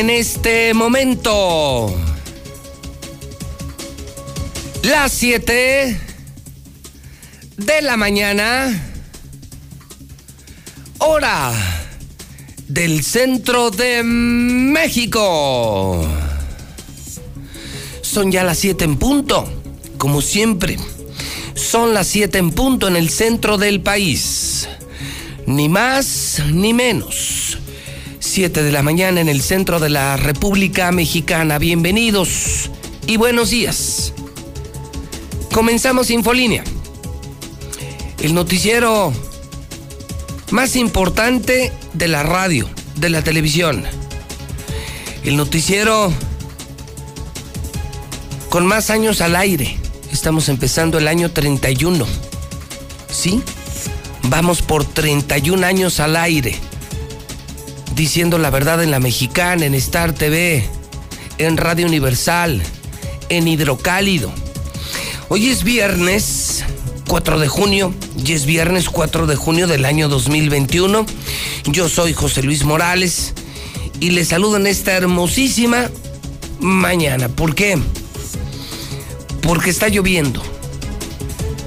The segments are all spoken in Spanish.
En este momento. Las 7 de la mañana. Hora del centro de México. Son ya las 7 en punto, como siempre. Son las 7 en punto en el centro del país. Ni más ni menos. 7 de la mañana en el centro de la República Mexicana. Bienvenidos y buenos días. Comenzamos Infolínea. El noticiero más importante de la radio, de la televisión. El noticiero con más años al aire. Estamos empezando el año 31. ¿Sí? Vamos por 31 años al aire diciendo la verdad en la mexicana, en Star TV, en Radio Universal, en Hidrocálido. Hoy es viernes 4 de junio, y es viernes 4 de junio del año 2021. Yo soy José Luis Morales y les saludo en esta hermosísima mañana. ¿Por qué? Porque está lloviendo.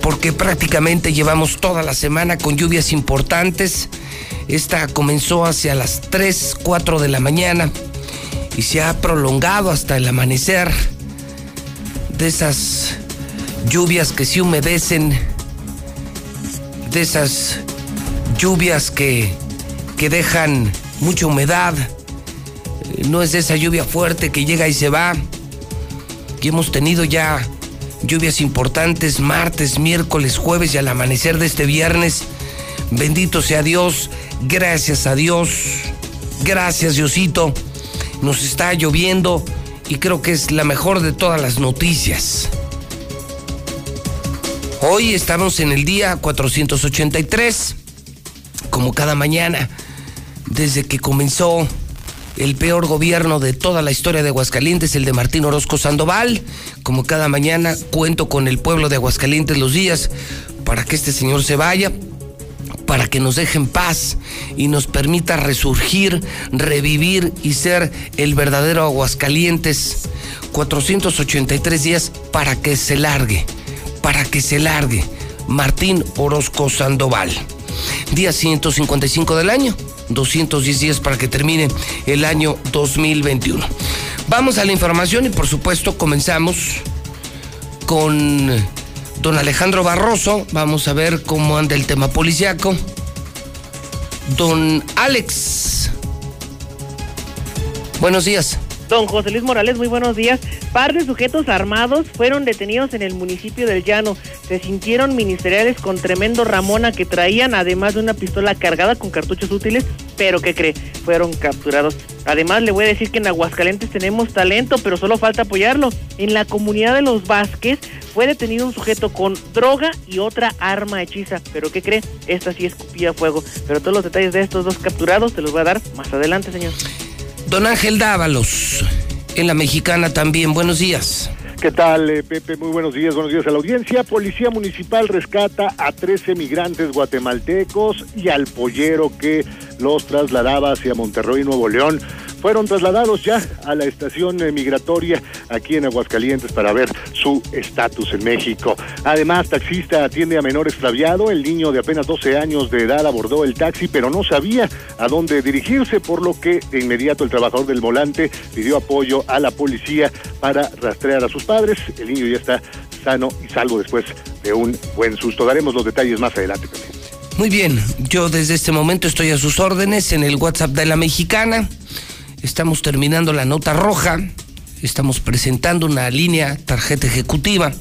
Porque prácticamente llevamos toda la semana con lluvias importantes esta comenzó hacia las 3, 4 de la mañana y se ha prolongado hasta el amanecer de esas lluvias que se humedecen, de esas lluvias que, que dejan mucha humedad. No es esa lluvia fuerte que llega y se va. Y hemos tenido ya lluvias importantes martes, miércoles, jueves y al amanecer de este viernes. Bendito sea Dios. Gracias a Dios. Gracias Diosito. Nos está lloviendo y creo que es la mejor de todas las noticias. Hoy estamos en el día 483, como cada mañana, desde que comenzó el peor gobierno de toda la historia de Aguascalientes, el de Martín Orozco Sandoval. Como cada mañana cuento con el pueblo de Aguascalientes los días para que este señor se vaya, para que nos deje en paz y nos permita resurgir, revivir y ser el verdadero Aguascalientes. 483 días para que se largue, para que se largue. Martín Orozco Sandoval. Día 155 del año, 210 días para que termine el año 2021. Vamos a la información y por supuesto comenzamos con don Alejandro Barroso. Vamos a ver cómo anda el tema policiaco. Don Alex. Buenos días. Don José Luis Morales, muy buenos días. Par de sujetos armados fueron detenidos en el municipio del Llano. Se sintieron ministeriales con tremendo Ramona que traían, además de una pistola cargada con cartuchos útiles, pero ¿qué cree? Fueron capturados. Además, le voy a decir que en Aguascalientes tenemos talento, pero solo falta apoyarlo. En la comunidad de los Vázquez fue detenido un sujeto con droga y otra arma hechiza. Pero ¿qué cree? Esta sí escupía fuego. Pero todos los detalles de estos dos capturados te los voy a dar más adelante, señor. Don Ángel Dávalos, en la mexicana también. Buenos días. ¿Qué tal, eh, Pepe? Muy buenos días, buenos días a la audiencia. Policía Municipal rescata a 13 migrantes guatemaltecos y al pollero que los trasladaba hacia Monterrey, Nuevo León. Fueron trasladados ya a la estación eh, migratoria aquí en Aguascalientes para ver su estatus en México. Además, taxista atiende a menor extraviado. El niño de apenas 12 años de edad abordó el taxi, pero no sabía a dónde dirigirse, por lo que de inmediato el trabajador del volante pidió apoyo a la policía para rastrear a sus padres. El niño ya está sano y salvo después de un buen susto. Daremos los detalles más adelante Muy bien, yo desde este momento estoy a sus órdenes en el WhatsApp de la mexicana. Estamos terminando la nota roja. Estamos presentando una línea tarjeta ejecutiva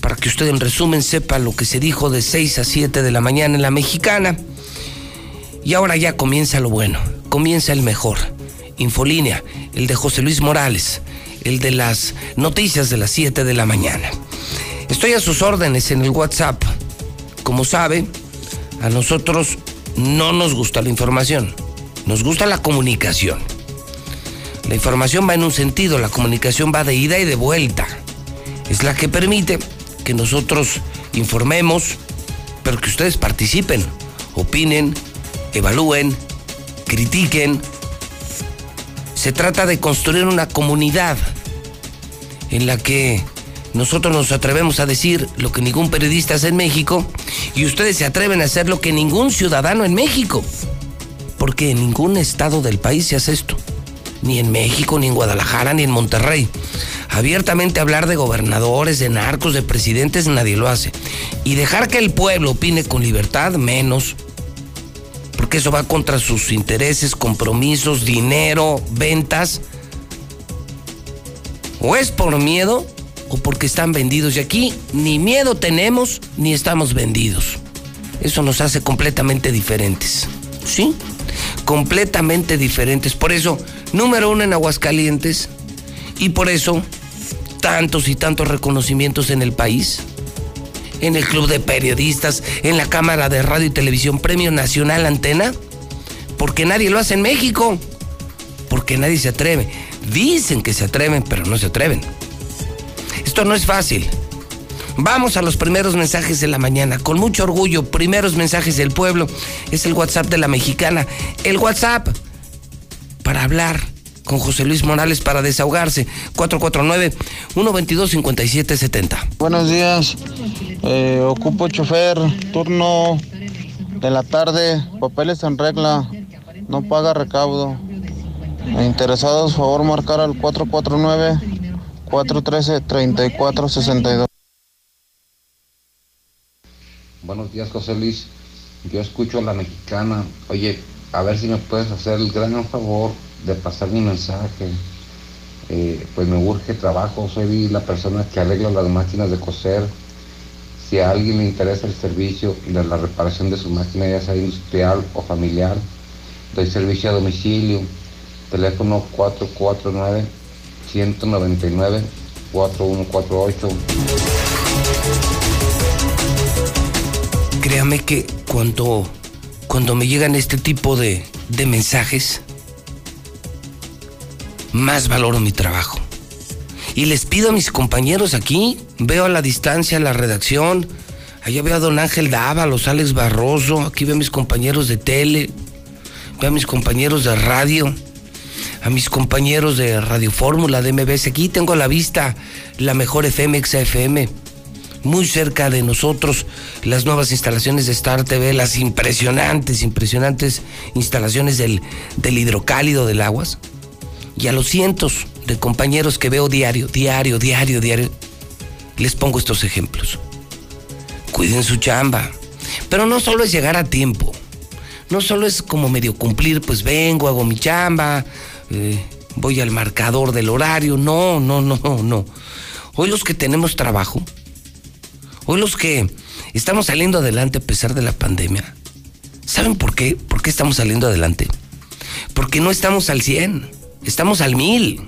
para que usted en resumen sepa lo que se dijo de 6 a 7 de la mañana en la mexicana. Y ahora ya comienza lo bueno, comienza el mejor. Infolínea, el de José Luis Morales, el de las noticias de las 7 de la mañana. Estoy a sus órdenes en el WhatsApp. Como sabe, a nosotros no nos gusta la información, nos gusta la comunicación. La información va en un sentido, la comunicación va de ida y de vuelta. Es la que permite que nosotros informemos, pero que ustedes participen, opinen, evalúen, critiquen. Se trata de construir una comunidad en la que nosotros nos atrevemos a decir lo que ningún periodista hace en México y ustedes se atreven a hacer lo que ningún ciudadano en México. Porque en ningún estado del país se hace esto. Ni en México, ni en Guadalajara, ni en Monterrey. Abiertamente hablar de gobernadores, de narcos, de presidentes, nadie lo hace. Y dejar que el pueblo opine con libertad, menos. Porque eso va contra sus intereses, compromisos, dinero, ventas. O es por miedo o porque están vendidos. Y aquí ni miedo tenemos ni estamos vendidos. Eso nos hace completamente diferentes. ¿Sí? Completamente diferentes. Por eso, número uno en Aguascalientes. Y por eso, tantos y tantos reconocimientos en el país. En el Club de Periodistas, en la Cámara de Radio y Televisión, Premio Nacional Antena. Porque nadie lo hace en México. Porque nadie se atreve. Dicen que se atreven, pero no se atreven. Esto no es fácil. Vamos a los primeros mensajes de la mañana. Con mucho orgullo, primeros mensajes del pueblo. Es el WhatsApp de la mexicana. El WhatsApp para hablar con José Luis Morales para desahogarse. 449-122-5770. Buenos días. Eh, ocupo chofer, turno de la tarde, papeles en regla, no paga recaudo. Interesados, favor marcar al 449 413-3462. Buenos días, José Luis. Yo escucho a la mexicana. Oye, a ver si me puedes hacer el gran favor de pasar mi mensaje. Eh, pues me urge trabajo. Soy la persona que arregla las máquinas de coser. Si a alguien le interesa el servicio y la, reparación de su máquina, ya sea industrial o familiar, doy servicio a domicilio. Teléfono 449 199 4148. Créame que cuando, cuando me llegan este tipo de, de mensajes, más valoro mi trabajo. Y les pido a mis compañeros aquí, veo a la distancia la redacción, allá veo a don Ángel Dávalos, Alex Barroso, aquí veo a mis compañeros de tele, veo a mis compañeros de radio a mis compañeros de Radio Fórmula, de MBS. Aquí tengo a la vista la mejor FM, XFM. Muy cerca de nosotros, las nuevas instalaciones de Star TV, las impresionantes, impresionantes instalaciones del, del hidrocálido del Aguas. Y a los cientos de compañeros que veo diario, diario, diario, diario, les pongo estos ejemplos. Cuiden su chamba. Pero no solo es llegar a tiempo. No solo es como medio cumplir, pues vengo, hago mi chamba, eh, voy al marcador del horario. No, no, no, no. Hoy los que tenemos trabajo, los que estamos saliendo adelante a pesar de la pandemia, ¿saben por qué? ¿Por qué estamos saliendo adelante? Porque no estamos al 100, estamos al 1000.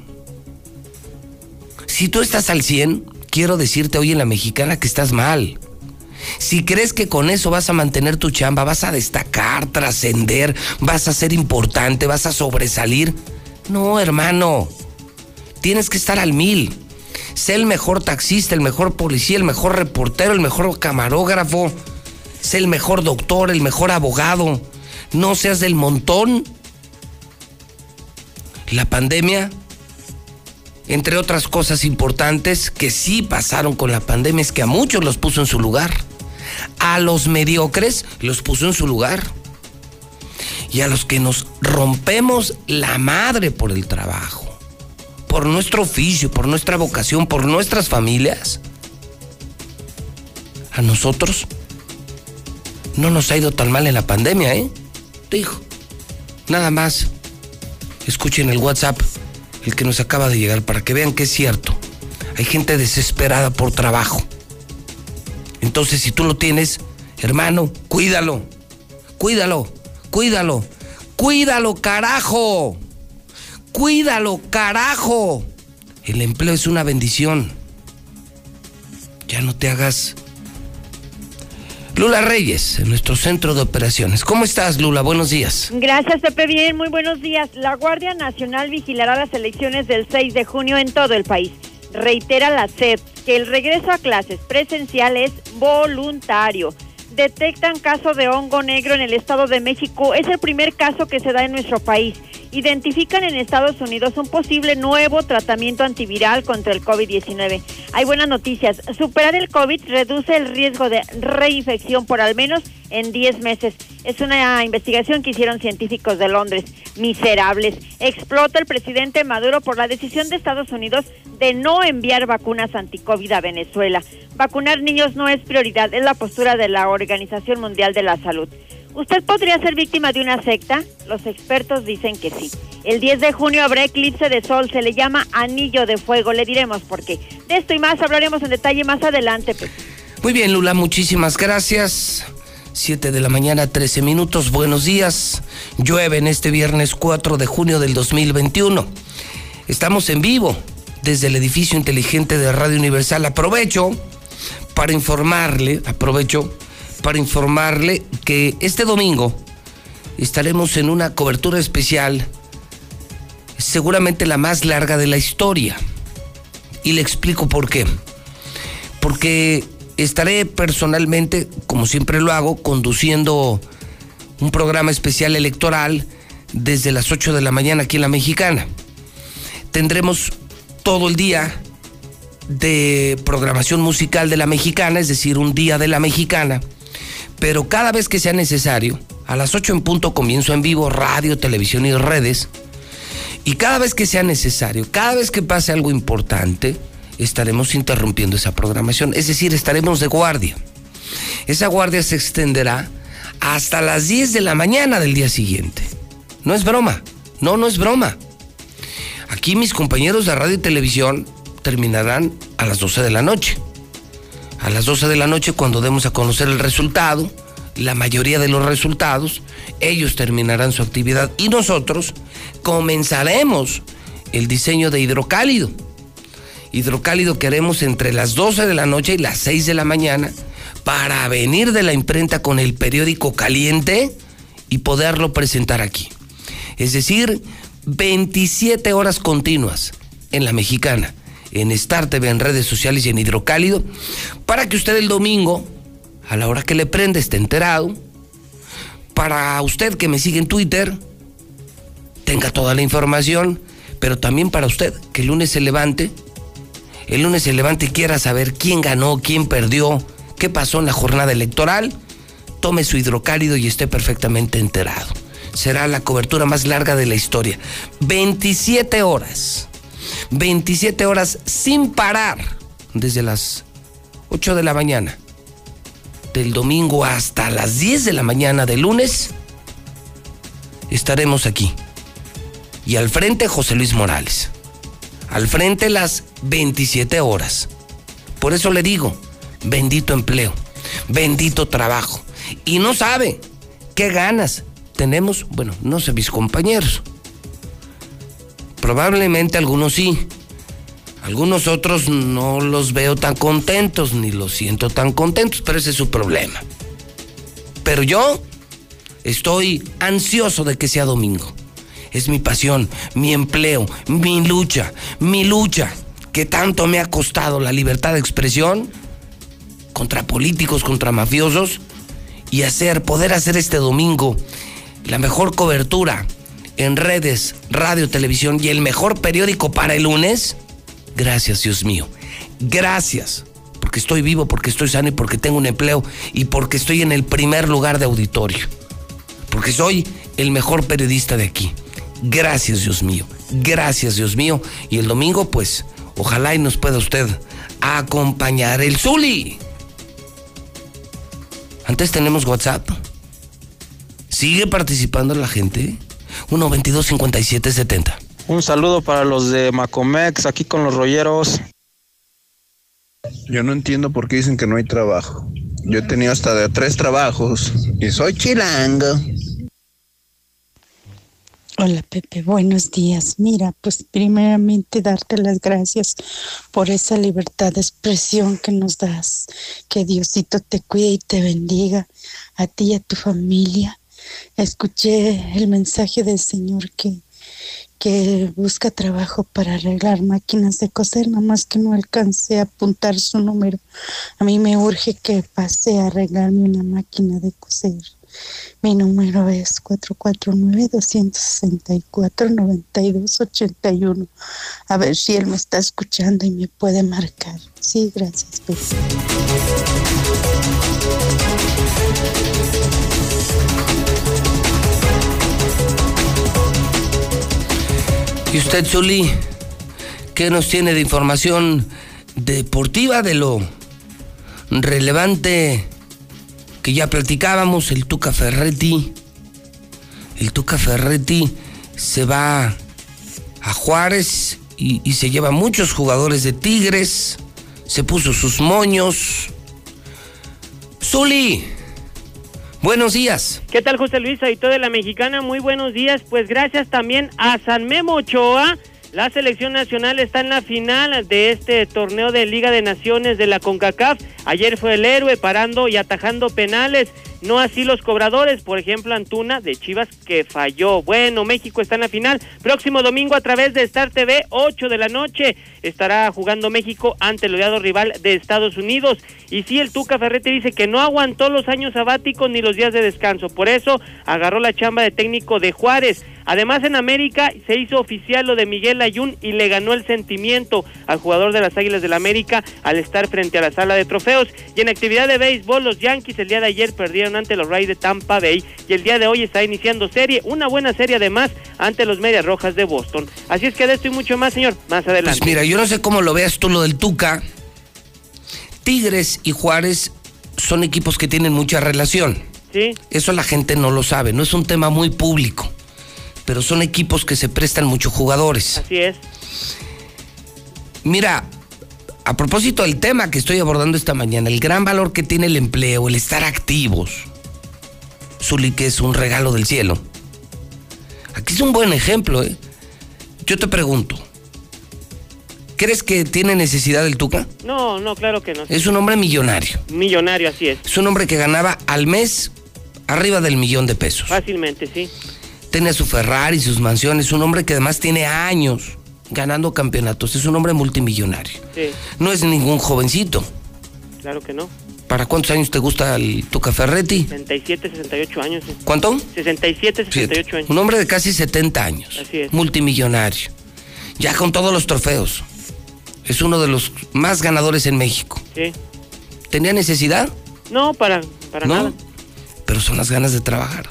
Si tú estás al 100, quiero decirte hoy en la mexicana que estás mal. Si crees que con eso vas a mantener tu chamba, vas a destacar, trascender, vas a ser importante, vas a sobresalir, no, hermano. Tienes que estar al mil. Sé el mejor taxista, el mejor policía, el mejor reportero, el mejor camarógrafo. Sé el mejor doctor, el mejor abogado. No seas del montón. La pandemia, entre otras cosas importantes que sí pasaron con la pandemia, es que a muchos los puso en su lugar. A los mediocres los puso en su lugar. Y a los que nos rompemos la madre por el trabajo, por nuestro oficio, por nuestra vocación, por nuestras familias, a nosotros no nos ha ido tan mal en la pandemia, ¿eh? Dijo. Nada más. Escuchen el WhatsApp, el que nos acaba de llegar, para que vean que es cierto. Hay gente desesperada por trabajo. Entonces, si tú lo tienes, hermano, cuídalo. Cuídalo, cuídalo. Cuídalo, carajo. Cuídalo, carajo. El empleo es una bendición. Ya no te hagas Lula Reyes, en nuestro centro de operaciones. ¿Cómo estás, Lula? Buenos días. Gracias, Pepe. Bien, muy buenos días. La Guardia Nacional vigilará las elecciones del 6 de junio en todo el país. Reitera la SED que el regreso a clases presencial es voluntario. Detectan caso de hongo negro en el Estado de México. Es el primer caso que se da en nuestro país identifican en Estados Unidos un posible nuevo tratamiento antiviral contra el COVID-19. Hay buenas noticias. Superar el COVID reduce el riesgo de reinfección por al menos en 10 meses. Es una investigación que hicieron científicos de Londres. Miserables. Explota el presidente Maduro por la decisión de Estados Unidos de no enviar vacunas anti-COVID a Venezuela. Vacunar niños no es prioridad, es la postura de la Organización Mundial de la Salud. ¿Usted podría ser víctima de una secta? Los expertos dicen que sí. El 10 de junio habrá eclipse de sol, se le llama anillo de fuego, le diremos por qué. De esto y más hablaremos en detalle más adelante. Pues. Muy bien, Lula, muchísimas gracias. 7 de la mañana, 13 minutos, buenos días. Llueve en este viernes 4 de junio del 2021. Estamos en vivo desde el edificio inteligente de Radio Universal. Aprovecho para informarle, aprovecho para informarle que este domingo estaremos en una cobertura especial, seguramente la más larga de la historia. Y le explico por qué. Porque estaré personalmente, como siempre lo hago, conduciendo un programa especial electoral desde las 8 de la mañana aquí en la Mexicana. Tendremos todo el día de programación musical de la Mexicana, es decir, un día de la Mexicana pero cada vez que sea necesario, a las 8 en punto comienzo en vivo, radio, televisión y redes, y cada vez que sea necesario, cada vez que pase algo importante, estaremos interrumpiendo esa programación, es decir, estaremos de guardia. Esa guardia se extenderá hasta las 10 de la mañana del día siguiente. No es broma, no, no es broma. Aquí mis compañeros de radio y televisión terminarán a las 12 de la noche a las 12 de la noche cuando demos a conocer el resultado, la mayoría de los resultados, ellos terminarán su actividad y nosotros comenzaremos el diseño de hidrocálido. Hidrocálido que haremos entre las 12 de la noche y las 6 de la mañana para venir de la imprenta con el periódico caliente y poderlo presentar aquí. Es decir, 27 horas continuas en la mexicana en Star TV, en redes sociales y en Hidrocálido, para que usted el domingo, a la hora que le prende, esté enterado. Para usted que me sigue en Twitter, tenga toda la información, pero también para usted que el lunes se levante, el lunes se levante y quiera saber quién ganó, quién perdió, qué pasó en la jornada electoral, tome su hidrocálido y esté perfectamente enterado. Será la cobertura más larga de la historia. 27 horas 27 horas sin parar, desde las 8 de la mañana del domingo hasta las 10 de la mañana del lunes, estaremos aquí. Y al frente José Luis Morales. Al frente las 27 horas. Por eso le digo, bendito empleo, bendito trabajo. Y no sabe qué ganas tenemos, bueno, no sé mis compañeros, Probablemente algunos sí. Algunos otros no los veo tan contentos, ni los siento tan contentos, pero ese es su problema. Pero yo estoy ansioso de que sea domingo. Es mi pasión, mi empleo, mi lucha, mi lucha, que tanto me ha costado la libertad de expresión contra políticos, contra mafiosos, y hacer, poder hacer este domingo la mejor cobertura en redes, radio, televisión y el mejor periódico para el lunes, gracias Dios mío. Gracias. Porque estoy vivo, porque estoy sano y porque tengo un empleo y porque estoy en el primer lugar de auditorio. Porque soy el mejor periodista de aquí. Gracias Dios mío. Gracias Dios mío. Y el domingo pues ojalá y nos pueda usted acompañar el Zuli. Antes tenemos WhatsApp. ¿Sigue participando la gente? 1 22 57 70. Un saludo para los de Macomex, aquí con los rolleros. Yo no entiendo por qué dicen que no hay trabajo. Yo he tenido hasta de tres trabajos y soy chilango. Hola Pepe, buenos días. Mira, pues primeramente darte las gracias por esa libertad de expresión que nos das. Que Diosito te cuide y te bendiga a ti y a tu familia. Escuché el mensaje del Señor que, que busca trabajo para arreglar máquinas de coser, nada más que no alcancé a apuntar su número. A mí me urge que pase a arreglarme una máquina de coser. Mi número es 449-264-9281. A ver si él me está escuchando y me puede marcar. Sí, gracias. Pepe. ¿Y usted, Zuli, qué nos tiene de información deportiva de lo relevante que ya platicábamos? El Tuca Ferretti. El Tuca Ferretti se va a Juárez y, se lleva muchos jugadores de Tigres. Se puso sus moños. Zuli, buenos días. ¿Qué tal, José Luis, editor de la Mexicana? Muy buenos días. Pues gracias también a San Memo. La selección nacional está en la final de este torneo de Liga de Naciones de la CONCACAF. Ayer fue el héroe parando y atajando penales. No así los cobradores, por ejemplo Antuna de Chivas que falló. Bueno, México está en la final. Próximo domingo a través de Star TV, 8 de la noche, estará jugando México ante el odiado rival de Estados Unidos. Y sí, el Tuca Ferretti dice que no aguantó los años sabáticos ni los días de descanso. Por eso agarró la chamba de técnico de Juárez. Además, en América se hizo oficial lo de Miguel Ayun y le ganó el sentimiento al jugador de las Águilas del la América al estar frente a la sala de trofeos. Y en actividad de béisbol, los Yankees el día de ayer perdieron ante los Rays de Tampa Bay y el día de hoy está iniciando serie, una buena serie además ante los Medias Rojas de Boston. Así es que de esto y mucho más, señor, más adelante. Pues mira, yo no sé cómo lo veas tú lo del Tuca. Tigres y Juárez son equipos que tienen mucha relación. Sí, Eso la gente no lo sabe, no es un tema muy público. Pero son equipos que se prestan muchos jugadores. así es. Mira, a propósito del tema que estoy abordando esta mañana, el gran valor que tiene el empleo, el estar activos. Zuli, que es un regalo del cielo. Aquí es un buen ejemplo, ¿eh? Yo te pregunto, ¿crees que tiene necesidad el Tuca? No, no, claro que no. Es un hombre millonario. Millonario, así es. Es un hombre que ganaba al mes arriba del millón de pesos. Fácilmente, sí. Tenía su Ferrari, sus mansiones. Un hombre que además tiene años ganando campeonatos. Es un hombre multimillonario. Sí, No es ningún jovencito. claro que no. ¿Para cuántos años te gusta el Tuca Ferretti? 67, 68 años. sí. ¿Cuánto? 67, 68 Siete. años. Un hombre de casi 70 años. Así es. Multimillonario. Ya con todos los trofeos. Es uno de los más ganadores en México. Sí. ¿Tenía necesidad? No, para, para no. nada. Pero son las ganas de trabajar.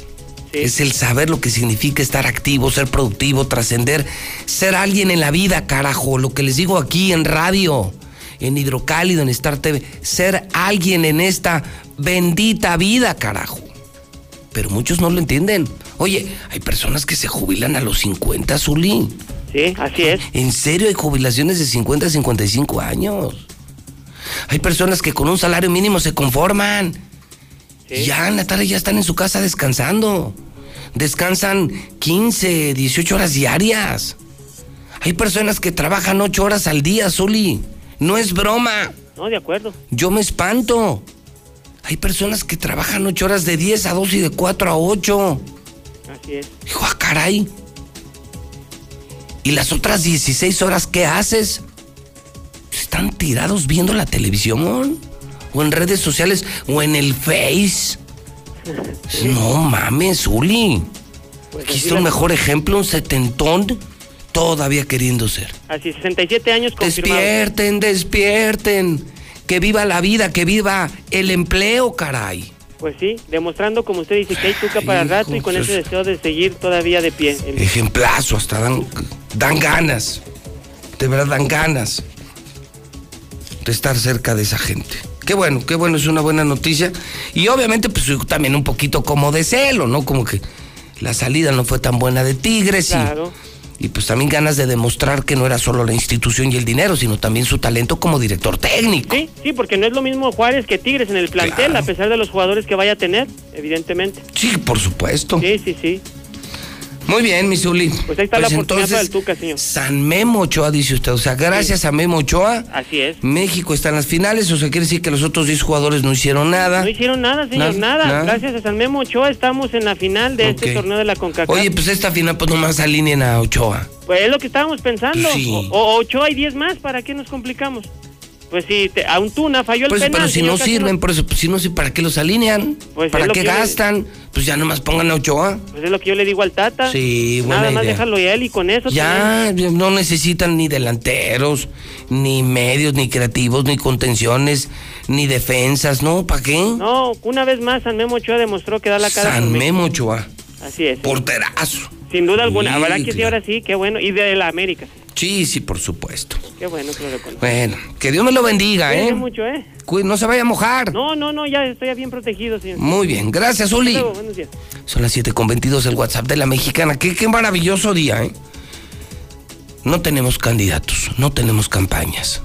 Sí. Es el saber lo que significa estar activo, ser productivo, trascender, ser alguien en la vida, carajo. Lo que les digo aquí en radio, en Hidrocálido, en Star TV. Ser alguien en esta bendita vida, carajo. Pero muchos no lo entienden. Oye, hay personas que se jubilan a los 50, Zuli. Sí, así es. En serio, hay jubilaciones de 50 a 55 años. Hay personas que con un salario mínimo se conforman. Sí. Ya en la tarde ya están en su casa descansando. Descansan 15, 18 horas diarias. Hay personas que trabajan 8 horas al día, Zuli. No es broma. No, de acuerdo. Yo me espanto. Hay personas que trabajan 8 horas de 10 a 2 y de 4 a 8. Así es. Dijo, ah, caray. ¿Y las otras 16 horas qué haces? Están tirados viendo la televisión. O en redes sociales. O en el Face. No mames, Uli. Pues Aquí está un mejor ejemplo, un setentón todavía queriendo ser. Así, 67 años confirmados. Despierten, despierten. Que viva la vida, que viva el empleo, caray. Pues sí, demostrando, como usted dice, que hay tuca para rato y con ese es- deseo de seguir todavía de pie. Ejemplazo, hasta dan, dan ganas. De verdad dan ganas de estar cerca de esa gente. Qué bueno, qué bueno, es una buena noticia. Y obviamente, pues también un poquito como de celo, ¿no? Como que la salida no fue tan buena de Tigres y, Claro. y pues también ganas de demostrar que no era solo la institución y el dinero, sino también su talento como director técnico. Sí, sí, porque no es lo mismo Juárez que Tigres en el plantel, Claro. a pesar de los jugadores que vaya a tener, evidentemente. Sí, por supuesto. Sí, sí, sí. Muy bien, mi Zuli. Pues ahí está la oportunidad para el Tuca, señor. San Memo Ochoa, dice usted. O sea, gracias a Memo Ochoa, Así es. México está en las finales. O sea, quiere decir que los otros 10 jugadores no hicieron nada. No hicieron nada, señor, Nada, nada. nada. Gracias a San Memo Ochoa estamos en la final de este torneo de la CONCACAF. Oye, pues esta final, pues nomás alineen a Ochoa. Pues es lo que estábamos pensando. Sí. O, o Ochoa y 10 más, ¿para qué nos complicamos? Pues si te- a un Tuna falló el Pues, penal. pero si no sirven, por eso, pues, si no sé para qué los alinean. Pues ¿Para qué le- gastan? Pues ya nomás pongan a Ochoa. Pues es lo que yo le digo al Tata. Sí, buena Nada más déjalo y él y con eso. Ya no necesitan ni delanteros, ni medios, ni creativos, ni contenciones, ni defensas, ¿no? ¿Para qué? No, una vez más San Memo Ochoa demostró que da la cara. por San. Memo Ochoa, Así es. porterazo. Sin duda alguna. Sí, Habrá que sí, ahora sí, qué bueno. Y de la América. Sí, sí, por supuesto. Qué bueno que lo. Bueno, que Dios me lo bendiga, ¿eh? mucho, ¿eh? Cuí- No se vaya a mojar. No, no, no, ya estoy bien protegido, señor. Muy bien, gracias, Uli. Hasta luego, buenos días. Son las 7 con 22 el WhatsApp de la mexicana. Qué, qué maravilloso día, ¿eh? No tenemos candidatos, no tenemos campañas.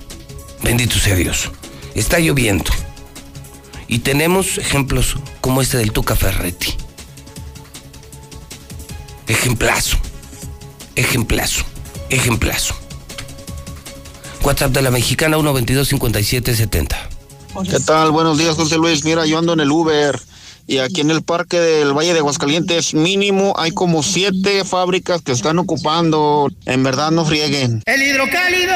Bendito sea Dios. Está lloviendo. Y tenemos ejemplos como este del Tuca Ferretti. Ejemplazo. Ejemplazo. Ejemplazo. WhatsApp de la mexicana 122 5770. ¿Qué tal? Buenos días, José Luis. Mira, yo ando en el Uber y aquí en el parque del Valle de Aguascalientes mínimo hay como siete fábricas que están ocupando. En verdad no frieguen. El hidrocálido.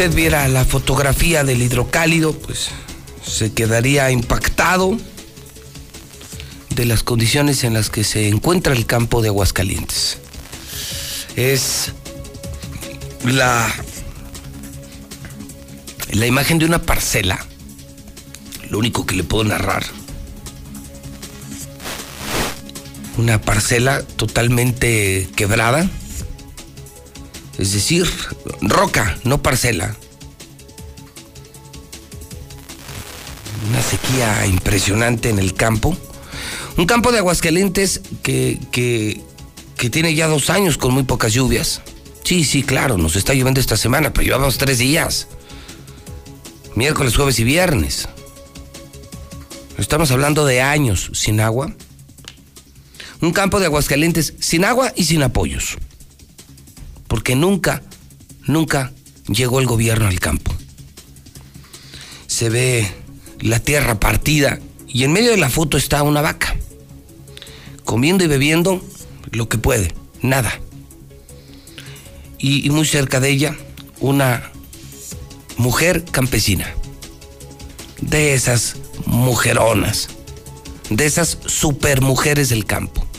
Usted viera la fotografía del hidrocálido, pues se quedaría impactado de las condiciones en las que se encuentra el campo de Aguascalientes. Es la, la imagen de una parcela, lo único que le puedo narrar. Una parcela totalmente quebrada, es decir, roca, no parcela. Una sequía impresionante en el campo. Un campo de Aguascalientes que, que, tiene ya dos años con muy pocas lluvias. Sí, sí, claro, nos está lloviendo esta semana, pero llevamos tres días. Miércoles, jueves y viernes. Estamos hablando de años sin agua. Un campo de Aguascalientes sin agua y sin apoyos porque nunca, nunca llegó el gobierno al campo. Se ve la tierra partida y en medio de la foto está una vaca, comiendo y bebiendo lo que puede, nada. Y, muy cerca de ella una mujer campesina, de esas mujeronas, de esas supermujeres del campo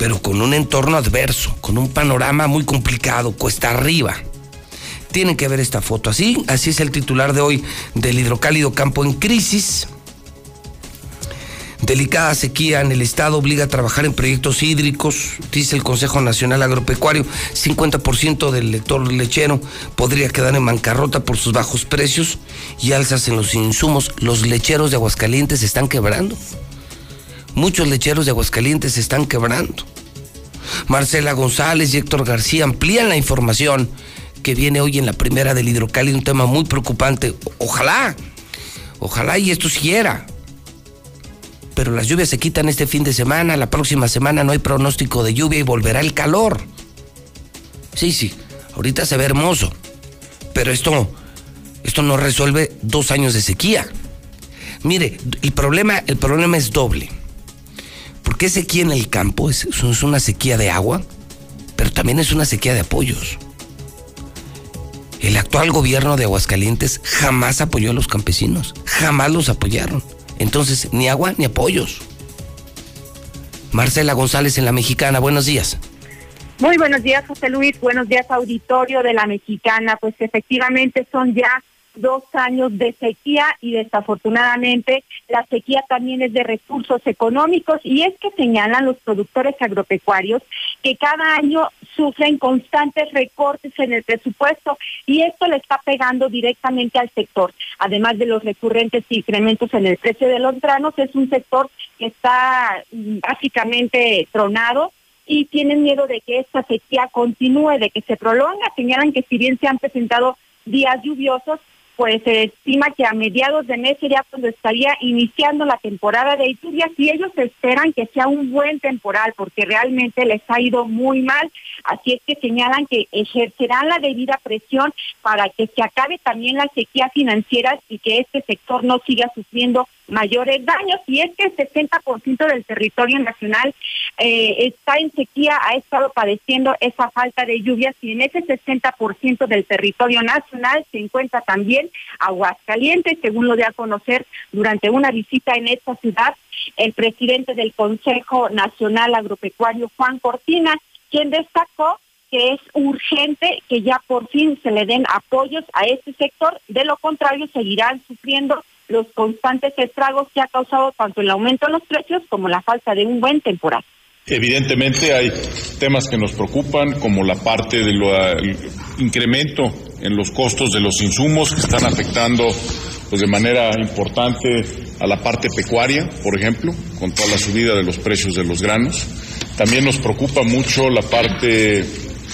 pero con un entorno adverso, con un panorama muy complicado, cuesta arriba. Tienen que ver esta foto así, así es el titular de hoy del hidrocálido campo en crisis. Delicada sequía en el estado obliga a trabajar en proyectos hídricos, dice el Consejo Nacional Agropecuario. 50% del lector lechero podría quedar en bancarrota por sus bajos precios y alzas en los insumos. Los lecheros de Aguascalientes se están quebrando. Muchos lecheros de Aguascalientes se están quebrando. Marcela González y Héctor García amplían la información que viene hoy en la primera del hidrocálido, un tema muy preocupante. Ojalá, ojalá y esto siguiera. Pero las lluvias se quitan este fin de semana, la próxima semana no hay pronóstico de lluvia y volverá el calor. Sí, sí, ahorita se ve hermoso, pero esto, esto no resuelve dos años de sequía. Mire, el problema, el problema es doble. Es sequía en el campo, es, es una sequía de agua, pero también es una sequía de apoyos. El actual gobierno de Aguascalientes jamás apoyó a los campesinos, jamás los apoyaron. Entonces, ni agua ni apoyos. Marcela González en La Mexicana, buenos días. Muy buenos días, José Luis. Buenos días, auditorio de La Mexicana. Pues efectivamente son ya dos años de sequía y desafortunadamente la sequía también es de recursos económicos y es que señalan los productores agropecuarios que cada año sufren constantes recortes en el presupuesto y esto le está pegando directamente al sector. Además de los recurrentes incrementos en el precio de los granos, es un sector que está mm, básicamente tronado y tienen miedo de que esta sequía continúe, de que se prolonga. Señalan que si bien se han presentado días lluviosos, pues se estima que a mediados de mes sería cuando estaría iniciando la temporada de lluvias y ellos esperan que sea un buen temporal porque realmente les ha ido muy mal, así es que señalan que ejercerán la debida presión para que se acabe también la sequía financiera y que este sector no siga sufriendo mayores daños y es que el 60% del territorio nacional eh, está en sequía, ha estado padeciendo esa falta de lluvias y en ese 60% del territorio nacional se encuentra también Aguascalientes, según lo de a conocer durante una visita en esta ciudad el presidente del Consejo Nacional Agropecuario, Juan Cortina, quien destacó que es urgente que ya por fin se le den apoyos a este sector, de lo contrario seguirán sufriendo los constantes estragos que ha causado tanto el aumento de los precios como la falta de un buen temporal. Evidentemente hay temas que nos preocupan, como la parte del incremento en los costos de los insumos que están afectando pues, de manera importante a la parte pecuaria, por ejemplo, con toda la subida de los precios de los granos. También nos preocupa mucho la parte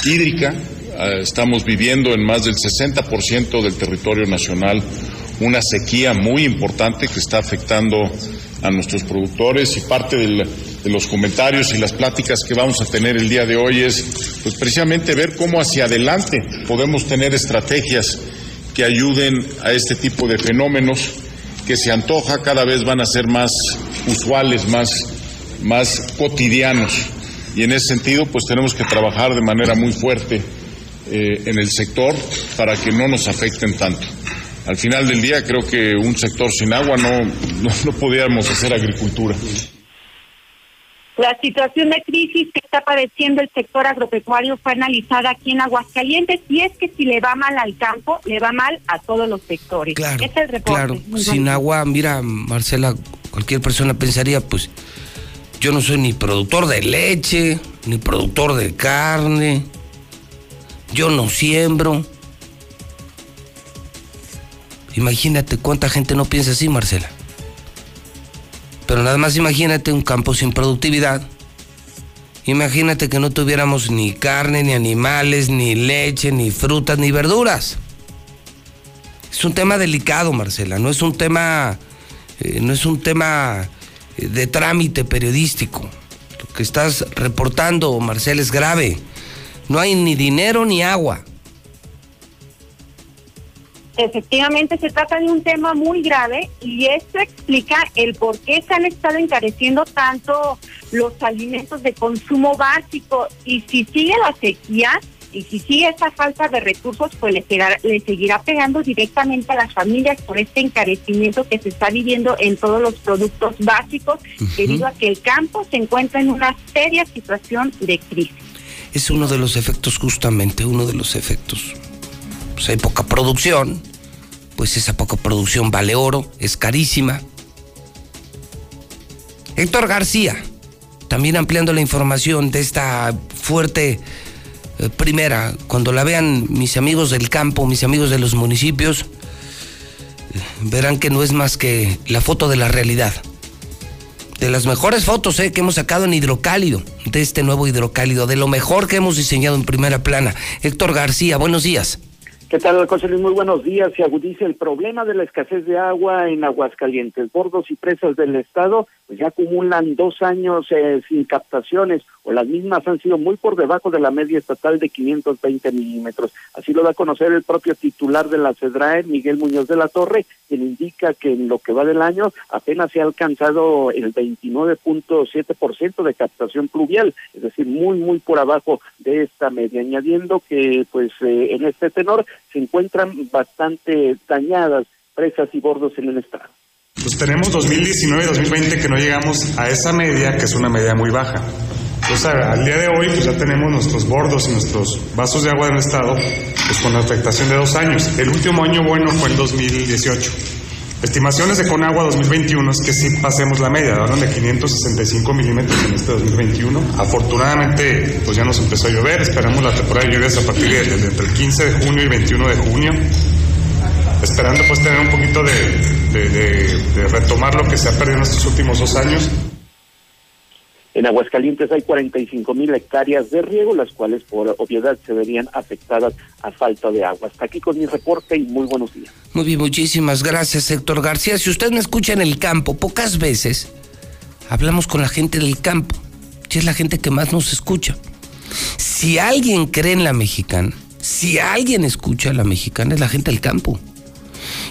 hídrica. Ah, estamos viviendo en más del 60% del territorio nacional una sequía muy importante que está afectando a nuestros productores y parte de los comentarios y las pláticas que vamos a tener el día de hoy es pues precisamente ver cómo hacia adelante podemos tener estrategias que ayuden a este tipo de fenómenos que se antoja cada vez van a ser más usuales, más, más cotidianos. Y en ese sentido, pues tenemos que trabajar de manera muy fuerte eh, en el sector para que no nos afecten tanto al final del día creo que un sector sin agua no, no, podíamos hacer agricultura. La situación de crisis que está padeciendo el sector agropecuario fue analizada aquí en Aguascalientes y es que si le va mal al campo, le va mal a todos los sectores. Claro, es el reporte. Claro, sin agua, mira, Marcela, cualquier persona pensaría, pues, yo no soy ni productor de leche, ni productor de carne, yo no siembro. Imagínate cuánta gente no piensa así, Marcela. Pero nada más imagínate un campo sin productividad. Imagínate que no tuviéramos ni carne, ni animales, ni leche, ni frutas, ni verduras. Es un tema delicado, Marcela. No es un tema, eh, no es un tema eh, de trámite periodístico. Lo que estás reportando, Marcela, es grave. No hay ni dinero ni agua. Efectivamente, se trata de un tema muy grave y esto explica el por qué se han estado encareciendo tanto los alimentos de consumo básico. Y si sigue la sequía y si sigue esa falta de recursos, pues le, le seguirá pegando directamente a las familias por este encarecimiento que se está viviendo en todos los productos básicos debido a que el campo se encuentra en una seria situación de crisis. Es uno de los efectos, justamente, uno de los efectos pues hay poca producción, pues esa poca producción vale oro, es carísima. Héctor García, también ampliando la información de esta fuerte eh, primera, cuando la vean mis amigos del campo, mis amigos de los municipios, verán que no es más que la foto de la realidad. De las mejores fotos eh, que hemos sacado en hidrocálido, de este nuevo hidrocálido, de lo mejor que hemos diseñado en primera plana. Héctor García, buenos días. ¿Qué tal, José? Muy buenos días. Se agudiza el problema de la escasez de agua en Aguascalientes. Bordos y presas del Estado pues ya acumulan dos años eh, sin captaciones o las mismas han sido muy por debajo de la media estatal de 520 milímetros. Así lo da a conocer el propio titular de la CEDRAE, Miguel Muñoz de la Torre, quien indica que en lo que va del año apenas se ha alcanzado el 29.7% de captación pluvial, es decir, muy, muy por abajo de esta media, añadiendo que pues eh, en este tenor se encuentran bastante dañadas presas y bordos en el estado. Pues tenemos 2019 y 2020 que no llegamos a esa media, que es una media muy baja. Entonces, al día de hoy, pues ya tenemos nuestros bordos y nuestros vasos de agua del estado, pues con la afectación de dos años. El último año bueno fue el 2018. Estimaciones de Conagua 2021 es que sí pasemos la media, hablan de 565 milímetros en este 2021. Afortunadamente, pues ya nos empezó a llover, esperamos la temporada de lluvias a partir de, de entre el 15 de junio y 21 de junio esperando pues tener un poquito de, retomar lo que se ha perdido en estos últimos dos años. En Aguascalientes hay 45 mil hectáreas de riego, las cuales por obviedad se verían afectadas a falta de agua. Hasta aquí con mi reporte y muy buenos días. Muy bien, muchísimas gracias, Héctor García. Si usted me escucha en el campo, pocas veces hablamos con la gente del campo, que es la gente que más nos escucha. Si alguien cree en la mexicana, si alguien escucha a la mexicana, es la gente del campo.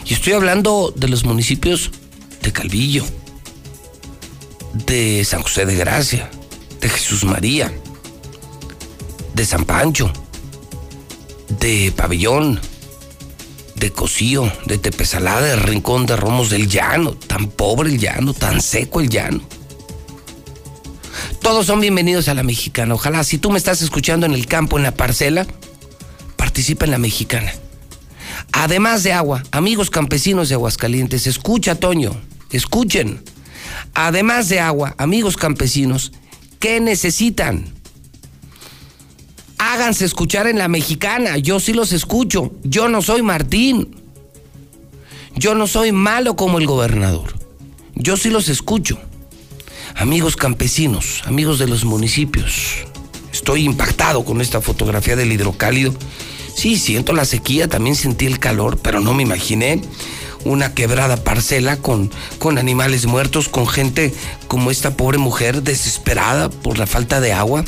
Y estoy hablando de los municipios de Calvillo, de San José de Gracia, de Jesús María, de San Pancho, de Pabellón, de Cocío, de Tepesalá, de Rincón de Romos del Llano, tan pobre el llano, tan seco el llano. Todos son bienvenidos a la mexicana. Ojalá, si tú me estás escuchando en el campo, en la parcela, participa en la mexicana. Además de agua, amigos campesinos de Aguascalientes, escucha Toño, escuchen. Además de agua, amigos campesinos, ¿qué necesitan? Háganse escuchar en la mexicana, yo sí los escucho, yo no soy Martín, yo no soy malo como el gobernador, yo sí los escucho. Amigos campesinos, amigos de los municipios, estoy impactado con esta fotografía del hidrocálido Sí, siento la sequía, también sentí el calor, pero no me imaginé una quebrada parcela con, con animales muertos, con gente como esta pobre mujer desesperada por la falta de agua.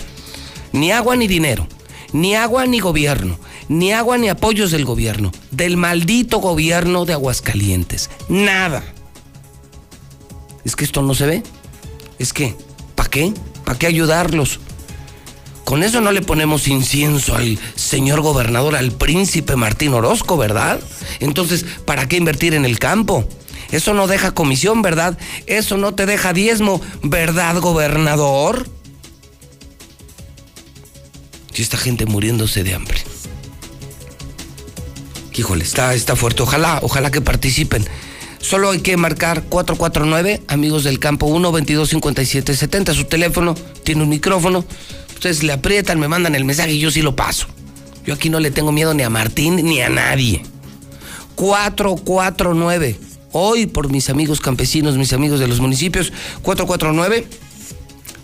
Ni agua ni dinero, ni agua ni gobierno, ni agua ni apoyos del gobierno, del maldito gobierno de Aguascalientes. Nada. Es que esto no se ve. Es que, ¿para qué? ¿Para qué ayudarlos? Con eso no le ponemos incienso al señor gobernador, al príncipe Martín Orozco, ¿verdad? Entonces, ¿para qué invertir en el campo? Eso no deja comisión, ¿verdad? Eso no te deja diezmo, ¿verdad, gobernador? Y esta gente muriéndose de hambre. Híjole, está, está fuerte. Ojalá, ojalá que participen. Solo hay que marcar 449, amigos del campo 1 22 57 70. Su teléfono tiene un micrófono. Ustedes le aprietan, me mandan el mensaje y yo sí lo paso. Yo aquí no le tengo miedo ni a Martín ni a nadie. 449. Hoy por mis amigos campesinos, mis amigos de los municipios. 449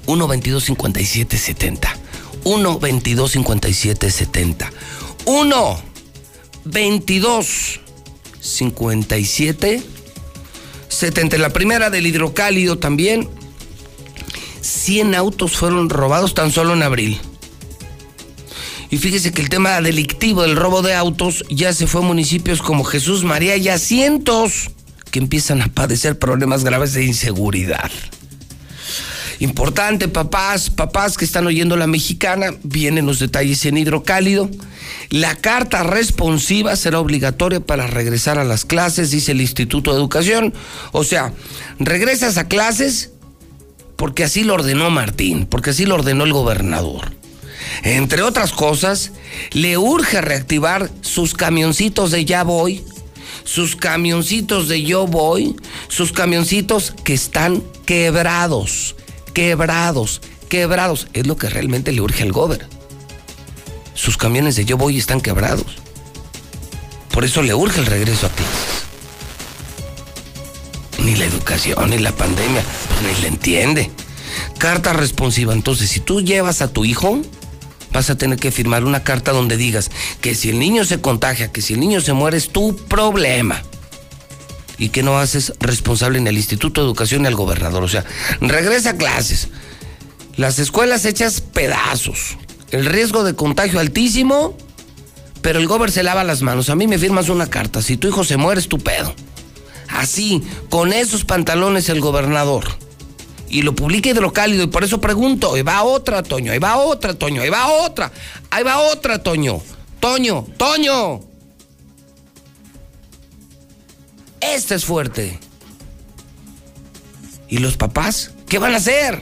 122 5770. 122 5770. 1 22 57 70. La primera del hidrocálido también 100 autos fueron robados tan solo en abril. Y fíjese que el tema delictivo del robo de autos ya se fue a municipios como Jesús María y a cientos que empiezan a padecer problemas graves de inseguridad. Importante, papás, papás que están oyendo la mexicana, vienen los detalles en hidrocálido. La carta responsiva será obligatoria para regresar a las clases, dice el Instituto de Educación. O sea, regresas a clases porque así lo ordenó Martín, porque así lo ordenó el gobernador. Entre otras cosas, le urge reactivar sus camioncitos de ya voy, sus camioncitos de yo voy, sus camioncitos que están quebrados, quebrados, quebrados. Es lo que realmente le urge al gobernador. Sus camiones de yo voy están quebrados. Por eso le urge el regreso a ti ni la educación, ni la pandemia, ni le entiende. Carta responsiva. Entonces, si tú llevas a tu hijo, vas a tener que firmar una carta donde digas que si el niño se contagia, que si el niño se muere, es tu problema. y que no haces responsable en el Instituto de Educación y al gobernador. O sea, regresa a clases. Las escuelas hechas pedazos. El riesgo de contagio altísimo, pero el gobernador se lava las manos. A mí me firmas una carta. Si tu hijo se muere, es tu pedo. Así, con esos pantalones el gobernador. Y lo publica hidrocálido. Y por eso pregunto, ahí va otra, Toño, ahí va otra, Toño, ahí va otra, ahí va otra, Toño. Toño, Toño. Este es fuerte. ¿Y los papás? ¿Qué van a hacer?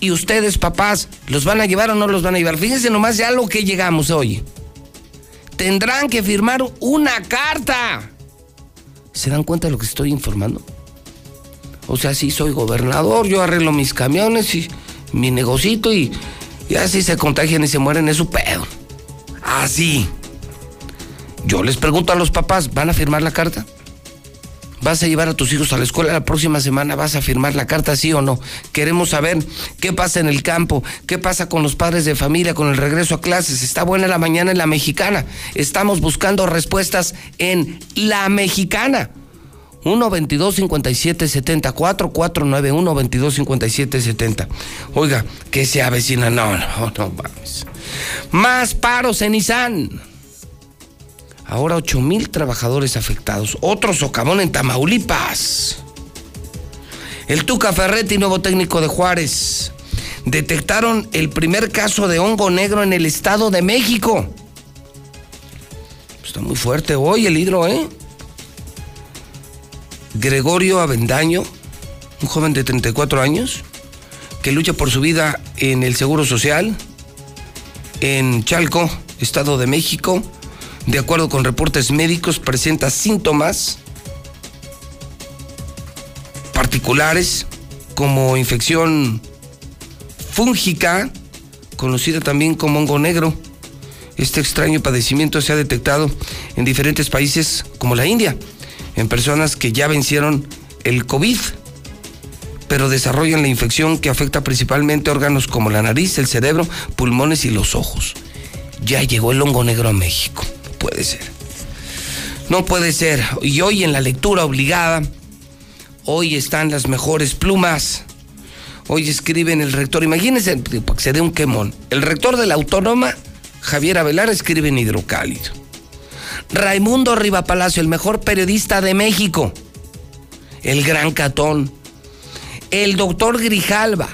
¿Y ustedes, papás, los van a llevar o no los van a llevar? Fíjense nomás ya lo que llegamos hoy. Tendrán que firmar una carta. ¿Se dan cuenta de lo que estoy informando? O sea, sí soy gobernador, yo arreglo mis camiones y mi negocito y, y así se contagian y se mueren, es su pedo. Así. Yo les pregunto a los papás, ¿van a firmar la carta? ¿Vas a llevar a tus hijos a la escuela la próxima semana? ¿Vas a firmar la carta, sí o no? Queremos saber qué pasa en el campo, qué pasa con los padres de familia, con el regreso a clases. Está buena la mañana en la mexicana. Estamos buscando respuestas en la mexicana. 1 22 57 70 4491 22 57 70 Oiga, que se avecina. No, no, no mames. Más paros en Nissan. Ahora 8 mil trabajadores afectados. Otro socavón en Tamaulipas. El Tuca Ferretti, nuevo técnico de Juárez. Detectaron el primer caso de hongo negro en el Estado de México. Está muy fuerte hoy el hidro, ¿eh? Gregorio Avendaño, un joven de 34 años, que lucha por su vida en el Seguro Social, en Chalco, Estado de México. De acuerdo con reportes médicos, presenta síntomas particulares como infección fúngica, conocida también como hongo negro. Este extraño padecimiento se ha detectado en diferentes países como la India, en personas que ya vencieron el COVID, pero desarrollan la infección que afecta principalmente órganos como la nariz, el cerebro, pulmones y los ojos. Ya llegó el hongo negro a México. Puede ser. No puede ser. Y hoy en la lectura obligada, hoy están las mejores plumas. Hoy escriben el rector, imagínense, para que se dé un quemón. El rector de la Autónoma, Javier Avelar, escribe en hidrocálido. Raimundo Riva Palacio, el mejor periodista de México. El gran catón. El doctor Grijalva.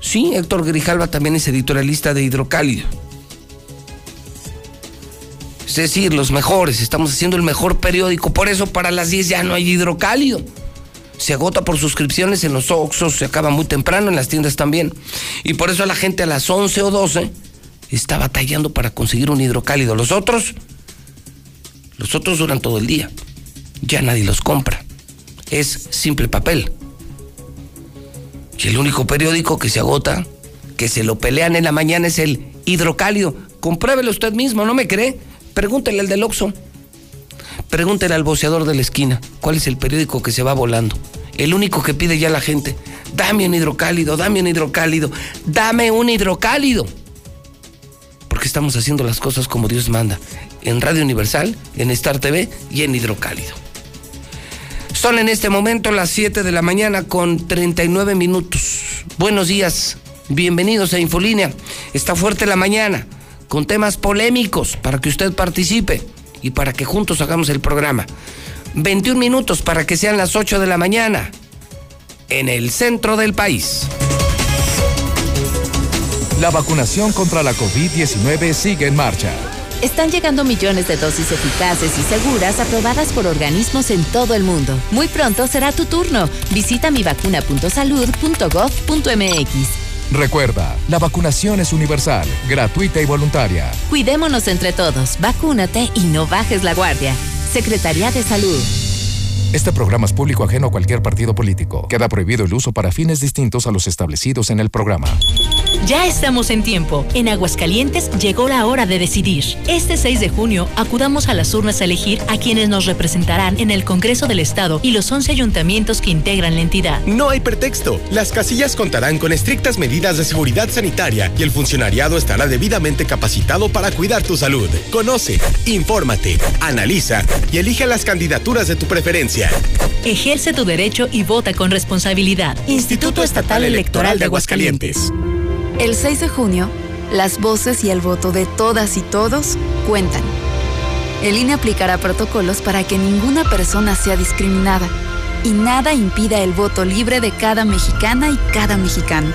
Sí, Héctor Grijalva también es editorialista de Hidrocálido. Es decir, los mejores. Estamos haciendo el mejor periódico. Por eso para las 10 ya no hay Hidrocálido. Se agota por suscripciones en los Oxos, se acaba muy temprano, en las tiendas también. Y por eso la gente a las 11 o 12 está batallando para conseguir un hidrocálido. Los otros los otros duran todo el día. Ya nadie los compra. Es simple papel. Y el único periódico que se agota, que se lo pelean en la mañana es el hidrocálido. Compruébelo usted mismo, ¿no me cree? Pregúntele al del Oxxo. Pregúntele al boceador de la esquina. ¿Cuál es el periódico que se va volando? El único que pide ya la gente. Dame un hidrocálido, dame un hidrocálido, dame un hidrocálido. Porque estamos haciendo las cosas como Dios manda en Radio Universal, en Star TV y en Hidrocálido. Son en este momento las 7 de la mañana con 39 minutos. Buenos días, bienvenidos a Infolínea. Está fuerte la mañana con temas polémicos para que usted participe y para que juntos hagamos el programa. 21 minutos para que sean las 8 de la mañana en el centro del país. La vacunación contra la COVID-19 sigue en marcha. Están llegando millones de dosis eficaces y seguras aprobadas por organismos en todo el mundo. Muy pronto será tu turno. Visita mivacuna.salud.gov.mx. Recuerda, la vacunación es universal, gratuita y voluntaria. Cuidémonos entre todos, vacúnate y no bajes la guardia. Secretaría de Salud. Este programa es público ajeno a cualquier partido político. Queda prohibido el uso para fines distintos a los establecidos en el programa. Ya estamos en tiempo. En Aguascalientes llegó la hora de decidir. Este 6 de junio acudamos a las urnas a elegir a quienes nos representarán en el Congreso del Estado y los 11 ayuntamientos que integran la entidad. No hay pretexto. Las casillas contarán con estrictas medidas de seguridad sanitaria y el funcionariado estará debidamente capacitado para cuidar tu salud. Conoce, infórmate, analiza y elige las candidaturas de tu preferencia. Ejerce tu derecho y vota con responsabilidad. Instituto Estatal Electoral de Aguascalientes. El 6 de junio, las voces y el voto de todas y todos cuentan. El INE aplicará protocolos para que ninguna persona sea discriminada y nada impida el voto libre de cada mexicana y cada mexicano.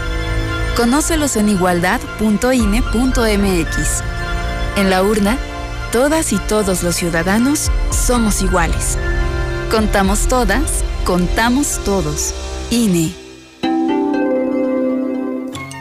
Conócelos en igualdad.ine.mx. En la urna, todas y todos los ciudadanos somos iguales. Contamos todas, contamos todos. INE.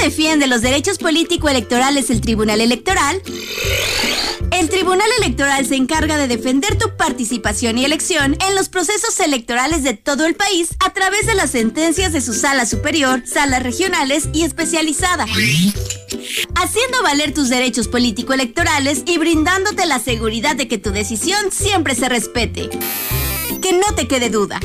¿Cómo defiende los derechos político-electorales el Tribunal Electoral? El Tribunal Electoral se encarga de defender tu participación y elección en los procesos electorales de todo el país a través de las sentencias de su sala superior, salas regionales y especializadas. Haciendo valer tus derechos político-electorales y brindándote la seguridad de que tu decisión siempre se respete. Que no te quede duda.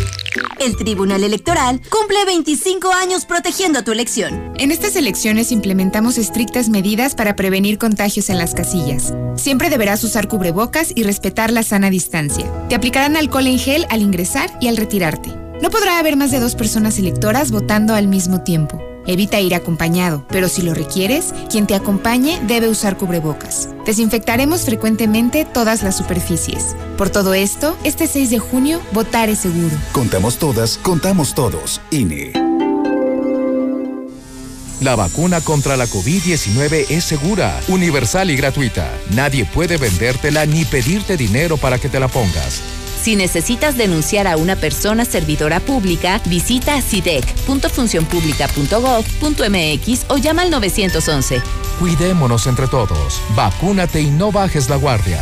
El Tribunal Electoral cumple 25 años protegiendo tu elección. En estas elecciones implementamos estrictas medidas para prevenir contagios en las casillas. Siempre deberás usar cubrebocas y respetar la sana distancia. Te aplicarán alcohol en gel al ingresar y al retirarte. No podrá haber más de dos personas electoras votando al mismo tiempo. Evita ir acompañado, pero si lo requieres, quien te acompañe debe usar cubrebocas. Desinfectaremos frecuentemente todas las superficies. Por todo esto, este 6 de junio, votar es seguro. Contamos todas, contamos todos. INE. La vacuna contra la COVID-19 es segura, universal y gratuita. Nadie puede vendértela ni pedirte dinero para que te la pongas. Si necesitas denunciar a una persona servidora pública, visita sidec.funcionpublica.gov.mx o llama al 911. Cuidémonos entre todos. Vacúnate y no bajes la guardia.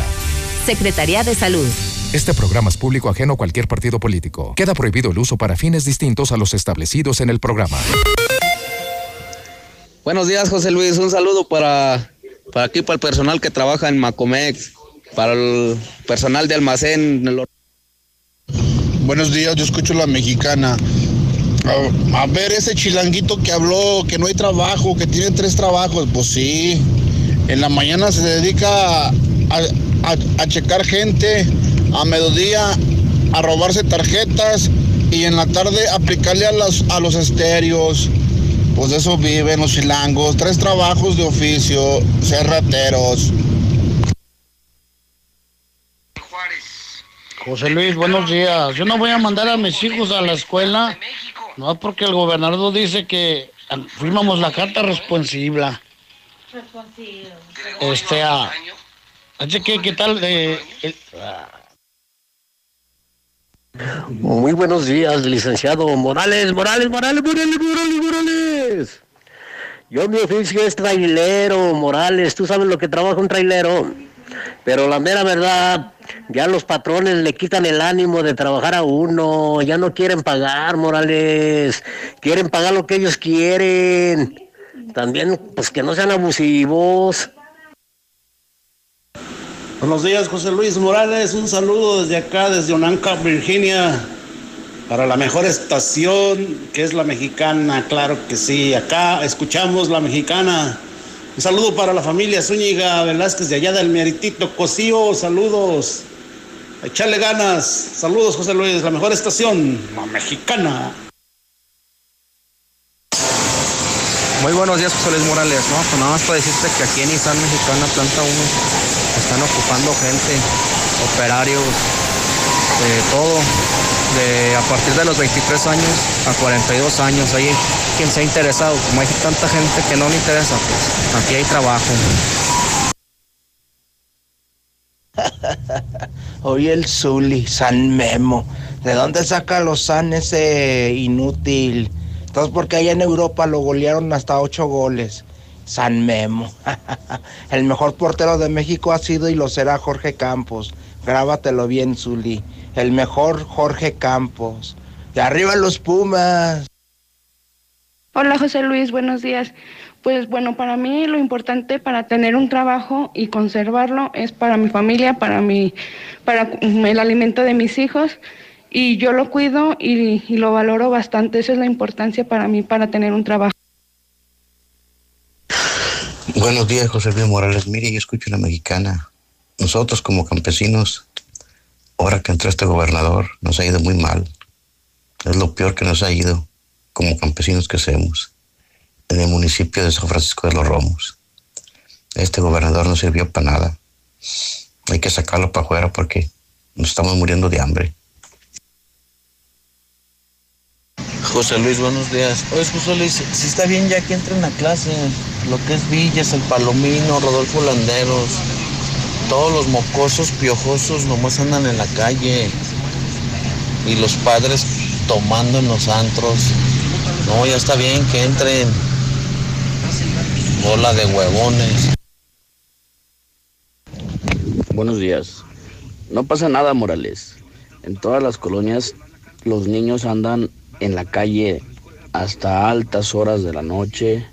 Secretaría de Salud. Este programa es público ajeno a cualquier partido político. Queda prohibido el uso para fines distintos a los establecidos en el programa. Buenos días, José Luis. Un saludo para, para aquí, para el personal que trabaja en Macomex, para el personal de almacén. Buenos días, yo escucho la mexicana. A, a ver, ese chilanguito que habló que no hay trabajo, que tiene tres trabajos, pues sí. En la mañana se dedica a, a- a checar gente, a mediodía a robarse tarjetas y en la tarde aplicarle a, las, a los estéreos. Pues de eso viven los chilangos, tres trabajos de oficio, ser rateros. José Luis, buenos días. Yo no voy a mandar a mis hijos a la escuela, no porque el gobernador dice que firmamos la carta responsiva. Este, a, así que, ¿qué tal? eh, el- Muy buenos días, licenciado Morales, Morales, Morales, Morales, Morales, Morales. Yo mi oficio es trailero, Morales, tú sabes lo que trabaja un trailero. Pero la mera verdad, ya los patrones le quitan el ánimo de trabajar a uno, ya no quieren pagar, Morales, quieren pagar lo que ellos quieren. También, pues que no sean abusivos. Buenos días, José Luis Morales. Un saludo desde acá, desde Onanca, Virginia. Para la mejor estación, que es la mexicana, claro que sí. Acá escuchamos la mexicana. Un saludo para la familia Zúñiga Velázquez de allá del Meritito Cosío. Saludos. Echarle ganas. Saludos, José Luis. La mejor estación, la mexicana. Muy buenos días, José Luis Morales. No, pues nada más para decirte que aquí en Nissan Mexicana Planta 1 están ocupando gente, operarios, de todo, de a partir de los 23 años a 42 años. Ahí quien se ha interesado, como hay tanta gente que no le interesa, pues aquí hay trabajo. Oye el Zuli, San Memo. ¿De dónde saca los San ese inútil? Entonces, porque allá en Europa lo golearon hasta ocho goles. San Memo. el mejor portero de México ha sido y lo será Jorge Campos. Grábatelo bien, Zuli. El mejor Jorge Campos. De arriba los Pumas. Hola José Luis, buenos días. Pues bueno, para mí lo importante para tener un trabajo y conservarlo es para mi familia, para mi, para el alimento de mis hijos y yo lo cuido y, y lo valoro bastante. Esa es la importancia para mí para tener un trabajo. Buenos días, José Luis Morales. Mire, yo escucho la mexicana. Nosotros como campesinos, ahora que entró este gobernador, nos ha ido muy mal. Es lo peor que nos ha ido como campesinos que hacemos en el municipio de San Francisco de los Romos. Este gobernador no sirvió para nada. Hay que sacarlo para afuera porque nos estamos muriendo de hambre. José Luis, buenos días. Oye, José Luis, si está bien ya que entren a clase, lo que es Villas, el Palomino, Rodolfo Landeros, todos los mocosos piojosos nomás andan en la calle y los padres tomando en los antros. No, ya está bien que entren. Bola de huevones. Buenos días. No pasa nada, Morales. En todas las colonias los niños andan en la calle hasta altas horas de la noche,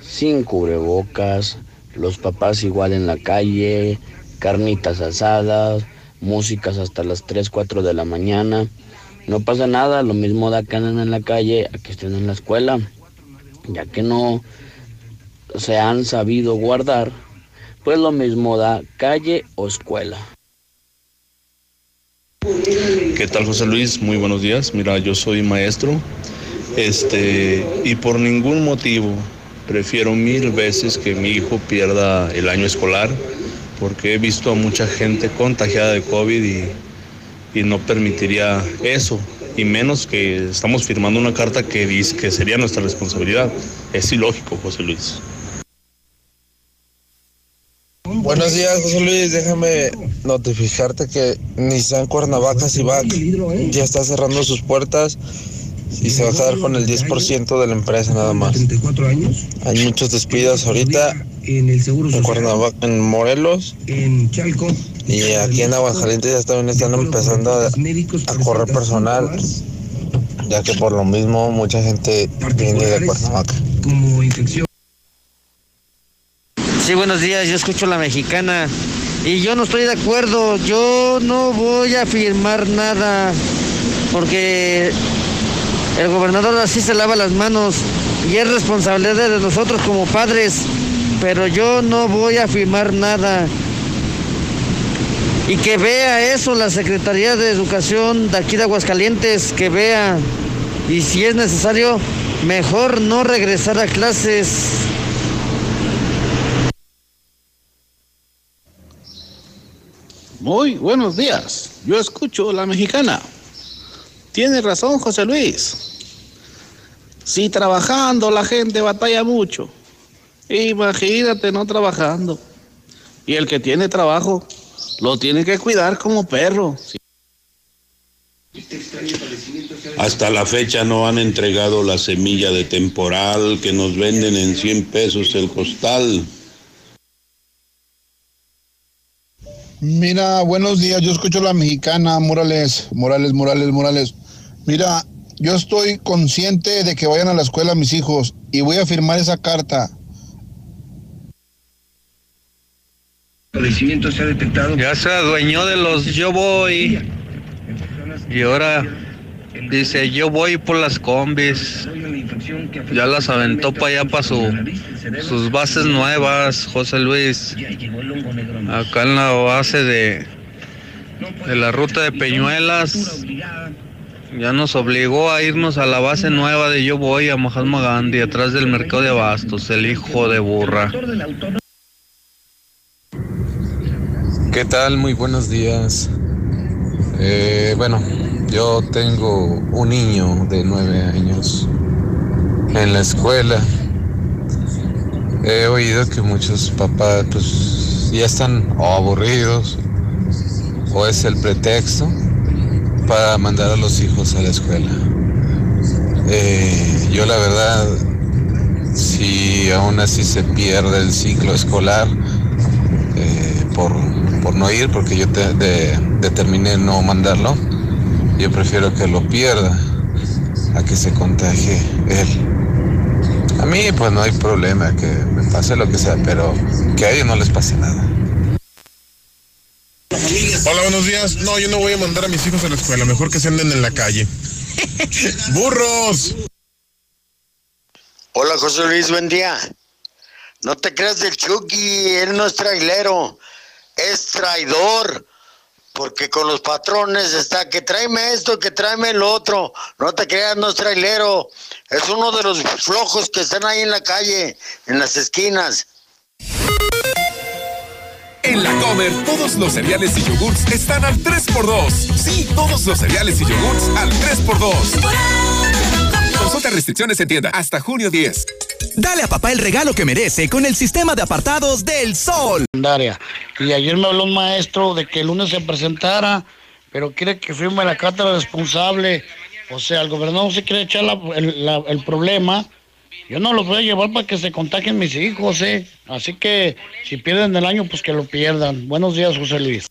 sin cubrebocas, los papás igual en la calle, carnitas asadas, músicas hasta las 3, 4 de la mañana. No pasa nada, lo mismo da que andan en la calle a que estén en la escuela, ya que no se han sabido guardar, pues lo mismo da calle o escuela. ¿Qué tal José Luis? Muy buenos días. Mira, yo soy maestro este, y por ningún motivo prefiero mil veces que mi hijo pierda el año escolar porque he visto a mucha gente contagiada de COVID y, no permitiría eso, y menos que estamos firmando una carta que dice que sería nuestra responsabilidad. Es ilógico, José Luis. Buenos días, José Luis. Déjame notificarte que Nissan Cuernavaca Cibac ya está cerrando sus puertas y se va a quedar con el 10% de la empresa nada más. Hay muchos despidos ahorita en Cuernavaca, en Morelos, en Chalco y aquí en Aguascalientes ya también están empezando a, a correr personal, ya que por lo mismo mucha gente viene de Cuernavaca. como infección. Sí, buenos días, yo escucho la mexicana y yo no estoy de acuerdo, yo no voy a firmar nada porque el gobernador así se lava las manos y es responsabilidad de nosotros como padres, pero yo no voy a firmar nada. Y que vea eso la Secretaría de Educación de aquí de Aguascalientes, que vea, y si es necesario, mejor no regresar a clases. Muy buenos días. Yo escucho la mexicana. Tiene razón, José Luis. Si trabajando la gente batalla mucho, imagínate no trabajando. Y el que tiene trabajo lo tiene que cuidar como perro. Hasta la fecha no han entregado la semilla de temporal que nos venden en 100 pesos el costal. Mira, buenos días, yo escucho la mexicana, Morales, Morales, Morales, Morales. Mira, yo estoy consciente de que vayan a la escuela mis hijos y voy a firmar esa carta. Se ha detectado. Ya se adueñó de los yo voy y ahora Dice, yo voy por las combis. Ya las aventó para allá para su, sus bases nuevas, José Luis. Acá en la base de, de la ruta de Peñuelas. Ya nos obligó a irnos a la base nueva de Yo Voy a Mahatma Gandhi, atrás del mercado de abastos, el hijo de burra. ¿Qué tal? Muy buenos días. Eh, bueno, yo tengo un niño de nueve años en la escuela. He oído que muchos papás pues ya están o aburridos o es el pretexto para mandar a los hijos a la escuela. Eh, yo la verdad, si aún así se pierde el ciclo escolar eh, por, por no ir, porque yo te- de- determiné no mandarlo, yo prefiero que lo pierda a que se contagie él. A mí pues no hay problema, que me pase lo que sea, pero que a ellos no les pase nada. Hola, buenos días. No, yo no voy a mandar a mis hijos a la escuela. Mejor que se anden en la calle. ¡Burros! Hola José Luis, buen día. No te creas del Chucky, él no es trailero, es traidor. Porque con los patrones está que tráeme esto, que tráeme lo otro. No te creas, no es trailero. Es uno de los flojos que están ahí en la calle, en las esquinas. En la Comer, todos los cereales y yogurts están al 3x2. Sí, todos los cereales y yogurts al 3x2. Consulta restricciones en tienda hasta junio 10. Dale a papá el regalo que merece con el sistema de apartados del Sol. Y ayer me habló un maestro de que el lunes se presentara, pero quiere que firme la carta responsable. O sea, el gobernador se quiere echar la- el, la- el problema. Yo no los voy a llevar para que se contagien mis hijos, ¿eh? Así que si pierden el año, pues que lo pierdan. Buenos días, José Luis.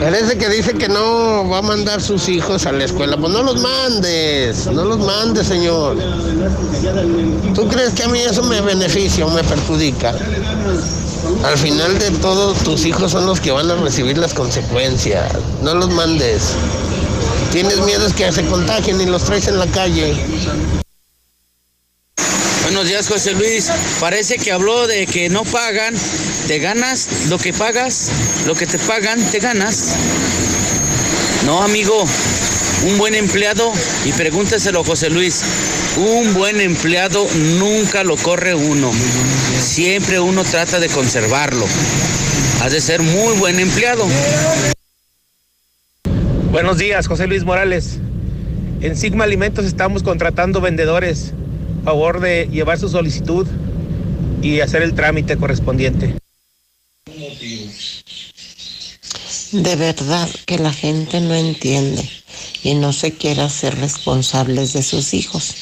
Parece que dice que no va a mandar sus hijos a la escuela. Pues no los mandes, no los mandes, señor. ¿Tú crees que a mí eso me beneficia o me perjudica? Al final de todo, tus hijos son los que van a recibir las consecuencias. No los mandes. Tienes miedo es que se contagien y los traes en la calle. Buenos días, José Luis. Parece que habló de que no pagan, te ganas lo que pagas, lo que te pagan, te ganas. No, amigo, un buen empleado, y pregúnteselo José Luis, un buen empleado nunca lo corre uno. Siempre uno trata de conservarlo. Has de ser muy buen empleado. Buenos días, José Luis Morales. En Sigma Alimentos estamos contratando vendedores. Favor de llevar su solicitud y hacer el trámite correspondiente. De verdad que la gente no entiende y no se quiere hacer responsables de sus hijos,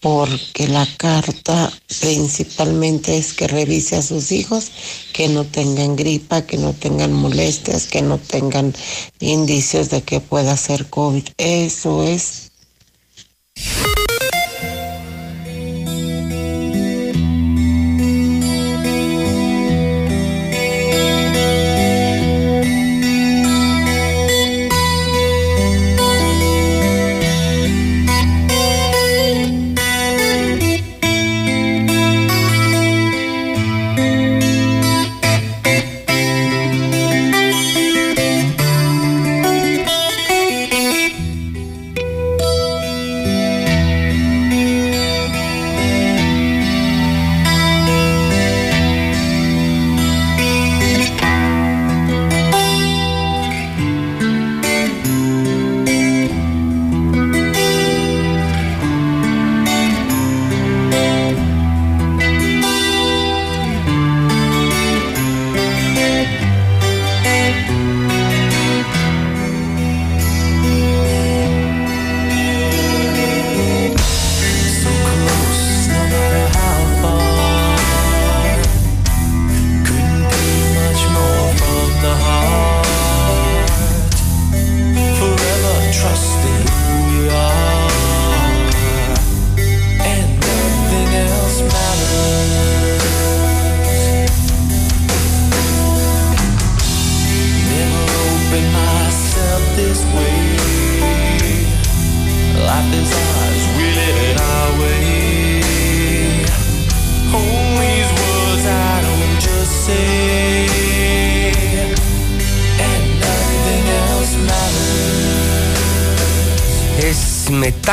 porque la carta principalmente es que revise a sus hijos, que no tengan gripa, que no tengan molestias, que no tengan indicios de que pueda ser COVID. Eso es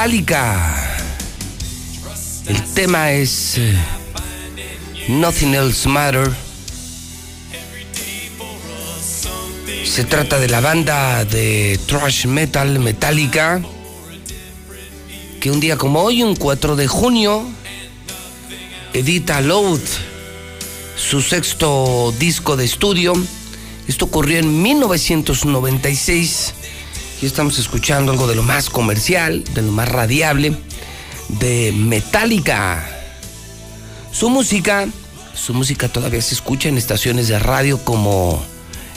Metallica. El tema es eh, Nothing Else Matter. Se trata de la banda de thrash metal Metallica que un día como hoy, un 4 de junio, edita Load, su sexto disco de estudio. Esto ocurrió en 1996 y estamos escuchando algo de lo más comercial, de lo más radiable, de Metallica. Su música, su música todavía se escucha en estaciones de radio como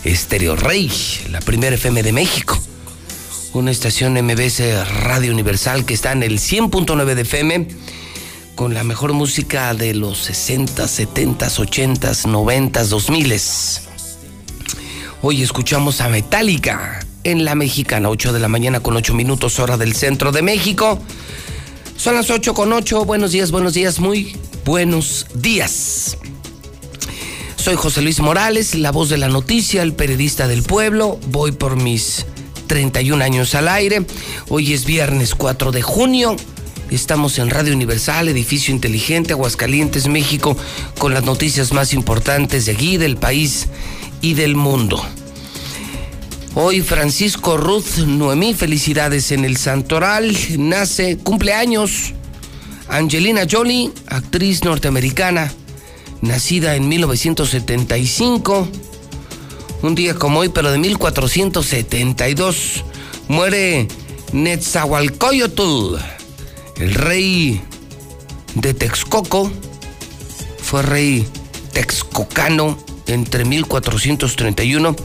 Stereo Rey, la primera FM de México una estación MBS Radio Universal que está en el 100.9 de FM con la mejor música de los 60, 70, 80, 90, 2000. Hoy escuchamos a Metallica en la mexicana, 8 de la mañana con 8 minutos hora del centro de México. Son las 8 con 8. Buenos días, buenos días, muy buenos días. Soy José Luis Morales, la voz de la noticia, el periodista del pueblo. Voy por mis 31 años al aire. Hoy es viernes 4 de junio. Estamos en Radio Universal, Edificio Inteligente, Aguascalientes, México, con las noticias más importantes de aquí, del país y del mundo. Hoy Francisco Ruth Noemí, felicidades en el Santoral, nace, cumpleaños. Angelina Jolie, actriz norteamericana, nacida en 1975. Un día como hoy, pero de 1472, muere Netzahualcoyotl, el rey de Texcoco. Fue rey texcocano entre 1431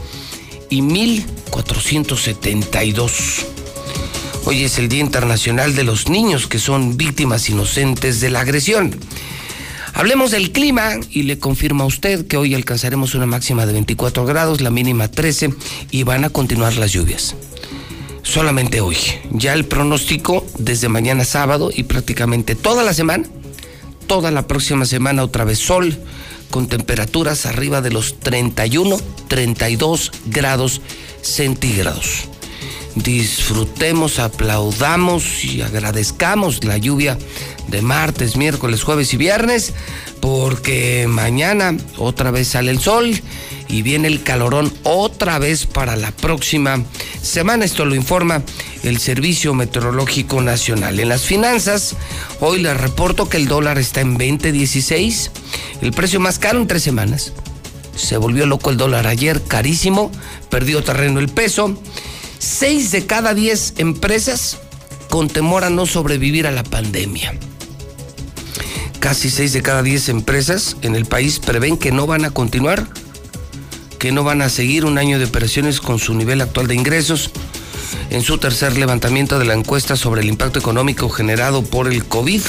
y 1472. Hoy es el Día Internacional de los Niños que son víctimas inocentes de la agresión. Hablemos del clima y le confirma a usted que hoy alcanzaremos una máxima de 24 grados, la mínima 13 y van a continuar las lluvias. Solamente hoy. Ya el pronóstico desde mañana sábado y prácticamente toda la semana, toda la próxima semana otra vez sol con temperaturas arriba de los 31, 32 grados centígrados. Disfrutemos, aplaudamos y agradezcamos la lluvia de martes, miércoles, jueves y viernes, porque mañana otra vez sale el sol y viene el calorón otra vez para la próxima semana. Esto lo informa el Servicio Meteorológico Nacional. En las finanzas, hoy les reporto que el dólar está en 20.16, el precio más caro en tres semanas. Se volvió loco el dólar ayer, carísimo, perdió terreno el peso. Seis de cada diez empresas con temor a no sobrevivir a la pandemia. Casi seis de cada diez empresas en el país prevén que no van a continuar, que no van a seguir un año de operaciones con su nivel actual de ingresos. En su tercer levantamiento de la encuesta sobre el impacto económico generado por el COVID,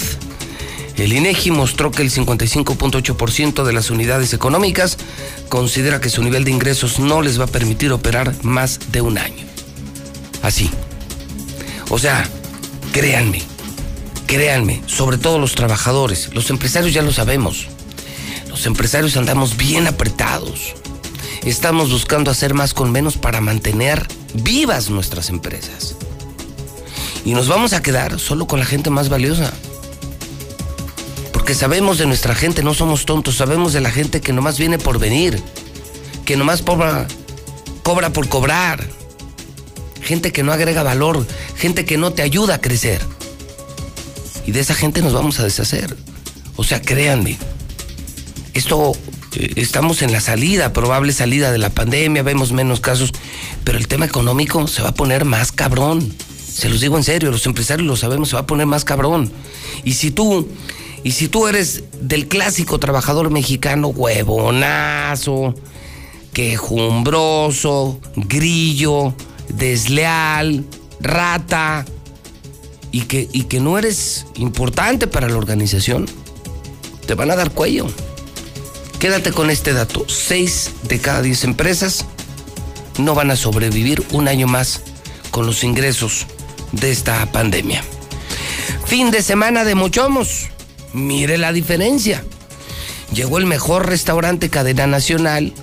el INEGI mostró que el 55.8% de las unidades económicas considera que su nivel de ingresos no les va a permitir operar más de un año así. O sea, créanme, créanme, sobre todo los trabajadores, los empresarios ya lo sabemos. Los empresarios andamos bien apretados. Estamos buscando hacer más con menos para mantener vivas nuestras empresas. Y nos vamos a quedar solo con la gente más valiosa. Porque sabemos de nuestra gente, no somos tontos, sabemos de la gente que nomás viene por venir, que nomás cobra, cobra por cobrar gente que no agrega valor, gente que no te ayuda a crecer. Y de esa gente nos vamos a deshacer. O sea, créanme, esto eh, estamos en la salida, probable salida de la pandemia, vemos menos casos, pero el tema económico se va a poner más cabrón. Se los digo en serio, los empresarios lo sabemos, se va a poner más cabrón. Y si tú, y si tú eres del clásico trabajador mexicano huevonazo, quejumbroso, grillo, desleal, rata, y que, y que no eres importante para la organización, te van a dar cuello. Quédate con este dato. Seis de cada diez empresas no van a sobrevivir un año más con los ingresos de esta pandemia. Fin de semana de Mochomos. Mire la diferencia. Llegó el mejor restaurante cadena nacional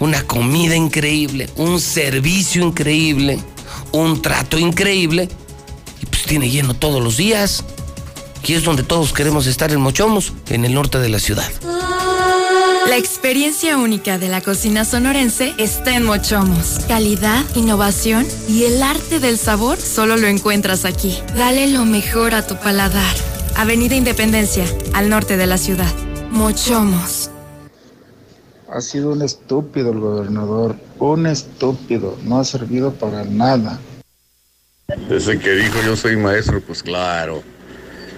una comida increíble, un servicio increíble, un trato increíble. Tiene lleno todos los días. Y es donde todos queremos estar en Mochomos, en el norte de la ciudad. La experiencia única de la cocina sonorense está en Mochomos. Calidad, innovación y el arte del sabor solo lo encuentras aquí. Dale lo mejor a tu paladar. Avenida Independencia, al norte de la ciudad. Mochomos. Ha sido un estúpido el gobernador, un estúpido, no ha servido para nada. Ese que dijo yo soy maestro, pues claro.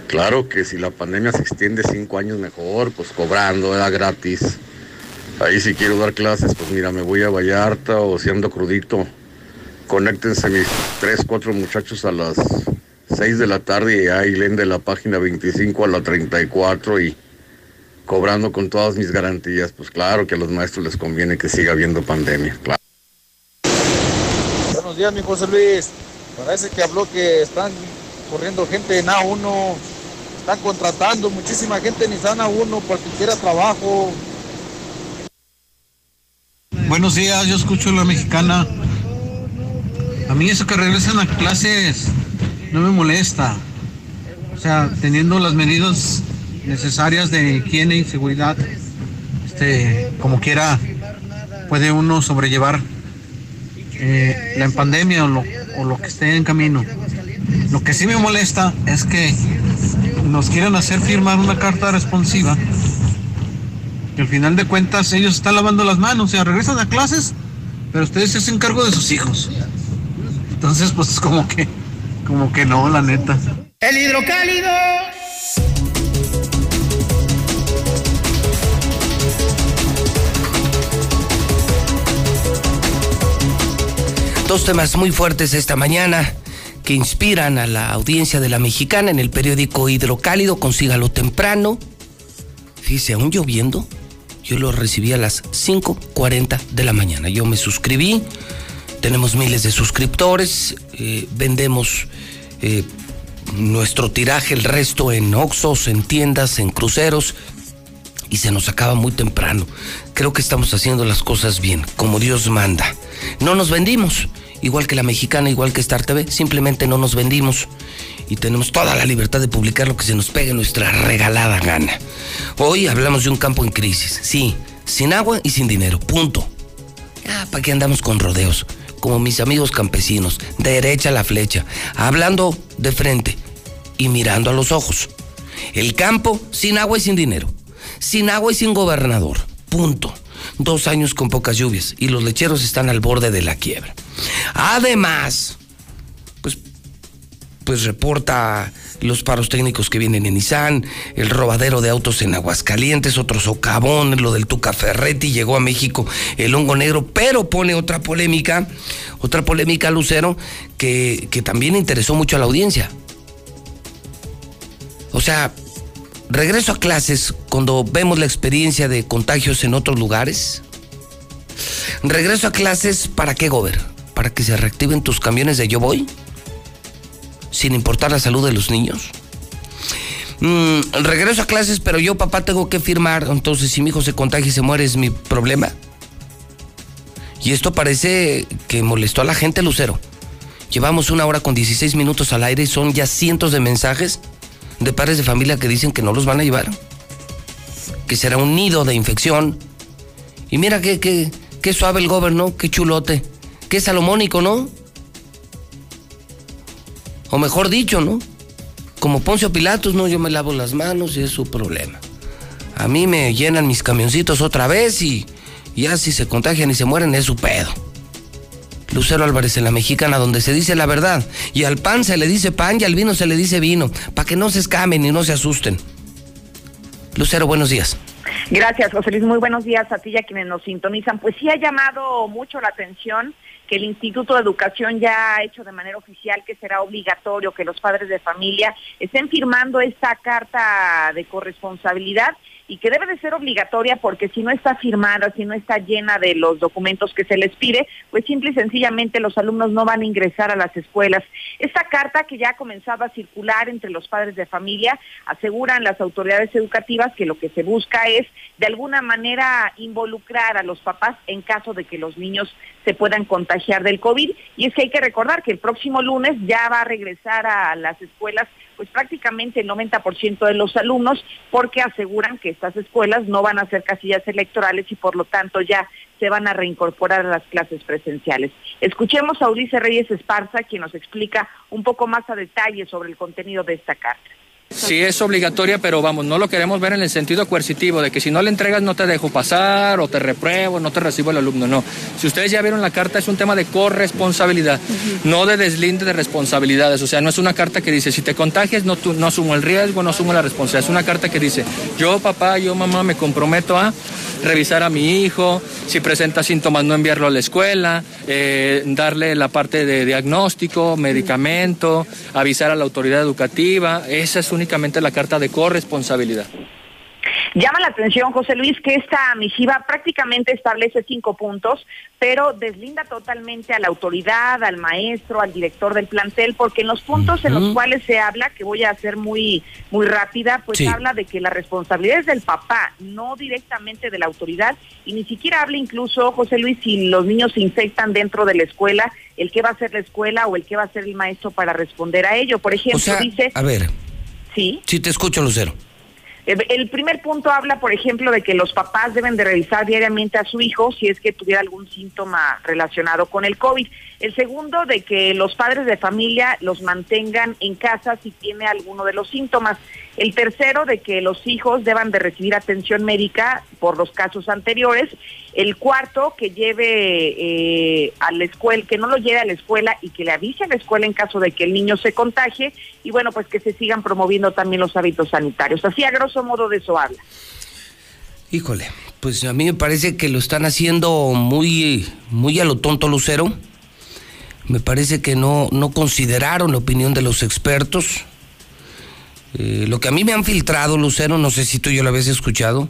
Claro que si la pandemia se extiende cinco años mejor, pues cobrando, era gratis. Ahí si quiero dar clases, pues mira, me voy a Vallarta o siendo crudito. Conéctense mis tres, cuatro muchachos a las seis de la tarde y ahí leen de la página 25 a la 34 y cobrando con todas mis garantías. Pues claro que a los maestros les conviene que siga habiendo pandemia, claro. Buenos días, mi José Luis. Parece que habló que están corriendo gente en A1 están contratando muchísima gente en Nissan A1 porque quiera trabajo. Buenos días, yo escucho la mexicana. A mí eso que regresen a clases no me molesta. O sea, teniendo las medidas necesarias de higiene y seguridad, este, como quiera, puede uno sobrellevar eh, la pandemia o lo, o lo que esté en camino. Lo que sí me molesta es que nos quieren hacer firmar una carta responsiva que al final de cuentas ellos están lavando las manos, o sea, regresan a clases, pero ustedes se hacen cargo de sus hijos. Entonces, pues como que, como que no, la neta. El hidrocálido. Dos temas muy fuertes esta mañana que inspiran a la audiencia de la mexicana en el periódico Hidrocálido, consígalo temprano. Fíjese, aún lloviendo, yo lo recibí a las 5.40 de la mañana. Yo me suscribí, tenemos miles de suscriptores, eh, vendemos eh, nuestro tiraje, el resto en Oxos, en tiendas, en cruceros, y se nos acaba muy temprano. Creo que estamos haciendo las cosas bien, como Dios manda. No nos vendimos igual que la mexicana, igual que Star TV, simplemente no nos vendimos y tenemos toda la libertad de publicar lo que se nos pegue nuestra regalada gana. Hoy hablamos de un campo en crisis, sí, sin agua y sin dinero, punto. Ah, ¿para qué andamos con rodeos? Como mis amigos campesinos, derecha la flecha, hablando de frente y mirando a los ojos. El campo sin agua y sin dinero, sin agua y sin gobernador, punto dos años con pocas lluvias y los lecheros están al borde de la quiebra. Además, pues, pues reporta los paros técnicos que vienen en Nissan, el robadero de autos en Aguascalientes, otro socavón, lo del Tuca Ferretti, llegó a México el hongo negro, pero pone otra polémica, otra polémica, Lucero, que, que también interesó mucho a la audiencia. O sea, regreso a clases cuando vemos la experiencia de contagios en otros lugares. Regreso a clases para qué, Gober? Para que se reactiven tus camiones de yo voy, sin importar la salud de los niños. Mm, regreso a clases, pero yo, papá, tengo que firmar. Entonces, si mi hijo se contagia y se muere, es mi problema. Y esto parece que molestó a la gente, Lucero. Llevamos una hora con 16 minutos al aire y son ya cientos de mensajes de padres de familia que dicen que no los van a llevar, que será un nido de infección. Y mira qué, qué, qué suave el gobierno, qué chulote, qué salomónico, ¿no? O mejor dicho, ¿no? Como Poncio Pilatos, no, yo me lavo las manos y es su problema. A mí me llenan mis camioncitos otra vez y ya si se contagian y se mueren es su pedo. Lucero Álvarez en la mexicana, donde se dice la verdad. Y al pan se le dice pan y al vino se le dice vino, para que no se escamen y no se asusten. Lucero, buenos días. Gracias, José Luis. Muy buenos días a ti y a quienes nos sintonizan. Pues sí ha llamado mucho la atención que el Instituto de Educación ya ha hecho de manera oficial que será obligatorio que los padres de familia estén firmando esta carta de corresponsabilidad y que debe de ser obligatoria porque si no está firmada, si no está llena de los documentos que se les pide, pues simple y sencillamente los alumnos no van a ingresar a las escuelas. Esta carta que ya ha comenzado a circular entre los padres de familia, aseguran las autoridades educativas que lo que se busca es de alguna manera involucrar a los papás en caso de que los niños se puedan contagiar del COVID. Y es que hay que recordar que el próximo lunes ya va a regresar a las escuelas pues prácticamente el 90% de los alumnos porque aseguran que estas escuelas no van a ser casillas electorales y por lo tanto ya se van a reincorporar a las clases presenciales. Escuchemos a Ulises Reyes Esparza, quien nos explica un poco más a detalle sobre el contenido de esta carta. Sí es obligatoria, pero vamos, no lo queremos ver en el sentido coercitivo, de que si no le entregas no te dejo pasar o te repruebo, no te recibo el alumno, no. Si ustedes ya vieron la carta, es un tema de corresponsabilidad, no de deslinde de responsabilidades. O sea, no es una carta que dice, si te contagias, no, no asumo el riesgo, no asumo la responsabilidad. Es una carta que dice, yo papá, yo mamá, me comprometo a revisar a mi hijo, si presenta síntomas, no enviarlo a la escuela, eh, darle la parte de diagnóstico, medicamento, avisar a la autoridad educativa. Esa es una únicamente la carta de corresponsabilidad. Llama la atención, José Luis, que esta misiva prácticamente establece cinco puntos, pero deslinda totalmente a la autoridad, al maestro, al director del plantel, porque en los puntos en los cuales se habla, que voy a hacer muy, muy rápida, pues habla de que la responsabilidad es del papá, no directamente de la autoridad, y ni siquiera habla incluso, José Luis, si los niños se infectan dentro de la escuela, el qué va a hacer la escuela o el qué va a hacer el maestro para responder a ello. Por ejemplo, dice... A ver. Sí. Sí, te escucho, Lucero. El primer punto habla, por ejemplo, de que los papás deben de revisar diariamente a su hijo si es que tuviera algún síntoma relacionado con el COVID. El segundo, de que los padres de familia los mantengan en casa si tiene alguno de los síntomas. El tercero, de que los hijos deban de recibir atención médica por los casos anteriores. El cuarto, que lleve eh, a la escuela, que no lo lleve a la escuela y que le avise a la escuela en caso de que el niño se contagie. Y bueno, pues que se sigan promoviendo también los hábitos sanitarios. Así a grosso modo de eso habla. Híjole, pues a mí me parece que lo están haciendo muy, muy a lo tonto, Lucero. Me parece que no, no consideraron la opinión de los expertos. Eh, lo que a mí me han filtrado, Lucero, no sé si tú ya lo habías escuchado,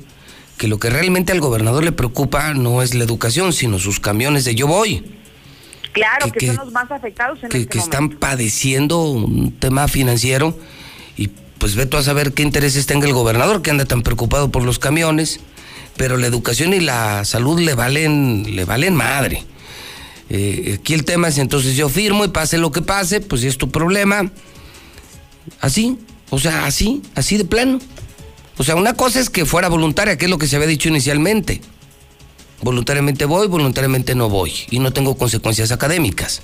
que lo que realmente al gobernador le preocupa no es la educación, sino sus camiones de yo voy. Claro, que, son los más afectados en que, este que están padeciendo un tema financiero y pues ve tú a saber qué intereses tenga el gobernador que anda tan preocupado por los camiones, pero la educación y la salud le valen, le valen madre. Eh, aquí el tema es entonces yo firmo y pase lo que pase, pues es tu problema. Así, o sea, así, así de plano. O sea, una cosa es que fuera voluntaria, que es lo que se había dicho inicialmente. Voluntariamente voy, voluntariamente no voy. Y no tengo consecuencias académicas.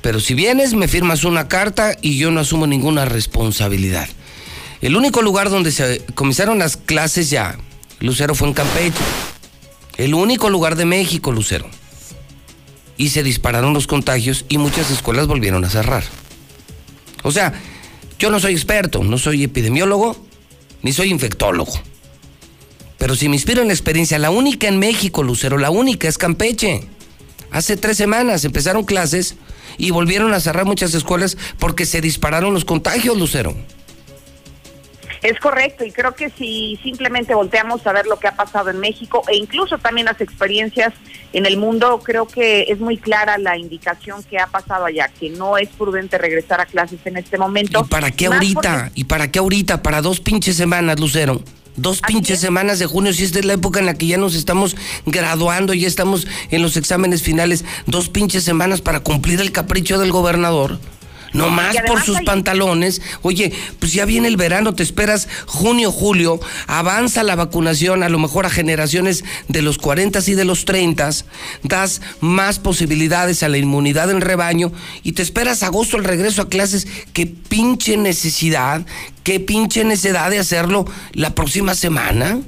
Pero si vienes, me firmas una carta y yo no asumo ninguna responsabilidad. El único lugar donde se comenzaron las clases ya, Lucero, fue en Campeche. El único lugar de México, Lucero. Y se dispararon los contagios y muchas escuelas volvieron a cerrar. O sea, yo no soy experto, no soy epidemiólogo, ni soy infectólogo. Pero si me inspiro en la experiencia, la única en México, Lucero, la única es Campeche. Hace tres semanas empezaron clases y volvieron a cerrar muchas escuelas porque se dispararon los contagios, Lucero. Es correcto, y creo que si simplemente volteamos a ver lo que ha pasado en México e incluso también las experiencias en el mundo, creo que es muy clara la indicación que ha pasado allá, que no es prudente regresar a clases en este momento. ¿Y para qué ahorita? ¿Y para qué ahorita? Para dos pinches semanas, Lucero. Dos pinches semanas de junio, si esta es la época en la que ya nos estamos graduando, ya estamos en los exámenes finales, dos pinches semanas para cumplir el capricho del gobernador. No más por sus pantalones. Oye, pues ya viene el verano, te esperas junio, julio, avanza la vacunación a lo mejor a generaciones de los 40 y de los 30, das más posibilidades a la inmunidad en rebaño y te esperas agosto el regreso a clases. Qué pinche necesidad, qué pinche necesidad de hacerlo la próxima semana.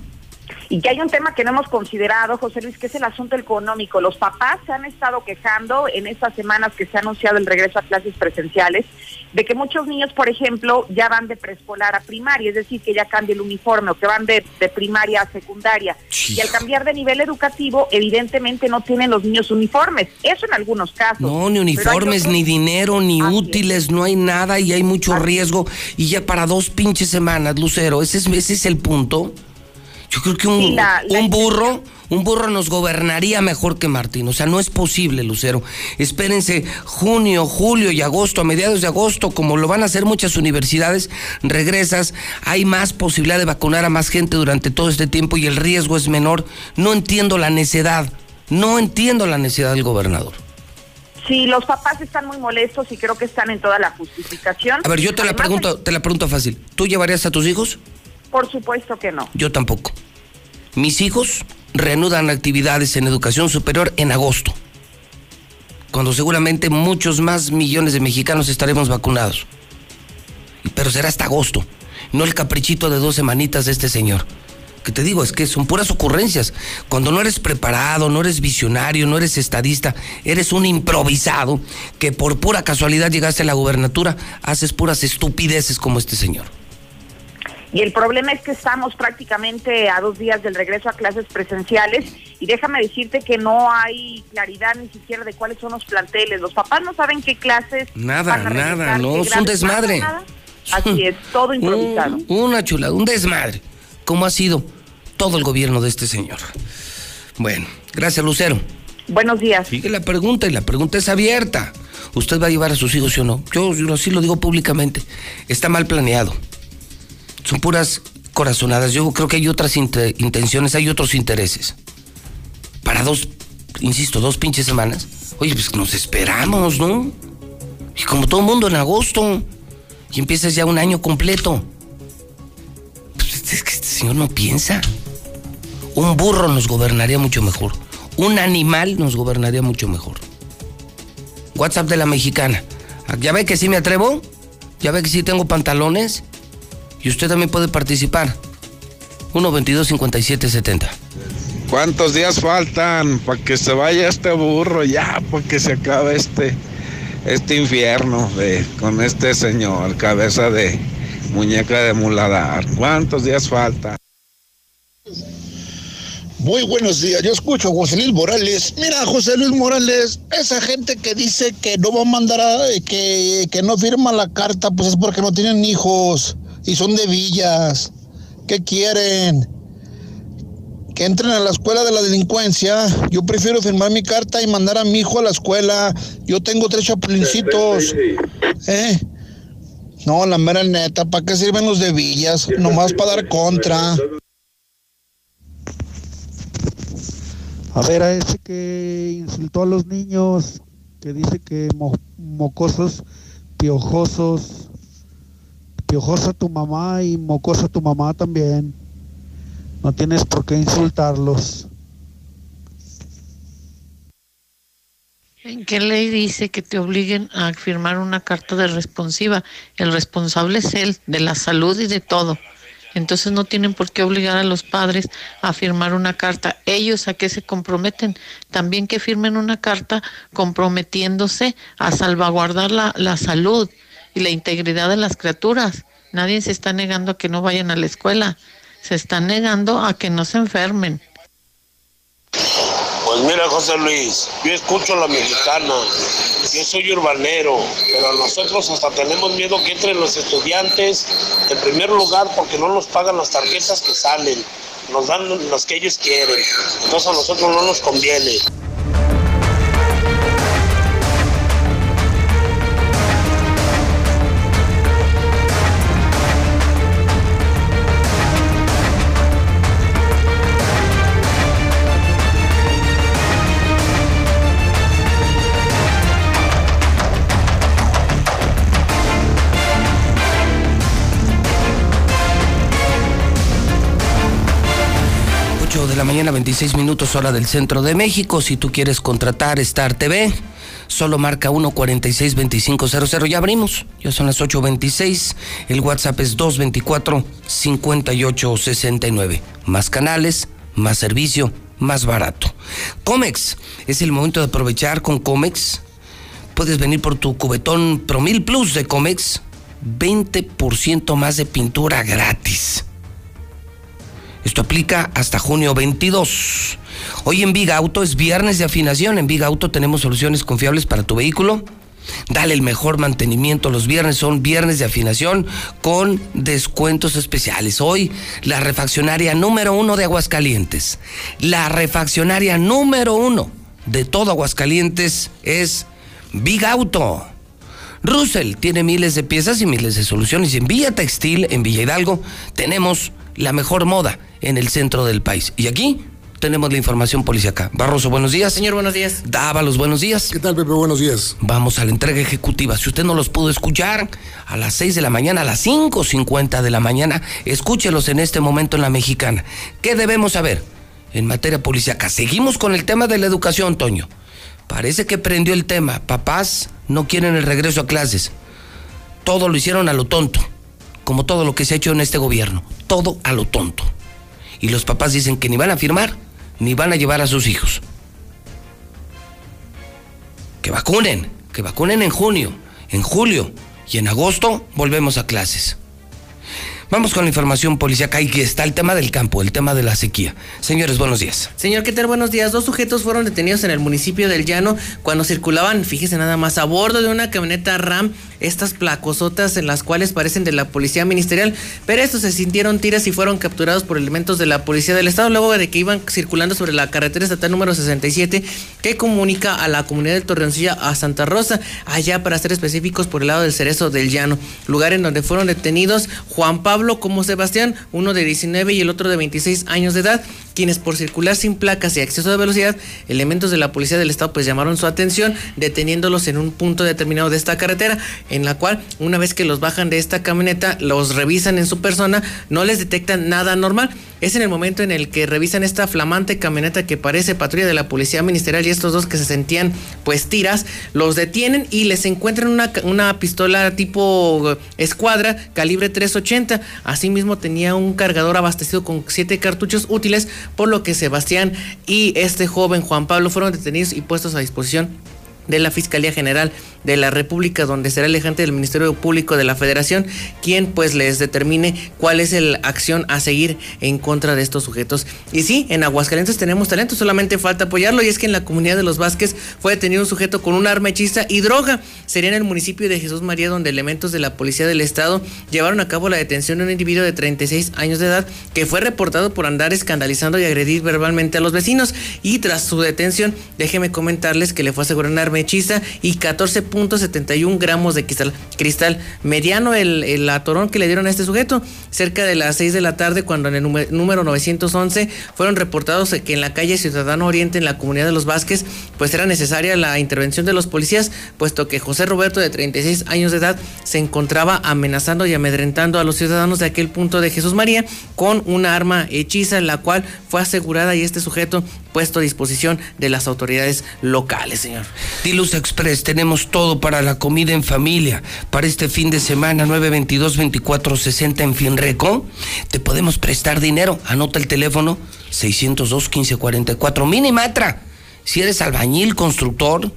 Y que hay un tema que no hemos considerado, José Luis, que es el asunto económico. Los papás se han estado quejando en estas semanas que se ha anunciado el regreso a clases presenciales de que muchos niños, por ejemplo, ya van de preescolar a primaria, es decir, que ya cambia el uniforme o que van de, primaria a secundaria. Y al cambiar de nivel educativo, evidentemente no tienen los niños uniformes. Eso en algunos casos. No, ni uniformes, ni dinero, ni útiles, no hay nada y hay mucho riesgo. Y ya para dos pinches semanas, Lucero, ese es, ese es el punto. Yo creo que un, un burro, un burro nos gobernaría mejor que Martín. O sea, no es posible, Lucero. Espérense junio, julio y agosto, a mediados de agosto, como lo van a hacer muchas universidades, regresas, hay más posibilidad de vacunar a más gente durante todo este tiempo y el riesgo es menor. No entiendo la necedad, no entiendo la necesidad del gobernador. Sí, los papás están muy molestos y creo que están en toda la justificación. A ver, yo te la pregunto, te la pregunto fácil. ¿Tú llevarías a tus hijos? Por supuesto que no. Yo tampoco. Mis hijos reanudan actividades en educación superior en agosto, cuando seguramente muchos más millones de mexicanos estaremos vacunados. Pero será hasta agosto, no el caprichito de dos semanitas de este señor. Que te digo, es que son puras ocurrencias. Cuando no eres preparado, no eres visionario, no eres estadista, eres un improvisado que por pura casualidad llegaste a la gubernatura, haces puras estupideces como este señor. Y el problema es que estamos prácticamente a dos días del regreso a clases presenciales y déjame decirte que no hay claridad ni siquiera de cuáles son los planteles. Los papás no saben qué clases. Nada, nada, no, es un desmadre. Así es, todo improvisado. una chulada, un desmadre. ¿Cómo ha sido todo el gobierno de este señor? Bueno, gracias Lucero. Buenos días. Sigue la pregunta y la pregunta es abierta. ¿Usted va a llevar a sus hijos, sí o no? Yo, yo así lo digo públicamente. Está mal planeado son puras corazonadas. Yo creo que hay otras intenciones, hay otros intereses. Para dos, insisto, dos pinches semanas. Oye, pues nos esperamos, ¿no? Y como todo mundo en agosto. Y empiezas ya un año completo. Pues es que este señor no piensa. Un burro nos gobernaría mucho mejor. Un animal nos gobernaría mucho mejor. WhatsApp de la mexicana. ¿Ya ve que sí me atrevo? ¿Ya ve que sí tengo pantalones? Y usted también puede participar. 1-22-57-70. ¿Cuántos días faltan para que se vaya este burro ya, para que se acabe este, este infierno de, con este señor, cabeza de muñeca de muladar? ¿Cuántos días faltan? Muy buenos días, yo escucho a José Luis Morales. Mira, José Luis Morales, esa gente que dice que no va a mandar a, que, que no firma la carta, pues es porque no tienen hijos y son de villas. ¿Qué quieren? Que entren a la escuela de la delincuencia. Yo prefiero firmar mi carta y mandar a mi hijo a la escuela. Yo tengo tres chapulincitos. ¿Eh? No, la mera neta, ¿para qué sirven los de villas? Nomás para dar contra. A ver, a ese que insultó a los niños, que dice que mocosos, piojosos, piojosa tu mamá y mocosa tu mamá también. No tienes por qué insultarlos. ¿En qué ley dice que te obliguen a firmar una carta de responsiva? El responsable es él, de la salud y de todo. Entonces no tienen por qué obligar a los padres a firmar una carta. Ellos a qué se comprometen? También que firmen una carta comprometiéndose a salvaguardar la, la salud y la integridad de las criaturas. Nadie se está negando a que no vayan a la escuela, se está negando a que no se enfermen. Pues mira, José Luis, yo escucho a la mexicana, yo soy urbanero, pero nosotros hasta tenemos miedo que entren los estudiantes, en primer lugar porque no nos pagan las tarjetas que salen, nos dan las que ellos quieren, entonces a nosotros no nos conviene. De la mañana, 26 minutos hora del centro de México. Si tú quieres contratar Star TV, solo marca 146-2500. Ya abrimos, ya son las 8.26. El WhatsApp es 224-5869. Más canales, más servicio, más barato. Comex, es el momento de aprovechar con Comex. Puedes venir por tu cubetón Promil Plus de Comex. 20% más de pintura gratis. Esto aplica hasta junio 22. Hoy en Big Auto es viernes de afinación. En Big Auto tenemos soluciones confiables para tu vehículo. Dale el mejor mantenimiento. Los viernes son viernes de afinación con descuentos especiales. Hoy, la refaccionaria número uno de Aguascalientes. La refaccionaria número uno de todo Aguascalientes es Big Auto. Russell tiene miles de piezas y miles de soluciones. Y en Villa Textil, en Villa Hidalgo, tenemos la mejor moda en el centro del país. Y aquí tenemos la información policíaca. Barroso, buenos días. Señor, buenos días. Dávalos, buenos días. ¿Qué tal, Pepe? Buenos días. Vamos a la entrega ejecutiva. Si usted no los pudo escuchar a las 6 de la mañana, a las 5.50 de la mañana, escúchelos en este momento en la mexicana. ¿Qué debemos saber en materia policíaca? Seguimos con el tema de la educación, Toño. Parece que prendió el tema. Papás no quieren el regreso a clases. Todo lo hicieron a lo tonto, como todo lo que se ha hecho en este gobierno. Todo a lo tonto. Y los papás dicen que ni van a firmar, ni van a llevar a sus hijos. Que vacunen, que vacunen en junio, en julio y en agosto volvemos a clases. Vamos con la información policíaca y está el tema del campo, el tema de la sequía. Señores, buenos días. Señor Keter, buenos días. Dos sujetos fueron detenidos en el municipio del Llano cuando circulaban, fíjese nada más, a bordo de una camioneta RAM, estas placosotas en las cuales parecen de la policía ministerial, pero estos se sintieron tiras y fueron capturados por elementos de la policía del estado luego de que iban circulando sobre la carretera estatal número 67 que comunica a la comunidad de Torreoncilla a Santa Rosa, allá para ser específicos por el lado del Cerezo del Llano, lugar en donde fueron detenidos Juan Pablo como Sebastián, uno de 19 y el otro de 26 años de edad, quienes por circular sin placas y exceso de velocidad, elementos de la policía del estado pues llamaron su atención deteniéndolos en un punto determinado de esta carretera, en la cual una vez que los bajan de esta camioneta, los revisan en su persona, no les detectan nada normal. Es en el momento en el que revisan esta flamante camioneta que parece patrulla de la policía ministerial y estos dos que se sentían pues tiras, los detienen y les encuentran una, una pistola tipo escuadra calibre 380. Asimismo tenía un cargador abastecido con siete cartuchos útiles, por lo que Sebastián y este joven Juan Pablo fueron detenidos y puestos a disposición de la Fiscalía General de la República, donde será el del Ministerio Público de la Federación quien pues les determine cuál es la acción a seguir en contra de estos sujetos. Y sí, en Aguascalientes tenemos talento, solamente falta apoyarlo y es que en la comunidad de los Vázquez fue detenido un sujeto con un arma hechiza y droga. Sería en el municipio de Jesús María donde elementos de la Policía del Estado llevaron a cabo la detención de un individuo de 36 años de edad que fue reportado por andar escandalizando y agredir verbalmente a los vecinos y tras su detención, déjeme comentarles que le fue asegurado un arma hechiza y 14 .71 gramos de cristal, cristal mediano el, el, atorón que le dieron a este sujeto. Cerca de las 6 de la tarde, cuando en el número 911 fueron reportados que en la calle Ciudadano Oriente, en la comunidad de los Vázquez, pues era necesaria la intervención de los policías, puesto que José Roberto, de 36 años de edad, se encontraba amenazando y amedrentando a los ciudadanos de aquel punto de Jesús María con una arma hechiza, la cual fue asegurada y este sujeto puesto a disposición de las autoridades locales, señor. Diluz Express, tenemos todo para la comida en familia. Para este fin de semana, 922-2460 en Finreco, te podemos prestar dinero. Anota el teléfono 602-1544. Minimatra. Si eres albañil, constructor,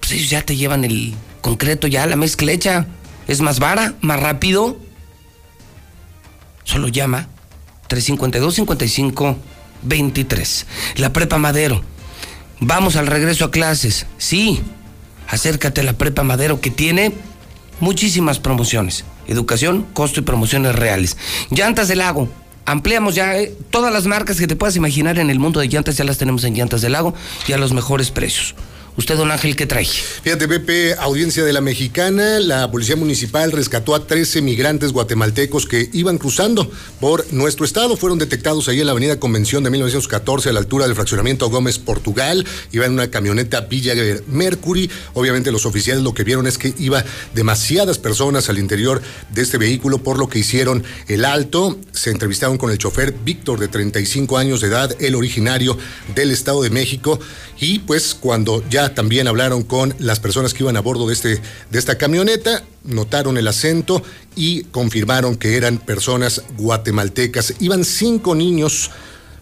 pues ellos ya te llevan el concreto, ya la mezcla hecha. Es más vara, más rápido. Solo llama 352-55 23. La Prepa Madero. Vamos al regreso a clases. Sí, acércate a la Prepa Madero que tiene muchísimas promociones. Educación, costo y promociones reales. Llantas del Lago. Ampliamos ya eh, todas las marcas que te puedas imaginar en el mundo de llantas, ya las tenemos en Llantas del Lago y a los mejores precios. Usted, don Ángel, ¿qué trae? Fíjate, Pepe, audiencia de la mexicana, la policía municipal rescató a 13 migrantes guatemaltecos que iban cruzando por nuestro estado. Fueron detectados ahí en la avenida Convención de 1914 a la altura del fraccionamiento Gómez, Portugal. Iban en una camioneta Villa Mercury. Obviamente los oficiales lo que vieron es que iba demasiadas personas al interior de este vehículo, por lo que hicieron el alto. Se entrevistaron con el chofer Víctor, de 35 años de edad, el originario del Estado de México. Y pues cuando ya también hablaron con las personas que iban a bordo de, este, de esta camioneta, notaron el acento y confirmaron que eran personas guatemaltecas. Iban cinco niños,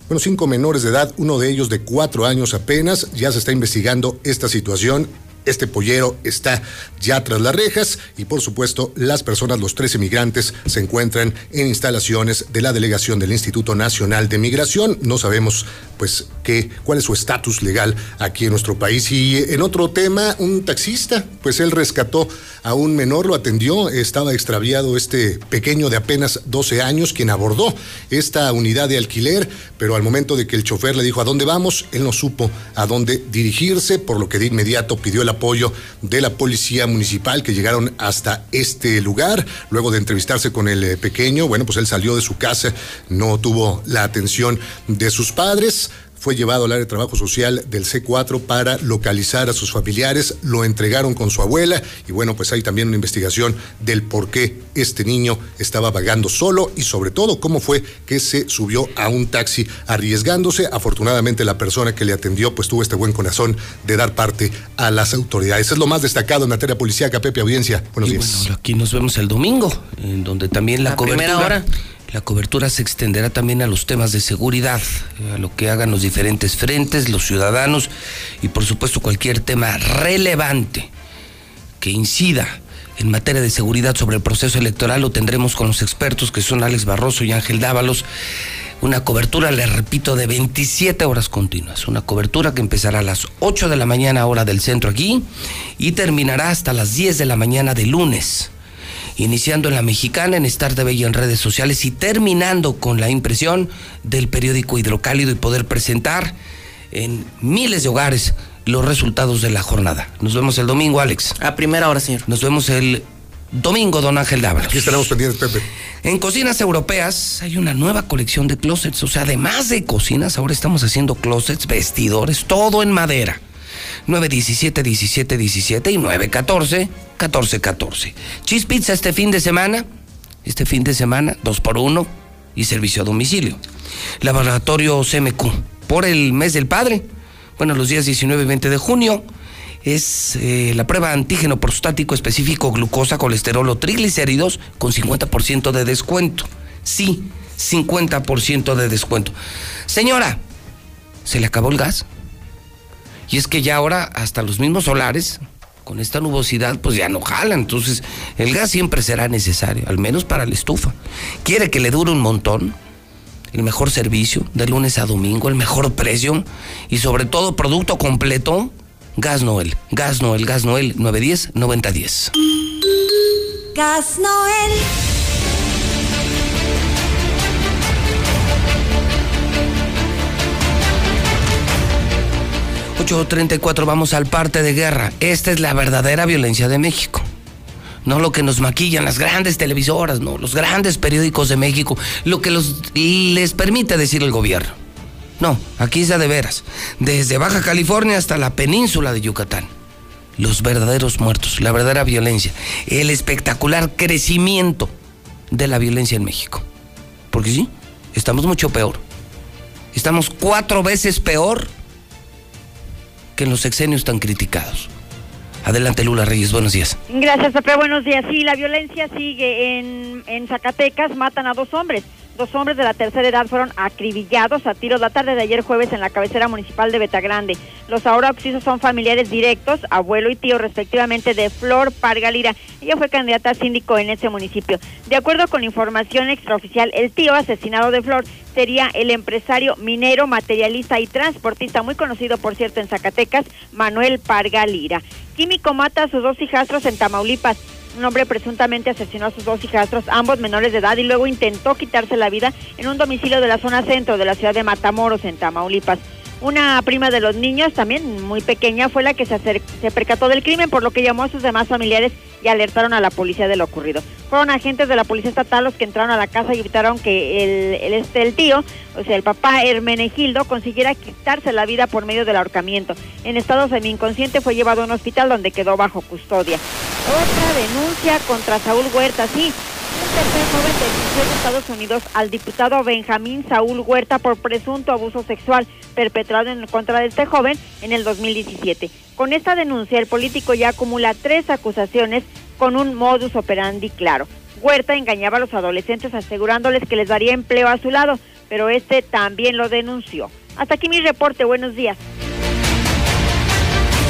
bueno, cinco menores de edad, uno de ellos de cuatro años apenas. Ya se está investigando esta situación Este pollero está ya tras las rejas y por supuesto las personas, los 13 migrantes, se encuentran en instalaciones de la delegación del Instituto Nacional de Migración. No sabemos pues qué, cuál es su estatus legal aquí en nuestro país. Y en otro tema, un taxista, pues él rescató a un menor, lo atendió, estaba extraviado este pequeño de apenas 12 años, quien abordó esta unidad de alquiler, pero al momento de que el chofer le dijo a dónde vamos, él no supo a dónde dirigirse, por lo que de inmediato pidió el apoyo de la policía municipal que llegaron hasta este lugar. Luego de entrevistarse con el eh, pequeño, bueno, pues él salió de su casa, no tuvo la atención de sus padres fue llevado al área de trabajo social del C4 para localizar a sus familiares, lo entregaron con su abuela y bueno, pues hay también una investigación del por qué este niño estaba vagando solo y sobre todo cómo fue que se subió a un taxi arriesgándose. Afortunadamente la persona que le atendió pues tuvo este buen corazón de dar parte a las autoridades. Es lo más destacado en materia policíaca, Pepe Audiencia. Buenos días. Bueno, aquí nos vemos el domingo, en donde también la, La cobertura... primera hora. La cobertura se extenderá también a los temas de seguridad, a lo que hagan los diferentes frentes, los ciudadanos y por supuesto cualquier tema relevante que incida en materia de seguridad sobre el proceso electoral lo tendremos con los expertos que son Alex Barroso y Ángel Dávalos. Una cobertura, le repito, de 27 horas continuas. Una cobertura que empezará a las 8 de la mañana hora del centro aquí y terminará hasta las 10 de la mañana de lunes iniciando en la mexicana, en Star TV y en redes sociales y terminando con la impresión del periódico Hidrocálido y poder presentar en miles de hogares los resultados de la jornada. Nos vemos el domingo, Alex. A primera hora, señor. Nos vemos el domingo, don Ángel Dávalos. Aquí estaremos pendientes, Pepe. En cocinas europeas hay una nueva colección de closets. O sea, además de cocinas, ahora estamos haciendo closets, vestidores, todo en madera. 917 17 17 y 914 14 14. Cheese Pizza este fin de semana, este fin de semana, dos por uno y servicio a domicilio. Laboratorio CMQ, por el mes del padre, bueno, los días 19 y 20 de junio, es eh, la prueba antígeno prostático específico glucosa, colesterol o triglicéridos con 50% de descuento. Sí, 50% de descuento. Señora, ¿se le acabó el gas? Y es que ya ahora hasta los mismos solares, con esta nubosidad, pues ya no jalan. Entonces, el gas siempre será necesario, al menos para la estufa. ¿Quiere que le dure un montón? El mejor servicio, de lunes a domingo, el mejor precio y sobre todo producto completo. Gas Noel, Gas Noel, Gas Noel, 910-9010. Gas Noel. 834, vamos al parte de guerra. Esta es la verdadera violencia de México. No lo que nos maquillan las grandes televisoras, no, los grandes periódicos de México, lo que los, les permite decir el gobierno. No, aquí es de veras. Desde Baja California hasta la península de Yucatán. Los verdaderos muertos, la verdadera violencia, el espectacular crecimiento de la violencia en México. Porque sí, estamos mucho peor. Estamos cuatro veces peor en los sexenios tan criticados. Adelante Lula Reyes, buenos días. Gracias, Pepe. Buenos días. Sí, la violencia sigue en Zacatecas. Matan a dos hombres. Dos hombres de la tercera edad fueron acribillados a tiros la tarde de ayer jueves en la cabecera municipal de Betagrande. Los ahora occisos son familiares directos, abuelo y tío respectivamente de Flor Pargalira. Ella fue candidata a síndico en ese municipio. De acuerdo con información extraoficial, el tío asesinado de Flor sería el empresario minero, materialista y transportista muy conocido, por cierto, en Zacatecas, Manuel Pargalira. Químico mata a sus dos hijastros en Tamaulipas. Un hombre presuntamente asesinó a sus dos hijastros, ambos menores de edad, y luego intentó quitarse la vida en un domicilio de la zona centro de la ciudad de Matamoros, en Tamaulipas. Una prima de los niños, también muy pequeña, fue la que se, se percató del crimen, por lo que llamó a sus demás familiares y alertaron a la policía de lo ocurrido. Fueron agentes de la policía estatal los que entraron a la casa y evitaron que el, el, este, el tío, o sea, el papá Hermenegildo, consiguiera quitarse la vida por medio del ahorcamiento. En estado semi-inconsciente fue llevado a un hospital donde quedó bajo custodia. Otra denuncia contra Saúl Huerta, sí. Un tercer joven denunció en Estados Unidos al diputado Benjamín Saúl Huerta por presunto abuso sexual perpetrado en contra de este joven en el 2017. Con esta denuncia, el político ya acumula tres acusaciones con un modus operandi claro. Huerta engañaba a los adolescentes asegurándoles que les daría empleo a su lado, pero este también lo denunció. Hasta aquí mi reporte. Buenos días.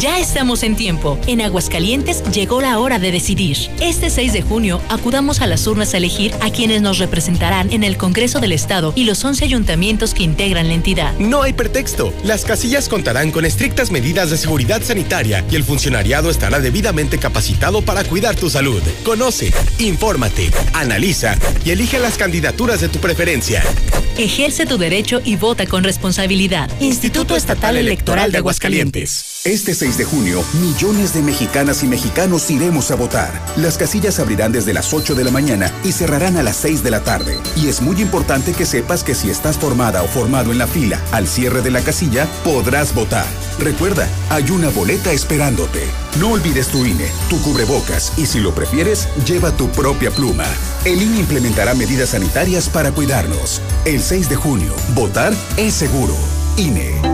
Ya estamos en tiempo. En Aguascalientes llegó la hora de decidir. Este 6 de junio acudamos a las urnas a elegir a quienes nos representarán en el Congreso del Estado y los 11 ayuntamientos que integran la entidad. No hay pretexto. Las casillas contarán con estrictas medidas de seguridad sanitaria y el funcionariado estará debidamente capacitado para cuidar tu salud. Conoce, infórmate, analiza y elige las candidaturas de tu preferencia. Ejerce tu derecho y vota con responsabilidad. Instituto Estatal Electoral de Aguascalientes. Este 6 de junio, millones de mexicanas y mexicanos iremos a votar. Las casillas abrirán desde las 8 de la mañana y cerrarán a las 6 de la tarde. Y es muy importante que sepas que si estás formada o formado en la fila al cierre de la casilla, podrás votar. Recuerda, hay una boleta esperándote. No olvides tu INE, tu cubrebocas y si lo prefieres, lleva tu propia pluma. El INE implementará medidas sanitarias para cuidarnos. El 6 de junio, votar es seguro. INE.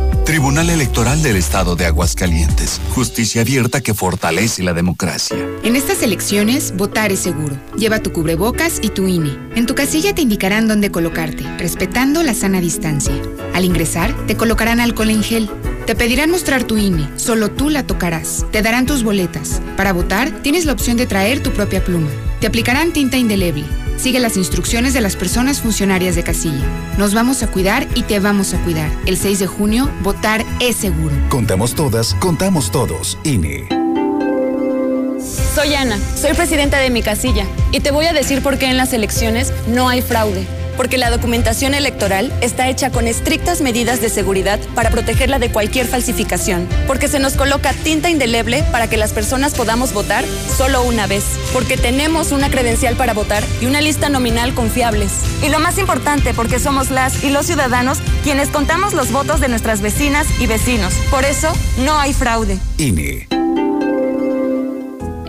Tribunal Electoral del Estado de Aguascalientes. Justicia abierta que fortalece la democracia. En estas elecciones, votar es seguro. Lleva tu cubrebocas y tu INE. En tu casilla te indicarán dónde colocarte, respetando la sana distancia. Al ingresar, te colocarán alcohol en gel. Te pedirán mostrar tu INE, solo tú la tocarás. Te darán tus boletas. Para votar, tienes la opción de traer tu propia pluma. Te aplicarán tinta indeleble. Sigue las instrucciones de las personas funcionarias de casilla. Nos vamos a cuidar y te vamos a cuidar. El 6 de junio, votar es seguro. Contamos todas, contamos todos. INE. Soy Ana, soy presidenta de mi casilla y te voy a decir por qué en las elecciones no hay fraude porque la documentación electoral está hecha con estrictas medidas de seguridad para protegerla de cualquier falsificación, porque se nos coloca tinta indeleble para que las personas podamos votar solo una vez, porque tenemos una credencial para votar y una lista nominal confiables. Y lo más importante, porque somos las y los ciudadanos quienes contamos los votos de nuestras vecinas y vecinos. Por eso, no hay fraude. INE.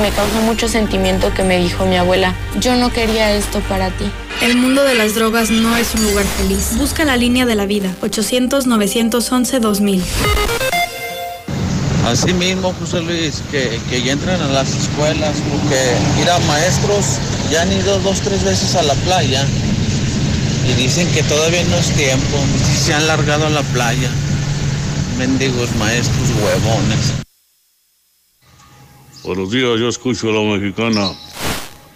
Me causó mucho sentimiento que me dijo mi abuela, yo no quería esto para ti. El mundo de las drogas no es un lugar feliz. Busca la línea de la vida, 800-911-2000. Así mismo, José Luis, que, que ya entran a las escuelas, porque ir a maestros ya han ido dos, tres veces a la playa y dicen que todavía no es tiempo, se han largado a la playa. Mendigos maestros huevones. Buenos días, yo escucho a la mexicana.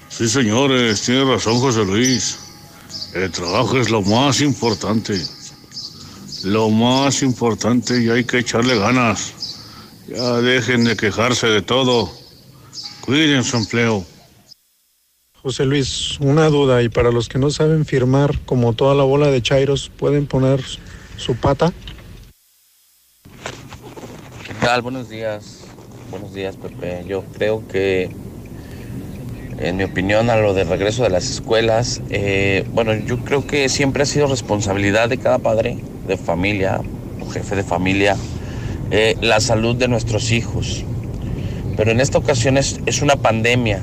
Sí, señores, tiene razón José Luis. El trabajo es lo más importante. Lo más importante y hay que echarle ganas. Ya dejen de quejarse de todo. Cuiden su empleo. José Luis, una duda, y para los que no saben firmar, como toda la bola de Chairos, ¿pueden poner su pata? ¿Qué tal? Buenos días. Buenos días, Pepe. Yo creo que, en mi opinión, a lo de regreso de las escuelas, eh, bueno, yo creo que siempre ha sido responsabilidad de cada padre de familia o jefe de familia eh, la salud de nuestros hijos. Pero en esta ocasión es, es una pandemia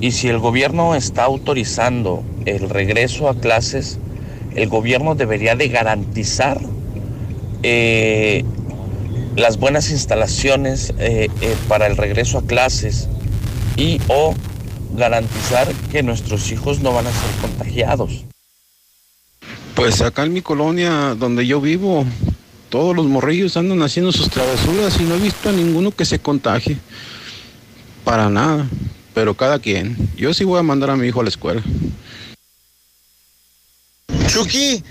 y si el gobierno está autorizando el regreso a clases, el gobierno debería de garantizar eh, las buenas instalaciones eh, eh, para el regreso a clases y o garantizar que nuestros hijos no van a ser contagiados. Pues acá en mi colonia donde yo vivo, todos los morrillos andan haciendo sus travesuras y no he visto a ninguno que se contagie. Para nada. Pero cada quien. Yo sí voy a mandar a mi hijo a la escuela. Chucky,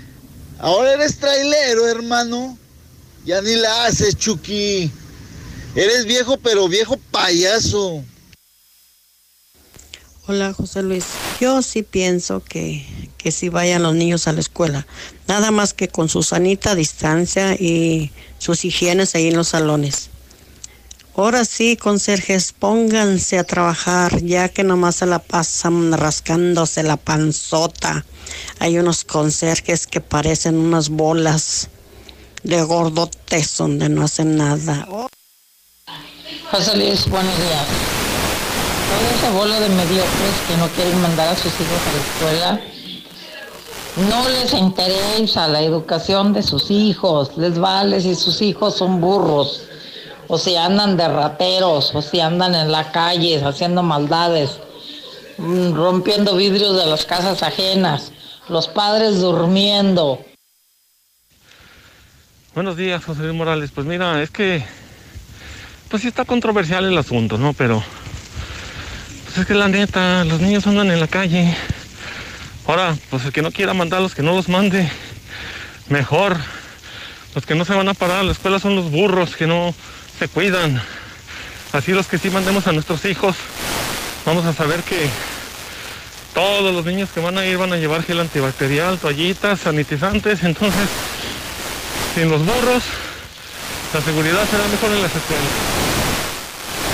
ahora eres trailero, hermano. Ya ni la haces, Chucky. Eres viejo, pero viejo payaso. Hola, José Luis. Yo sí pienso que, que sí vayan los niños a la escuela. Nada más que con su sanita distancia y sus higienes ahí en los salones. Ahora sí, conserjes, pónganse a trabajar, ya que nomás se la pasan rascándose la panzota. Hay unos conserjes que parecen unas bolas de gordotes donde no hacen nada. José Luis, buenos días. Toda esa bola de mediocres que no quieren mandar a sus hijos a la escuela, no les interesa la educación de sus hijos, les vale si sus hijos son burros o si andan de rateros, o si andan en la calle haciendo maldades, mm, rompiendo vidrios de las casas ajenas, los padres durmiendo. Buenos días, José Luis Morales. Pues mira, es que, pues sí está controversial el asunto, ¿no? Pero, pues es que la neta, los niños andan en la calle. Ahora, pues el que no quiera mandarlos, que no los mande. Mejor. Los que no se van a parar a la escuela son los burros, que no, se cuidan. Así los que sí mandemos a nuestros hijos, vamos a saber que todos los niños que van a ir van a llevar gel antibacterial, toallitas, sanitizantes. Entonces, sin los burros, la seguridad será mejor en las escuelas.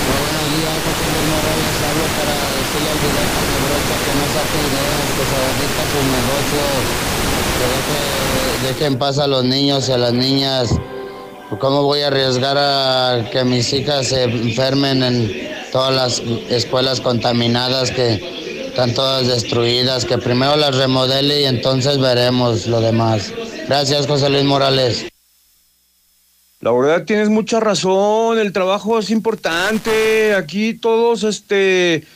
Buenos días, José Luis Morales. Hablo para decirle al director de brocha que no saque ideas, que se dedique a sus negocios, que deje, deje en paz a los niños y a las niñas. ¿Cómo voy a arriesgar a que mis hijas se enfermen en todas las escuelas contaminadas que están todas destruidas? Que primero las remodele y entonces veremos lo demás. Gracias, José Luis Morales. La verdad tienes mucha razón, el trabajo es importante, aquí todos este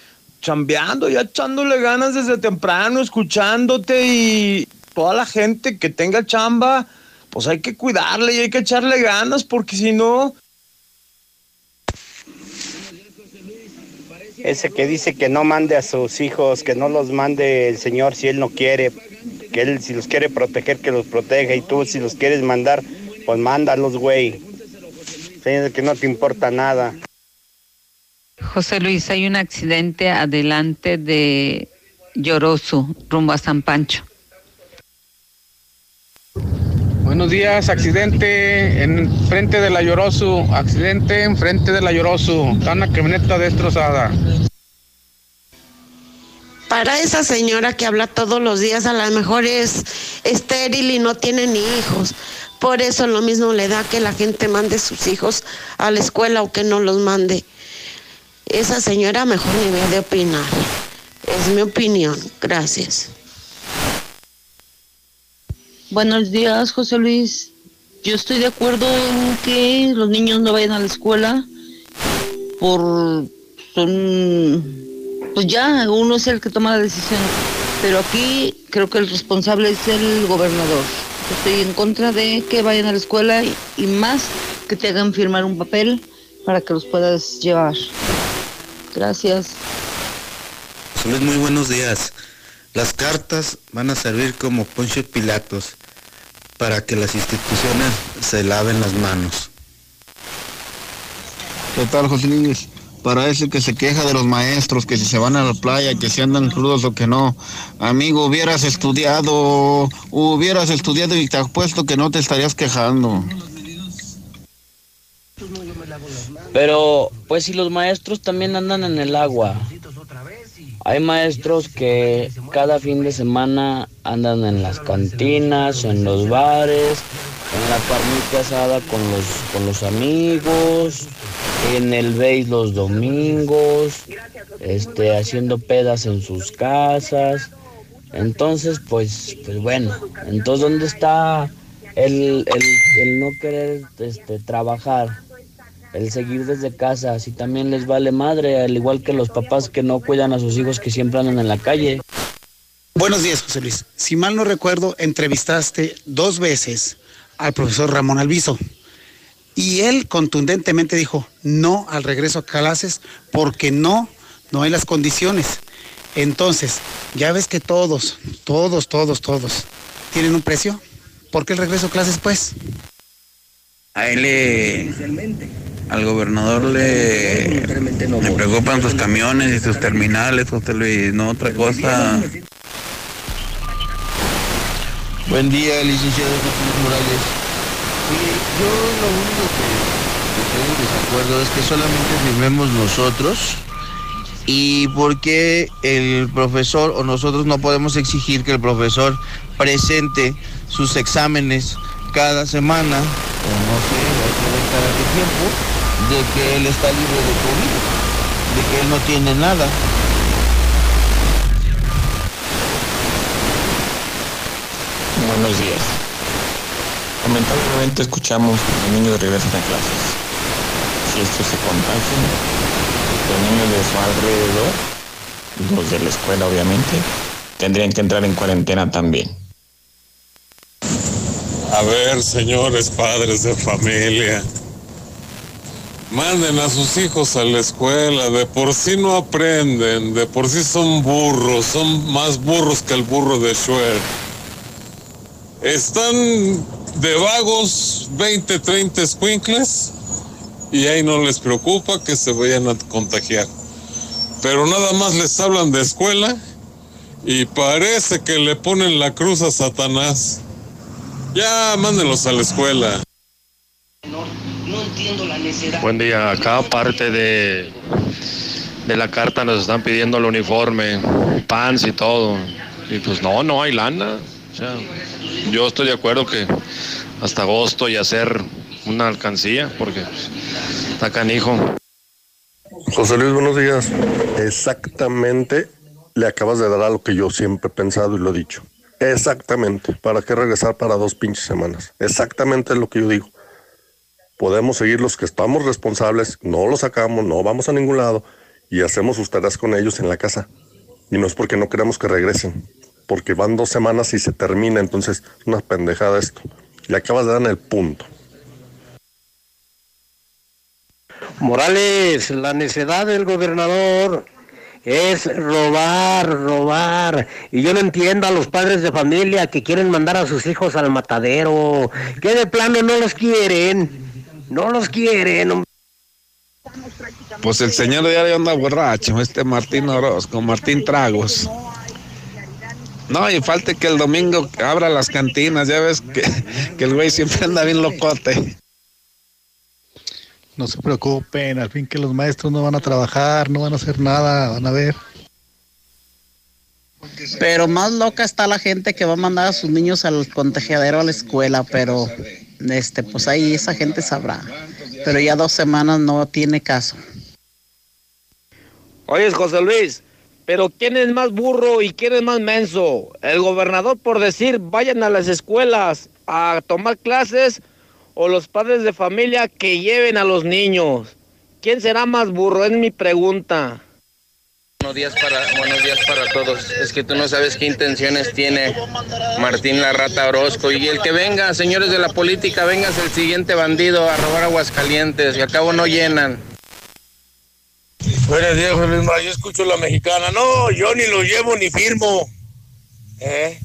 chambeando, ya echándole ganas desde temprano, escuchándote y toda la gente que tenga chamba, pues hay que cuidarle y hay que echarle ganas porque si no... Ese que dice que no mande a sus hijos, que no los mande el Señor si Él no quiere, que Él si los quiere proteger, que los proteja y tú si los quieres mandar, pues mándalos, güey. Que no te importa nada. José Luis, hay un accidente adelante de Lloroso, rumbo a San Pancho. Buenos días, accidente en frente de la Lloroso, accidente en frente de la Lloroso, está una camioneta destrozada. Para esa señora que habla todos los días, a lo mejor es estéril y no tiene ni hijos. Por eso lo mismo le da que la gente mande sus hijos a la escuela o que no los mande. Esa señora mejor ni debe de opinar. Es mi opinión. Gracias. Buenos días, José Luis. Yo estoy de acuerdo en que los niños no vayan a la escuela por son pues ya uno es el que toma la decisión, pero aquí creo que el responsable es el gobernador. Estoy en contra de que vayan a la escuela y, más que te hagan firmar un papel para que los puedas llevar. Gracias. Luis, muy buenos días. Las cartas van a servir como Poncio Pilatos para que las instituciones se laven las manos. ¿Qué tal, José Luis? Para ese que se queja de los maestros, que si se van a la playa, que si andan crudos o que no. Amigo, hubieras estudiado, hubieras estudiado y te apuesto que no te estarías quejando. Pero, pues si los maestros también andan en el agua. Hay maestros que cada fin de semana andan en las cantinas, en los bares, en la carnita asada con los, con los amigos, en el base los domingos, este, haciendo pedas en sus casas. Entonces, pues, pues bueno, entonces ¿dónde está el, el, el no querer este, trabajar? El seguir desde casa, si también les vale madre, al igual que los papás que no cuidan a sus hijos que siempre andan en la calle. Buenos días, José Luis. Si mal no recuerdo, entrevistaste dos veces al profesor Ramón Alviso. Y él contundentemente dijo no al regreso a clases porque no, no hay las condiciones. Entonces, ya ves que todos, todos, todos, todos tienen un precio. ¿Por qué el regreso a clases, pues? A él le, al gobernador le, le preocupan sus camiones y sus terminales, José Luis, no otra cosa. Buen día, licenciado José Luis Morales. Mire, yo lo único que, que en desacuerdo es que solamente firmemos nosotros y por qué el profesor o nosotros no podemos exigir que el profesor presente sus exámenes cada semana, o no sé, cada qué tiempo, de que él está libre de COVID, de que él no tiene nada. Buenos días. Lamentablemente escuchamos que los niños regresan a clases. Si estos se contagian, los niños de su alrededor, los de la escuela obviamente, tendrían que entrar en cuarentena también. A ver, señores padres de familia, manden a sus hijos a la escuela, de por sí no aprenden, de por sí son burros, son más burros que el burro de Schwer. Están de vagos 20, 30 squinkles y ahí no les preocupa que se vayan a contagiar. Pero nada más les hablan de escuela y parece que le ponen la cruz a Satanás. Ya, mándenlos a la escuela. Buen día, acá parte de, de la carta nos están pidiendo el uniforme, pants y todo. Y pues no, no hay lana. O sea, yo estoy de acuerdo que hasta agosto y hacer una alcancía, porque está canijo. José Luis, buenos días. Exactamente le acabas de dar a lo que yo siempre he pensado y lo he dicho. Exactamente. ¿Para qué regresar para dos pinches semanas? Exactamente lo que yo digo. Podemos seguir los que estamos responsables, no los sacamos, no vamos a ningún lado y hacemos sus tareas con ellos en la casa. Y no es porque no queremos que regresen, porque van dos semanas y se termina, entonces una pendejada esto. Le acabas de dar en el punto. Morales, la necedad del gobernador es robar, robar. Y yo no entiendo a los padres de familia que quieren mandar a sus hijos al matadero, que de plano no los quieren, no los quieren. Pues el señor ya anda borracho, este Martín Orozco, Martín Tragos. No, y falta que el domingo abra las cantinas, ya ves que, que el güey siempre anda bien locote. No se preocupen, al fin que los maestros no van a trabajar, no van a hacer nada, van a ver. Pero más loca está la gente que va a mandar a sus niños al contagiadero a la escuela, pero este, pues ahí esa gente sabrá. Pero ya dos semanas no tiene caso. Oye, José Luis, pero ¿quién es más burro y quién es más menso? ¿El gobernador por decir vayan a las escuelas a tomar clases o los padres de familia que lleven a los niños? ¿Quién será más burro? Es mi pregunta. Buenos días para, todos. Es que tú no sabes qué intenciones tiene Martín la Rata Orozco. Y el que venga, señores de la política, vengas el siguiente bandido a robar Aguascalientes. Y al cabo no llenan. Buenos días. Yo escucho la mexicana. No, yo ni lo llevo ni firmo. ¿Eh?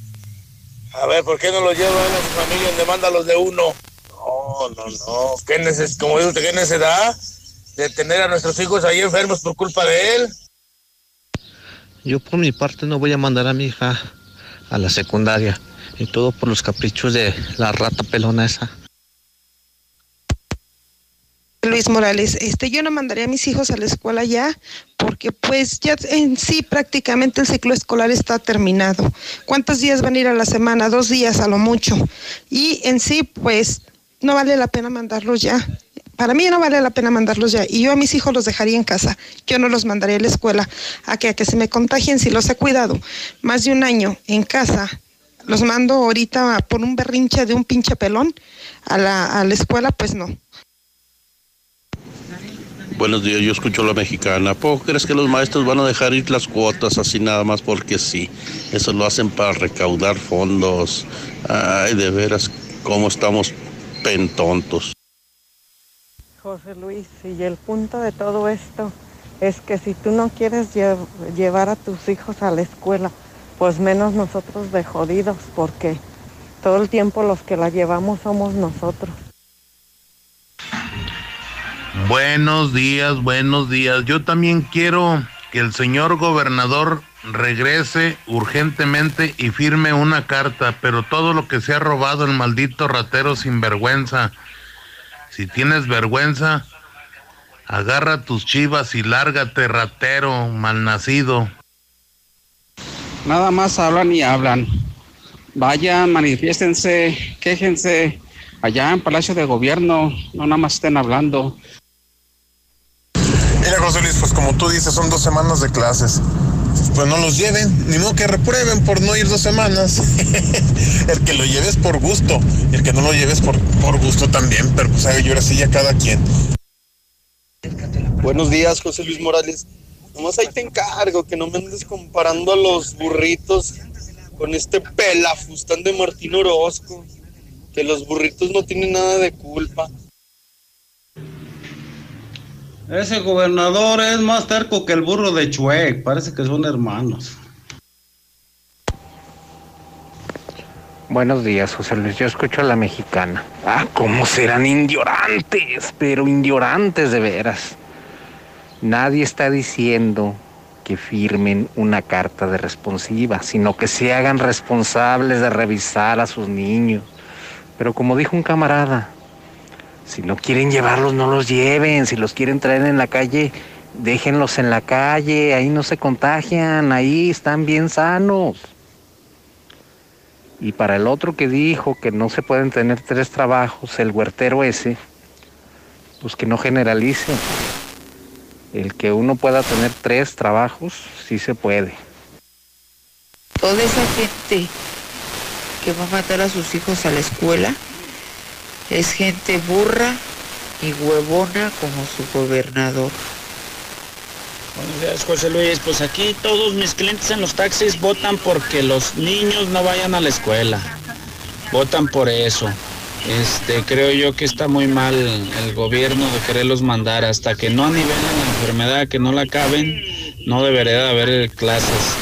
A ver, ¿por qué no lo llevan a su familia donde manda los de uno? No, no, no. ¿Qué neces como dice usted, qué necesidad de tener a nuestros hijos ahí enfermos por culpa de él? Yo por mi parte no voy a mandar a mi hija a la secundaria. Y todo por los caprichos de la rata pelona esa. Luis Morales, este, yo no mandaría a mis hijos a la escuela ya, porque pues ya en sí prácticamente el ciclo escolar está terminado. ¿Cuántos días van a ir a la semana? Dos días a lo mucho. Y en sí, pues no vale la pena mandarlos ya. Para mí no vale la pena mandarlos ya. Y yo a mis hijos los dejaría en casa. Yo no los mandaría a la escuela a que, a que se me contagien si los he cuidado más de un año en casa. Los mando ahorita por un berrinche de un pinche pelón a la, a la escuela, pues no. Buenos días, yo escucho la mexicana. ¿Poco crees que los maestros van a dejar ir las cuotas así nada más porque sí? Eso lo hacen para recaudar fondos. Ay, de veras, cómo estamos pentontos. José Luis, y el punto de todo esto es que si tú no quieres lle- llevar a tus hijos a la escuela, pues menos nosotros de jodidos, porque todo el tiempo los que la llevamos somos nosotros. Buenos días, buenos días. Yo también quiero que el señor gobernador regrese urgentemente y firme una carta, pero todo lo que se ha robado el maldito ratero sin vergüenza. Si tienes vergüenza, agarra tus chivas y lárgate, ratero malnacido. Nada más hablan y hablan. Vayan, manifiéstense, quéjense allá en Palacio de Gobierno, no nada más estén hablando. Mira, José Luis, pues como tú dices, son dos semanas de clases. Pues no los lleven, ni modo que reprueben por no ir dos semanas. el que lo lleves por gusto, el que no lo lleves por, por gusto también, pero pues ahí ahora sí ya cada quien. Buenos días, José Luis Morales. Nomás ahí te encargo que no me andes comparando a los burritos con este pelafustán de Martín Orozco. Que los burritos no tienen nada de culpa. Ese gobernador es más terco que el burro de Chuec. Parece que son hermanos. Buenos días, José Luis. Yo escucho a la mexicana. Ah, cómo serán indiorantes, pero indiorantes de veras. Nadie está diciendo que firmen una carta de responsiva, sino que se hagan responsables de revisar a sus niños. Pero como dijo un camarada, si no quieren llevarlos, no los lleven. Si los quieren traer en la calle, déjenlos en la calle. Ahí no se contagian, ahí están bien sanos. Y para el otro que dijo que no se pueden tener tres trabajos, el huertero ese, pues que no generalice. El que uno pueda tener tres trabajos, sí se puede. Toda esa gente que va a matar a sus hijos a la escuela es gente burra y huevona como su gobernador. Buenos días, José Luis. Pues aquí todos mis clientes en los taxis votan porque los niños no vayan a la escuela. Votan por eso. Este, creo yo que está muy mal el gobierno de quererlos mandar hasta que no anivelen la enfermedad, que no la acaben, no debería de haber clases.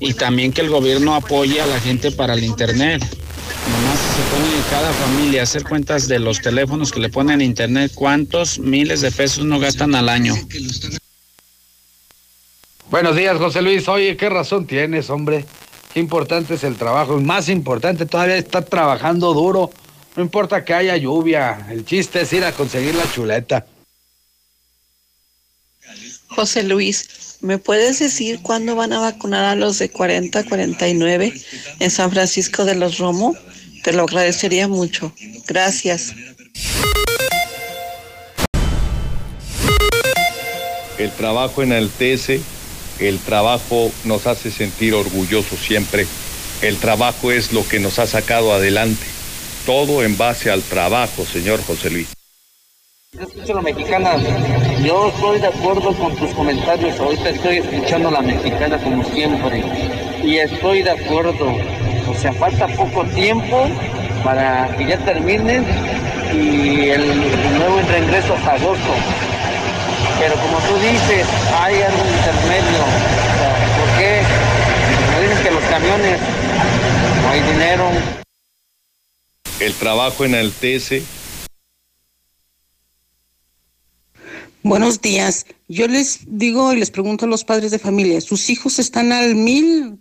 Y también que el gobierno apoye a la gente para el internet. Nomás se pone en cada familia a hacer cuentas de los teléfonos que le ponen a internet, cuántos miles de pesos no gastan al año. Buenos días, José Luis. Oye, ¿qué razón tienes, hombre? Qué importante es el trabajo. Más importante todavía está trabajando duro. No importa que haya lluvia. El chiste es ir a conseguir la chuleta. José Luis, ¿me puedes decir cuándo van a vacunar a los de 40 a 49 en San Francisco de los Romo? Te lo agradecería mucho. Gracias. El trabajo enaltece, el trabajo nos hace sentir orgullosos siempre. El trabajo es lo que nos ha sacado adelante. Todo en base al trabajo, señor José Luis. Yo escucho la mexicana. Yo estoy de acuerdo con tus comentarios. Ahorita estoy escuchando la mexicana como siempre. Y estoy de acuerdo. O sea, falta poco tiempo para que ya terminen y el nuevo reingreso es agosto. Pero como tú dices, hay algo intermedio. O sea, ¿Por qué? Como dicen que los camiones no hay dinero. El trabajo enaltece, Buenos días. Yo les digo y les pregunto a los padres de familia, ¿sus hijos están al mil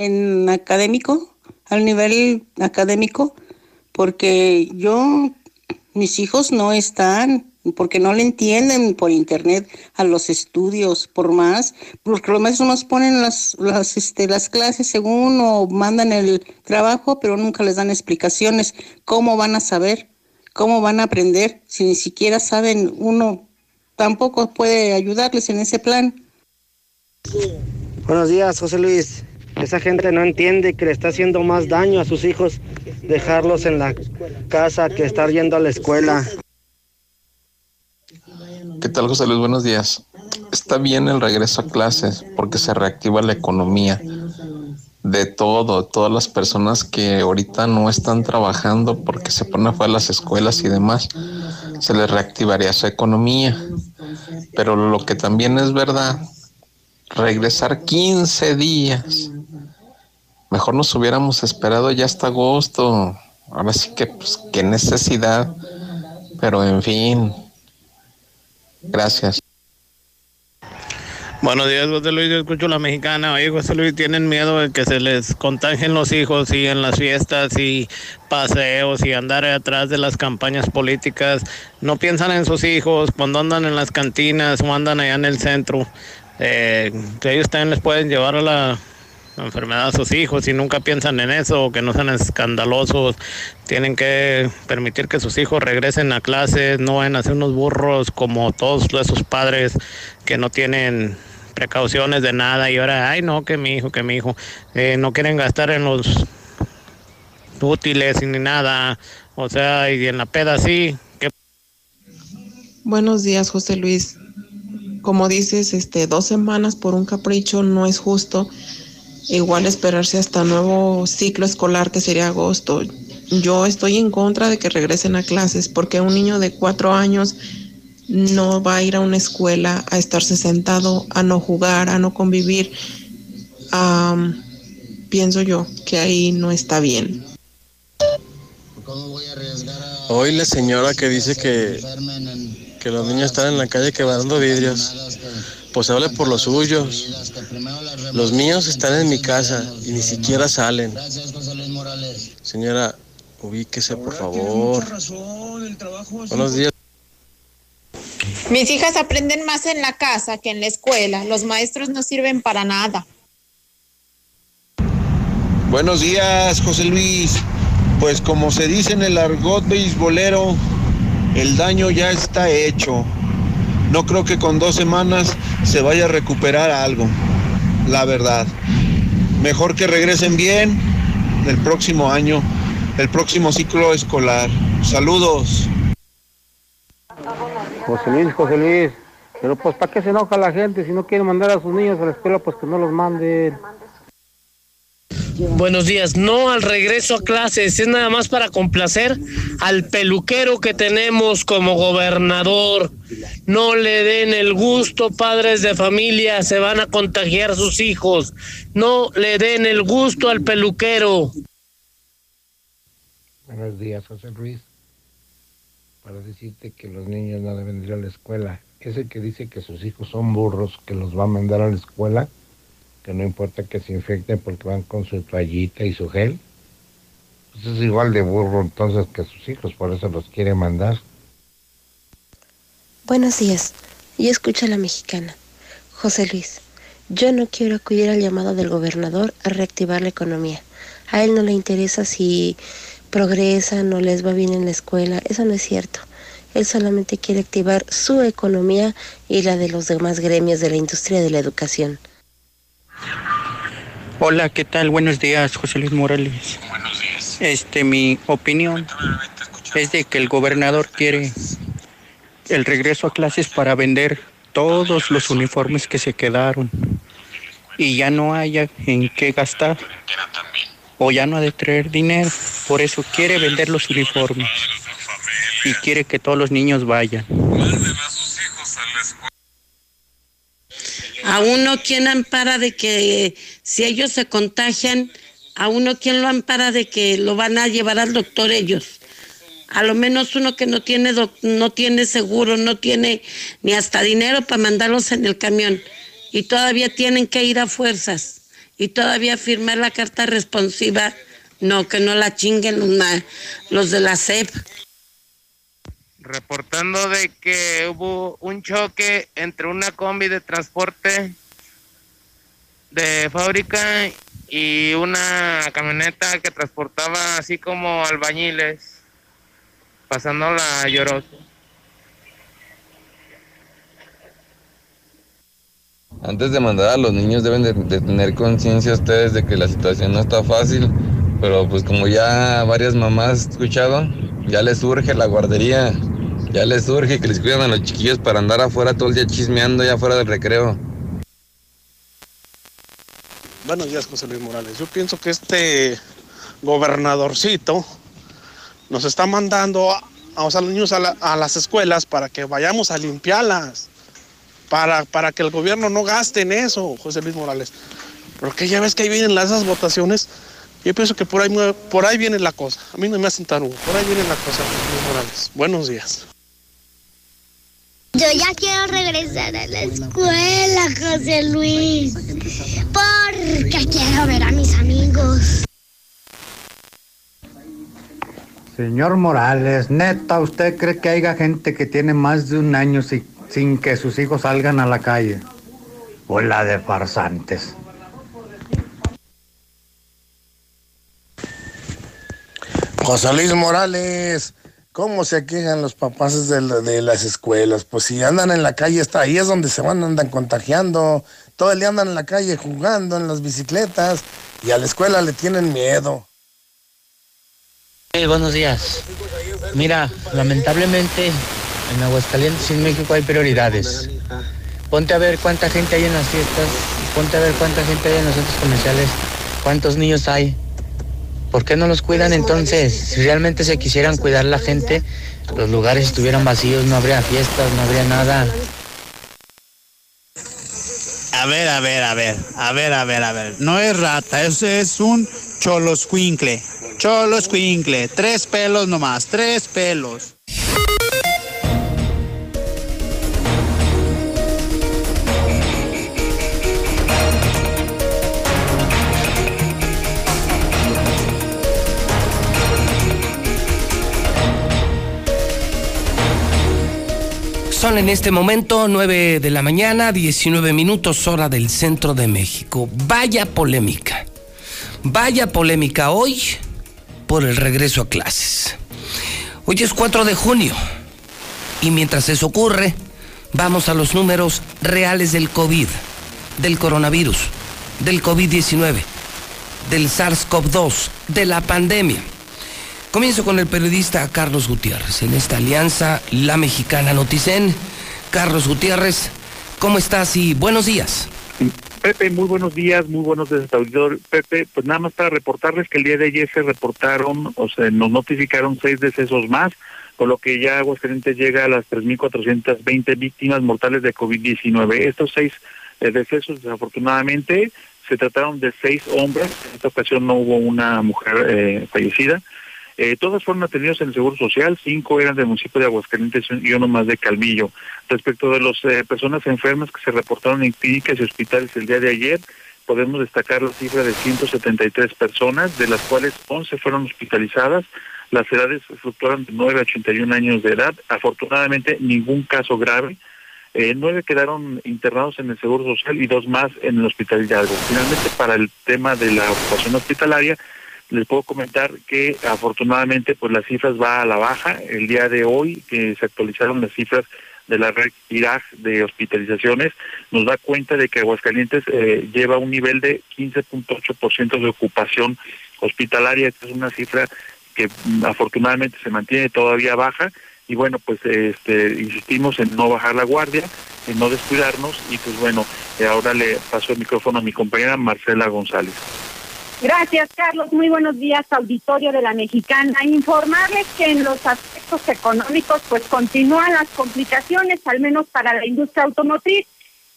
en académico, al nivel académico? Porque yo, mis hijos no están. porque no le entienden por internet a los estudios, por más, porque los maestros nos ponen las, las, este, las clases según o mandan el trabajo, pero nunca les dan explicaciones. ¿Cómo van a saber? ¿Cómo van a aprender si ni siquiera saben uno? Tampoco puede ayudarles en ese plan. Buenos días, José Luis. Esa gente no entiende que le está haciendo más daño a sus hijos dejarlos en la casa que estar yendo a la escuela. ¿Qué tal, José Luis? Buenos días. Está bien el regreso a clases porque se reactiva la economía de todo, todas las personas que ahorita no están trabajando porque se ponen afuera las escuelas y demás, se les reactivaría su economía. Pero lo que también es verdad, regresar 15 días, mejor nos hubiéramos esperado ya hasta agosto. Ahora sí que, pues, qué necesidad, pero en fin, Gracias. Buenos días, José Luis. Yo escucho la mexicana. Oye, José Luis, tienen miedo de que se les contagien los hijos y en las fiestas y paseos y andar atrás de las campañas políticas. No piensan en sus hijos cuando andan en las cantinas o andan allá en el centro. Eh, ellos también les pueden llevar a la enfermedad a sus hijos y nunca piensan en eso, que no sean escandalosos, tienen que permitir que sus hijos regresen a clases, no vayan a ser unos burros como todos esos padres que no tienen precauciones de nada y ahora, ay no, que mi hijo, que mi hijo, eh, no quieren gastar en los útiles ni nada, o sea, y en la peda sí. Que... Buenos días, José Luis. Como dices, este, dos semanas por un capricho no es justo igual esperarse hasta nuevo ciclo escolar que sería agosto. Yo estoy en contra de que regresen a clases porque un niño de cuatro años no va a ir a una escuela a estarse sentado, a no jugar, a no convivir. pienso yo que ahí no está bien. Hoy la señora que dice que, que los niños están en la calle quebrando vidrios pues hable por los suyos. Los míos están en mi casa y ni siquiera salen. Señora, ubíquese, por favor. Buenos días. Mis hijas aprenden más en la casa que en la escuela. Los maestros no sirven para nada. Buenos días, José Luis. Pues como se dice en el argot beisbolero, el daño ya está hecho. No creo que con dos semanas se vaya a recuperar algo, la verdad. Mejor que regresen bien el próximo año, el próximo ciclo escolar. Saludos. José Luis, José Luis, pero pues ¿para qué se enoja la gente si no quiere mandar a sus niños a la escuela? Pues que no los manden. Buenos días. No al regreso a clases, es nada más para complacer al peluquero que tenemos como gobernador. No le den el gusto, padres de familia, se van a contagiar sus hijos. No le den el gusto al peluquero. Buenos días, José Luis. Para decirte que los niños no deben ir a la escuela. Ese que dice que sus hijos son burros, que los va a mandar a la escuela que no importa que se infecten porque van con su toallita y su gel. Pues es igual de burro entonces que sus hijos, por eso los quiere mandar. Buenos días, y escucha la mexicana. José Luis, yo no quiero acudir al llamado del gobernador a reactivar la economía. A él no le interesa si progresan o les va bien en la escuela, eso no es cierto. Él solamente quiere activar su economía y la de los demás gremios de la industria de la educación. Hola, ¿qué tal? Buenos días, José Luis Morales. Buenos días. Este, mi opinión es de que el gobernador quiere el regreso a clases para vender todos los uniformes que se quedaron y ya no haya en qué gastar o ya no ha de traer dinero. Por eso quiere vender los uniformes y quiere que todos los niños vayan. A uno quien ampara de que si ellos se contagian, a uno quien lo ampara de que lo van a llevar al doctor ellos. A lo menos uno que no tiene no tiene seguro, no tiene ni hasta dinero para mandarlos en el camión y todavía tienen que ir a fuerzas y todavía firmar la carta responsiva, no que no la chinguen los, los de la CEP. Reportando de que hubo un choque entre una combi de transporte de fábrica y una camioneta que transportaba así como albañiles, pasando la llorosa. Antes de mandar a los niños deben de, de tener conciencia ustedes de que la situación no está fácil, pero pues como ya varias mamás he escuchado, ya les surge la guardería, ya les surge que les cuidan a los chiquillos para andar afuera todo el día chismeando ya fuera del recreo. Buenos días, José Luis Morales. Yo pienso que este gobernadorcito nos está mandando a, a, los niños a, la- a las escuelas para que vayamos a limpiarlas, para, para que el gobierno no gaste en eso, José Luis Morales. Porque ya ves que ahí vienen las esas votaciones. Yo pienso que por ahí, por ahí viene la cosa. A mí no me hacen tarugo. Por ahí viene la cosa, José Luis Morales. Buenos días. Yo ya quiero regresar a la escuela, José Luis, porque quiero ver a mis amigos. Señor Morales, neta, ¿usted cree que haya gente que tiene más de un año si- sin que sus hijos salgan a la calle? O la de farsantes. José Luis Morales, ¿cómo se quejan los papás de, de las escuelas? Pues si andan en la calle, está ahí es donde se van, andan contagiando. Todo el día andan en la calle jugando en las bicicletas y a la escuela le tienen miedo. Eh, buenos días. Mira, lamentablemente en Aguascalientes y en México hay prioridades. Ponte a ver cuánta gente hay en las fiestas, ponte a ver cuánta gente hay en los centros comerciales, cuántos niños hay. ¿Por qué no los cuidan entonces? Si realmente se quisieran cuidar la gente, los lugares estuvieran vacíos, no habría fiestas, no habría nada. A ver, a ver, a ver, a ver, a ver, a ver. No es rata, eso es un choloscuincle. Choloscuincle, tres pelos nomás, tres pelos. Son en este momento 9 de la mañana, 19 minutos hora del centro de México. Vaya polémica. Vaya polémica hoy por el regreso a clases. Hoy es 4 de junio y mientras eso ocurre, vamos a los números reales del COVID, del coronavirus, del COVID-19, del SARS-CoV-2, de la pandemia. Comienzo con el periodista Carlos Gutiérrez en esta alianza La Mexicana Noticen. Carlos Gutiérrez, ¿cómo estás y buenos días? Pepe, muy buenos días, muy buenos días, auditorio. Pepe, pues nada más para reportarles que el día de ayer se reportaron, o sea, nos notificaron seis decesos más, por lo que ya Aguascalientes llega a las 3.420 víctimas mortales de COVID-19. Estos seis eh, decesos, desafortunadamente, se trataron de seis hombres, en esta ocasión no hubo una mujer eh, fallecida. Eh, todos fueron atendidos en el Seguro Social, cinco eran del municipio de Aguascalientes y uno más de Calvillo. Respecto de las personas enfermas que se reportaron en clínicas y hospitales el día de ayer, podemos destacar la cifra de 173 personas, de las cuales 11 fueron hospitalizadas. Las edades fluctuaron de 9 a 81 años de edad. Afortunadamente, ningún caso grave. Eh, nueve quedaron internados en el Seguro Social y dos más en el Hospital Hidalgo. Finalmente, para el tema de la ocupación hospitalaria, les puedo comentar que afortunadamente pues las cifras va a la baja. El día de hoy que se actualizaron las cifras de la red IRAG de hospitalizaciones, nos da cuenta de que Aguascalientes eh, lleva un nivel de 15.8% de ocupación hospitalaria. Esta es una cifra que mm, afortunadamente se mantiene todavía baja y bueno, pues este, insistimos en no bajar la guardia, en no descuidarnos y pues bueno, eh, ahora le paso el micrófono a mi compañera Marcela González. Gracias, Carlos. Muy buenos días, auditorio de la Mexicana. Informarles que en los aspectos económicos, pues continúan las complicaciones, al menos para la industria automotriz.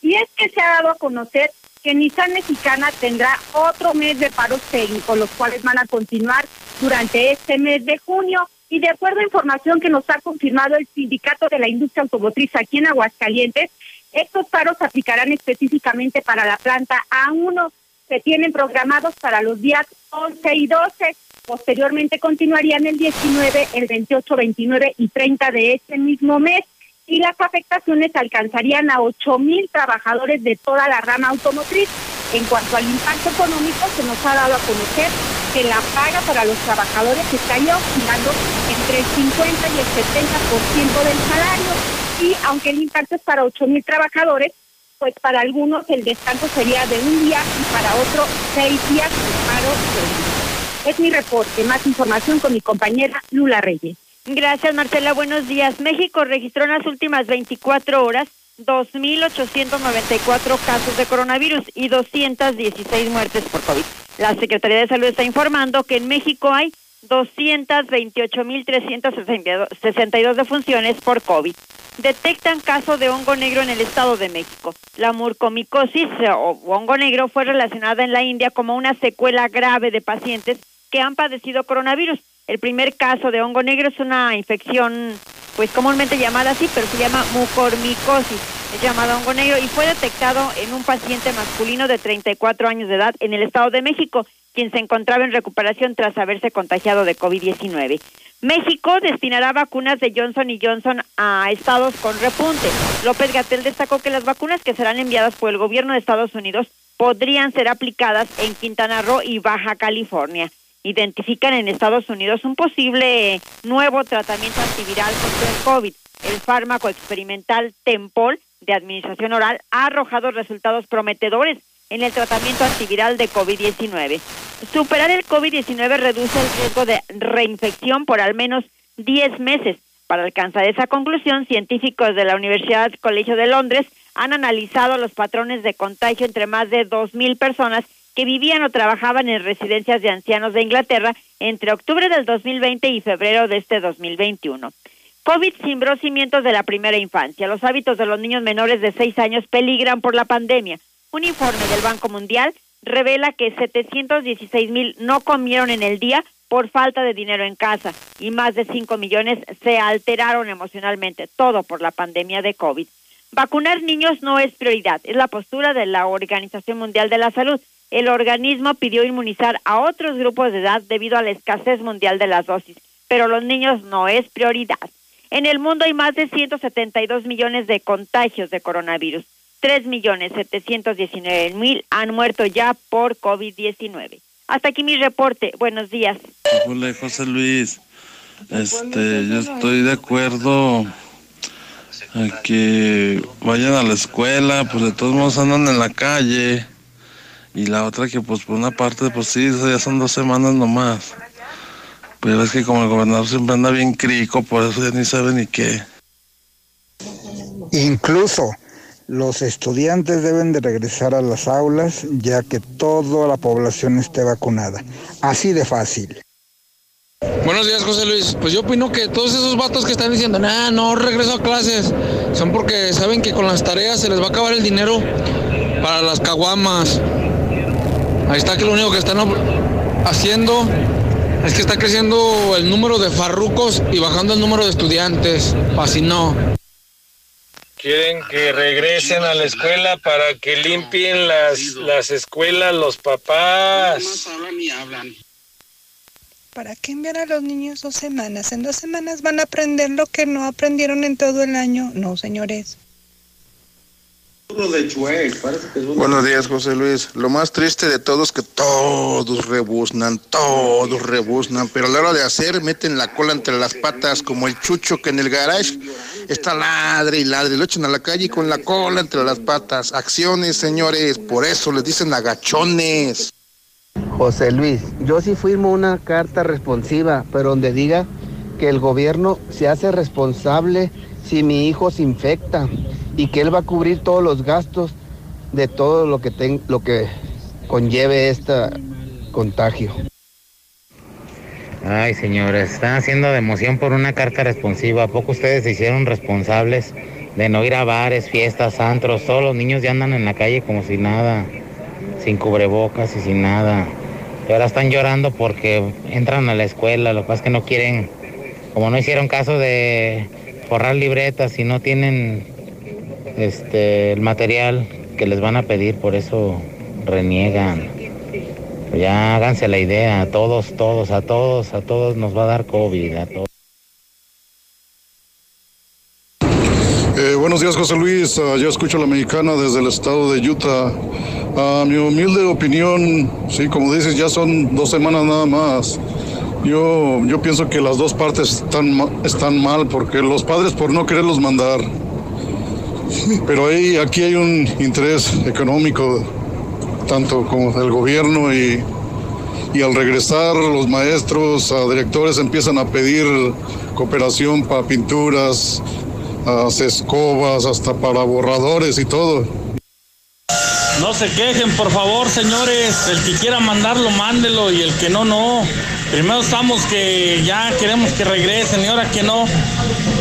Y es que se ha dado a conocer que Nissan Mexicana tendrá otro mes de paros técnicos, los cuales van a continuar durante este mes de junio. Y de acuerdo a información que nos ha confirmado el Sindicato de la Industria Automotriz aquí en Aguascalientes, estos paros aplicarán específicamente para la planta A1 que tienen programados para los días 11 y 12 Posteriormente continuarían el 19, el 28, 29 y 30 de este mismo mes y las afectaciones alcanzarían a 8 mil trabajadores de toda la rama automotriz. En cuanto al impacto económico, se nos ha dado a conocer que la paga para los trabajadores estaría oscilando entre el 50 y el 70% del salario. Y aunque el impacto es para 8 mil trabajadores, pues para algunos el descanso sería de un día y para otro seis días de paro es mi reporte. Más información con mi compañera Lula Reyes. Gracias, Marcela. Buenos días. México registró en las últimas 24 horas 2.894 casos de coronavirus y 216 muertes por COVID. La Secretaría de Salud está informando que en México hay 228.362 defunciones por COVID. Detectan caso de hongo negro en el Estado de México. La murcomicosis o hongo negro fue relacionada en la India como una secuela grave de pacientes que han padecido coronavirus. El primer caso de hongo negro es una infección, pues comúnmente llamada así, pero se llama mucormicosis. Es llamado hongo negro y fue detectado en un paciente masculino de 34 años de edad en el Estado de México, quien se encontraba en recuperación tras haberse contagiado de COVID-19. México destinará vacunas de Johnson y Johnson a estados con repunte. López Gatel destacó que las vacunas que serán enviadas por el gobierno de Estados Unidos podrían ser aplicadas en Quintana Roo y Baja California identifican en Estados Unidos un posible nuevo tratamiento antiviral contra el COVID. El fármaco experimental Tempol de administración oral ha arrojado resultados prometedores en el tratamiento antiviral de COVID-19. Superar el COVID-19 reduce el riesgo de reinfección por al menos 10 meses. Para alcanzar esa conclusión, científicos de la Universidad Colegio de Londres han analizado los patrones de contagio entre más de 2.000 personas que vivían o trabajaban en residencias de ancianos de Inglaterra entre octubre del 2020 y febrero de este 2021. COVID simbró cimientos de la primera infancia. Los hábitos de los niños menores de seis años peligran por la pandemia. Un informe del Banco Mundial revela que 716 mil no comieron en el día por falta de dinero en casa y más de 5 millones se alteraron emocionalmente, todo por la pandemia de COVID. Vacunar niños no es prioridad, es la postura de la Organización Mundial de la Salud el organismo pidió inmunizar a otros grupos de edad debido a la escasez mundial de las dosis, pero los niños no es prioridad. En el mundo hay más de 172 millones de contagios de coronavirus. 3 millones 719 mil han muerto ya por COVID-19. Hasta aquí mi reporte. Buenos días. Hola, José Luis. Este, yo estoy de acuerdo a que vayan a la escuela, pues de todos modos andan en la calle. Y la otra que pues por una parte, pues sí, ya son dos semanas nomás. Pero es que como el gobernador siempre anda bien crico, por eso ya ni sabe ni qué. Incluso los estudiantes deben de regresar a las aulas ya que toda la población esté vacunada. Así de fácil. Buenos días, José Luis. Pues yo opino que todos esos vatos que están diciendo, nah, no regreso a clases, son porque saben que con las tareas se les va a acabar el dinero para las caguamas. Ahí está que lo único que están haciendo es que está creciendo el número de farrucos y bajando el número de estudiantes. Así no. Quieren que regresen a la escuela para que limpien las, las escuelas los papás. ¿Para qué enviar a los niños dos semanas? En dos semanas van a aprender lo que no aprendieron en todo el año. No, señores. Buenos días, José Luis. Lo más triste de todo es que todos rebuznan, todos rebuznan, pero a la hora de hacer meten la cola entre las patas como el chucho que en el garage está ladre y ladre. Lo echan a la calle con la cola entre las patas. Acciones, señores, por eso les dicen agachones. José Luis, yo sí firmo una carta responsiva, pero donde diga que el gobierno se hace responsable si mi hijo se infecta y que él va a cubrir todos los gastos de todo lo que, ten, lo que conlleve este contagio. Ay, señores, están haciendo de emoción por una carta responsiva. ¿A poco ustedes se hicieron responsables de no ir a bares, fiestas, antros? Todos los niños ya andan en la calle como si nada, sin cubrebocas y sin nada. Y ahora están llorando porque entran a la escuela. Lo que pasa es que no quieren, como no hicieron caso de forrar libretas y no tienen este, el material que les van a pedir, por eso reniegan. Ya háganse la idea, a todos, todos, a todos, a todos nos va a dar COVID, a todos. Eh, buenos días, José Luis. Ah, yo escucho a la mexicana desde el estado de Utah. A mi humilde opinión, sí, como dices, ya son dos semanas nada más. Yo, yo pienso que las dos partes están, están mal porque los padres por no quererlos mandar. Pero ahí, aquí hay un interés económico, tanto como del gobierno y, y al regresar los maestros, directores empiezan a pedir cooperación para pinturas, escobas, hasta para borradores y todo. No se quejen, por favor, señores. El que quiera mandarlo, mándelo y el que no, no. Primero estamos que ya queremos que regresen y ahora que no.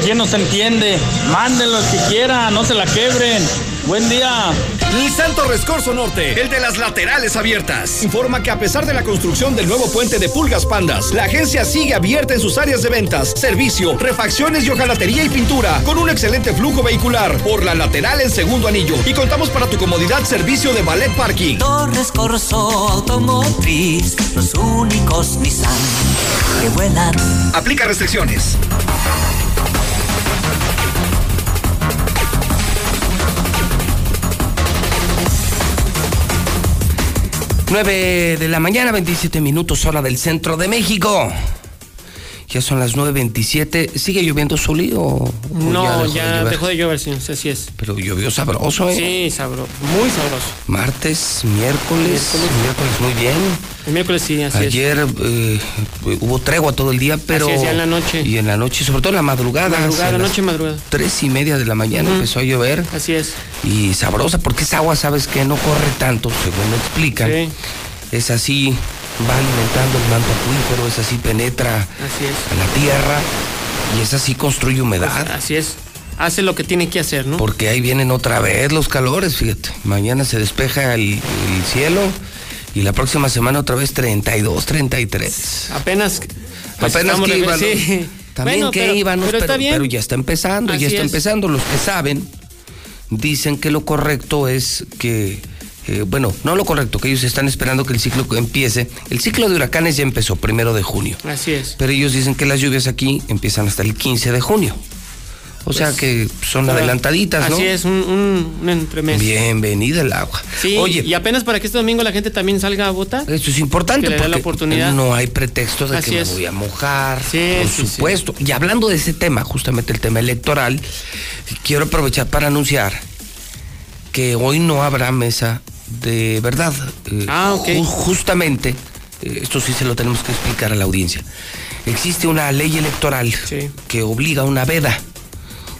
¿Quién nos entiende? Mándenlo el que quiera, no se la quebren. Buen día. Nissan Torres Corso Norte, el de las laterales abiertas, informa que a pesar de la construcción del nuevo puente de Pulgas Pandas, la agencia sigue abierta en sus áreas de ventas, servicio, refacciones y hojalatería y pintura, con un excelente flujo vehicular por la lateral en segundo anillo. Y contamos para tu comodidad servicio de ballet parking. Torres Corso Automotriz, los únicos Nissan que vuelan. Aplica restricciones. 9 de la mañana, 27 minutos, hora del centro de México. Ya son las 9.27. ¿Sigue lloviendo Zuli o, No, dejó de ya llover? dejó de llover, sí, sí, así es. Pero llovió sabroso, ¿eh? Sí, sabroso, muy sabroso. Martes, miércoles, miércoles, muy bien. El miércoles sí, así Ayer eh, hubo tregua todo el día, pero. Así es, ya en la noche. Y en la noche, sobre todo en la madrugada. Madrugada, las noche, madrugada. Tres y media de la mañana empezó a llover. Así es. Y sabrosa, porque esa agua, sabes que no corre tanto, según me explican. Sí. Es así, va alimentando el manto acuífero, es así, penetra Así es. a la tierra y es así, construye humedad. Pues, así es. Hace lo que tiene que hacer, ¿no? Porque ahí vienen otra vez los calores, fíjate. Mañana se despeja el, el cielo y la próxima semana otra vez 32, 33. Apenas. pues, Apenas que iban. sí. También Bueno, que pero- íbamos, pero ya está empezando, Así ya está es. empezando. Los que saben dicen que lo correcto es que, eh, bueno, no lo correcto, que ellos están esperando que el ciclo empiece. El ciclo de huracanes ya empezó primero de junio, Así es. pero ellos dicen que las lluvias aquí empiezan hasta el 15 de junio. O sea Pues, que son adelantaditas, ¿no? Así es, un, un, un entremés. Bienvenida el agua. Sí, Oye, y apenas para que este domingo la gente también salga a votar. Esto es importante porque la oportunidad. no hay pretexto de Así que es. me voy a mojar, Sí, por sí, sí. supuesto. Y hablando de ese tema, justamente el tema electoral, quiero aprovechar para anunciar que hoy no habrá mesa de verdad. Eh, Ah, ju- justamente, eh, esto sí se lo tenemos que explicar a la audiencia. Existe una ley electoral que obliga a una veda.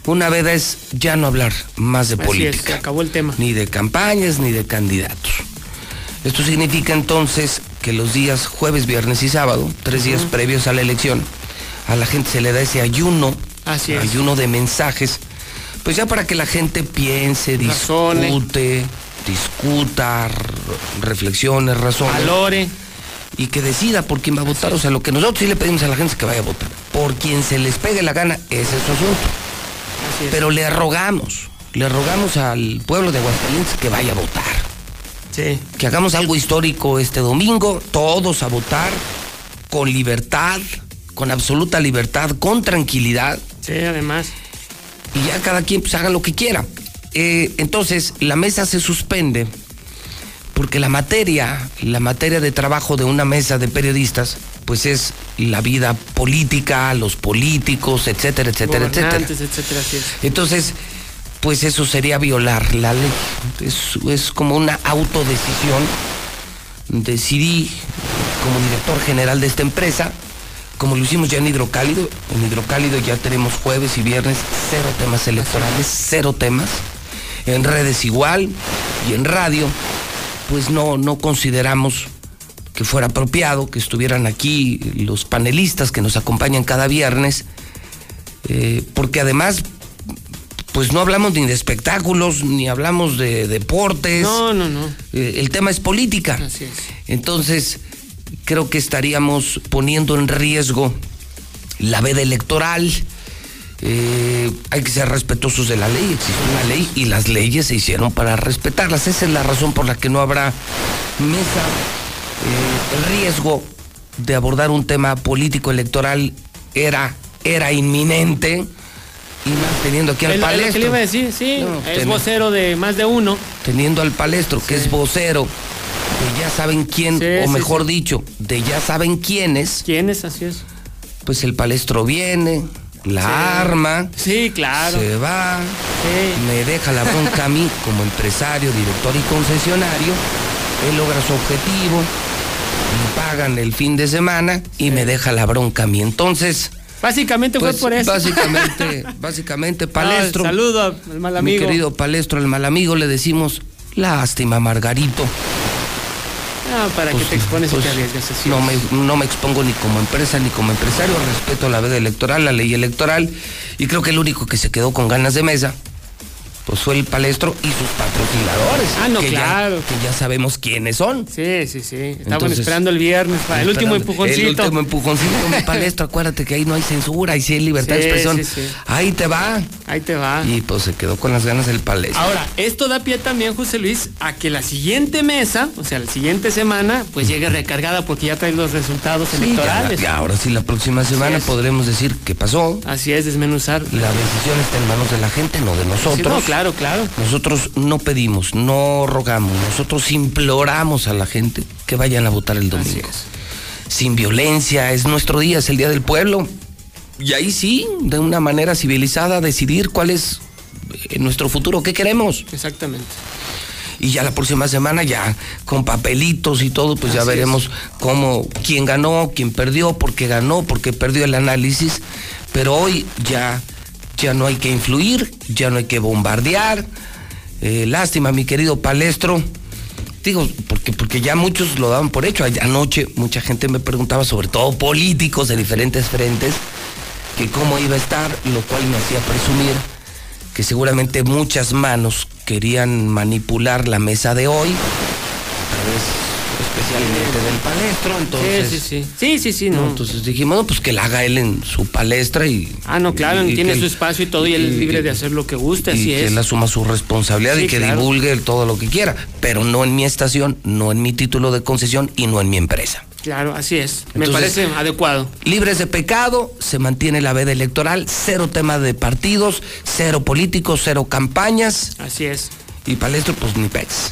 Una veda es ya no hablar más de Así es, política se acabó el tema. ni de campañas ni de candidatos. Esto significa entonces que los días jueves, viernes y sábado, tres días previos a la elección, a la gente se le da ese ayuno, Así es. ayuno de mensajes, pues ya para que la gente piense, Razone. discute, discuta, reflexione, razone. Valore. Y que decida por quién va a votar. O sea, lo que nosotros sí le pedimos a la gente es que vaya a votar. Por quien se les pegue la gana, ese es su asunto. Pero le rogamos, le rogamos al pueblo de Aguascalientes que vaya a votar. Sí. Que hagamos algo histórico este domingo, todos a votar, con libertad, con absoluta libertad, con tranquilidad. Sí, además. Y ya cada quien pues haga lo que quiera. Eh, entonces, la mesa se suspende porque la materia, la materia de trabajo de una mesa de periodistas, pues es la vida política, los políticos, etcétera, etcétera, etcétera. Etcétera, así es. Entonces, pues eso sería violar la ley. Es, es como una autodecisión. Decidí, como director general de esta empresa, como lo hicimos ya en Hidrocálido, en Hidrocálido ya tenemos jueves y viernes cero temas electorales, cero temas. En redes igual y en radio, pues no, no consideramos que fuera apropiado que estuvieran aquí los panelistas que nos acompañan cada viernes, eh, porque además, pues no hablamos ni de espectáculos, ni hablamos de deportes. No, no, no. Eh, el tema es política. Así es. Entonces, creo que estaríamos poniendo en riesgo la veda electoral. Eh, hay que ser respetuosos de la ley, existe una ley y las leyes se hicieron para respetarlas. Esa es la razón por la que no habrá mesa eh, el riesgo de abordar un tema político electoral era, era inminente. Y más teniendo aquí al es lo que palestro. le iba a decir, sí. No, es ten- vocero de más de uno. Teniendo al palestro, que es vocero, de ya saben quién, Sí, o sí, mejor dicho, de ya saben quiénes. ¿Quiénes? Así es. Pues el palestro viene, la arma. Sí, claro. Se va, me deja la bronca a mí como empresario, director y concesionario. Él logra su objetivo, me pagan el fin de semana y me deja la bronca a mí. Entonces, Básicamente pues, fue por eso. básicamente, básicamente, palestro. No, saludo al mal Mi amigo. querido palestro, el mal amigo, le decimos, lástima, Margarito. Ah, para Pues, que te expones y pues, te arriesgas. así No me, no me expongo ni como empresa ni como empresario, respeto la veda electoral, la ley electoral, y creo que el único que se quedó con ganas de mesa, pues fue el palestro y sus patrocinadores. Ah, no, que claro. Ya, que ya sabemos quiénes son. Sí, sí, sí. Estaban Entonces, esperando el viernes para el último empujoncito. El último empujoncito, mi palestro, acuérdate que ahí no hay censura, ahí sí hay libertad de expresión. sí, sí. Ahí te va. Ahí te va. Y pues se quedó con las ganas el palestro. Ahora, esto da pie también, José Luis, a que la siguiente mesa, o sea, la siguiente semana, pues llegue recargada porque ya trae los resultados electorales. ya, ahora sí, la próxima semana podremos decir qué pasó. Así es, desmenuzar. La decisión está en manos de la gente, no de nosotros. No, claro, claro. Nosotros no pedimos, no rogamos, nosotros imploramos a la gente que vayan a votar el domingo. Sin violencia, es nuestro día, es el día del pueblo. Y ahí sí, de una manera civilizada, decidir cuál es eh, nuestro futuro, qué queremos. Exactamente. Y ya la próxima semana, ya con papelitos y todo, pues ya veremos cómo, quién ganó, quién perdió, por qué ganó, por qué perdió el análisis. Pero hoy ya, ya no hay que influir, ya no hay que bombardear. Eh, lástima, mi querido palestro. Digo, porque, porque ya muchos lo daban por hecho. Anoche mucha gente me preguntaba, sobre todo políticos de diferentes frentes, que cómo iba a estar, lo cual me hacía presumir que seguramente muchas manos querían manipular la mesa de hoy, a través especialmente del palestro, entonces... Sí, sí, sí. Sí, sí, sí, no. Entonces dijimos, no, pues que la haga él en su palestra y... Ah, no, claro, y- y tiene que su él- espacio y todo, y él es libre de hacer lo que guste, y así que es. él asuma su responsabilidad Sí, y que claro. divulgue todo lo que quiera, pero no en mi estación, no en mi título de concesión y no en mi empresa. Claro, así es. Me parece adecuado. Libres de pecado, se mantiene la veda electoral, cero tema de partidos, cero políticos, cero campañas. Así es. Y Palestro, pues ni pex.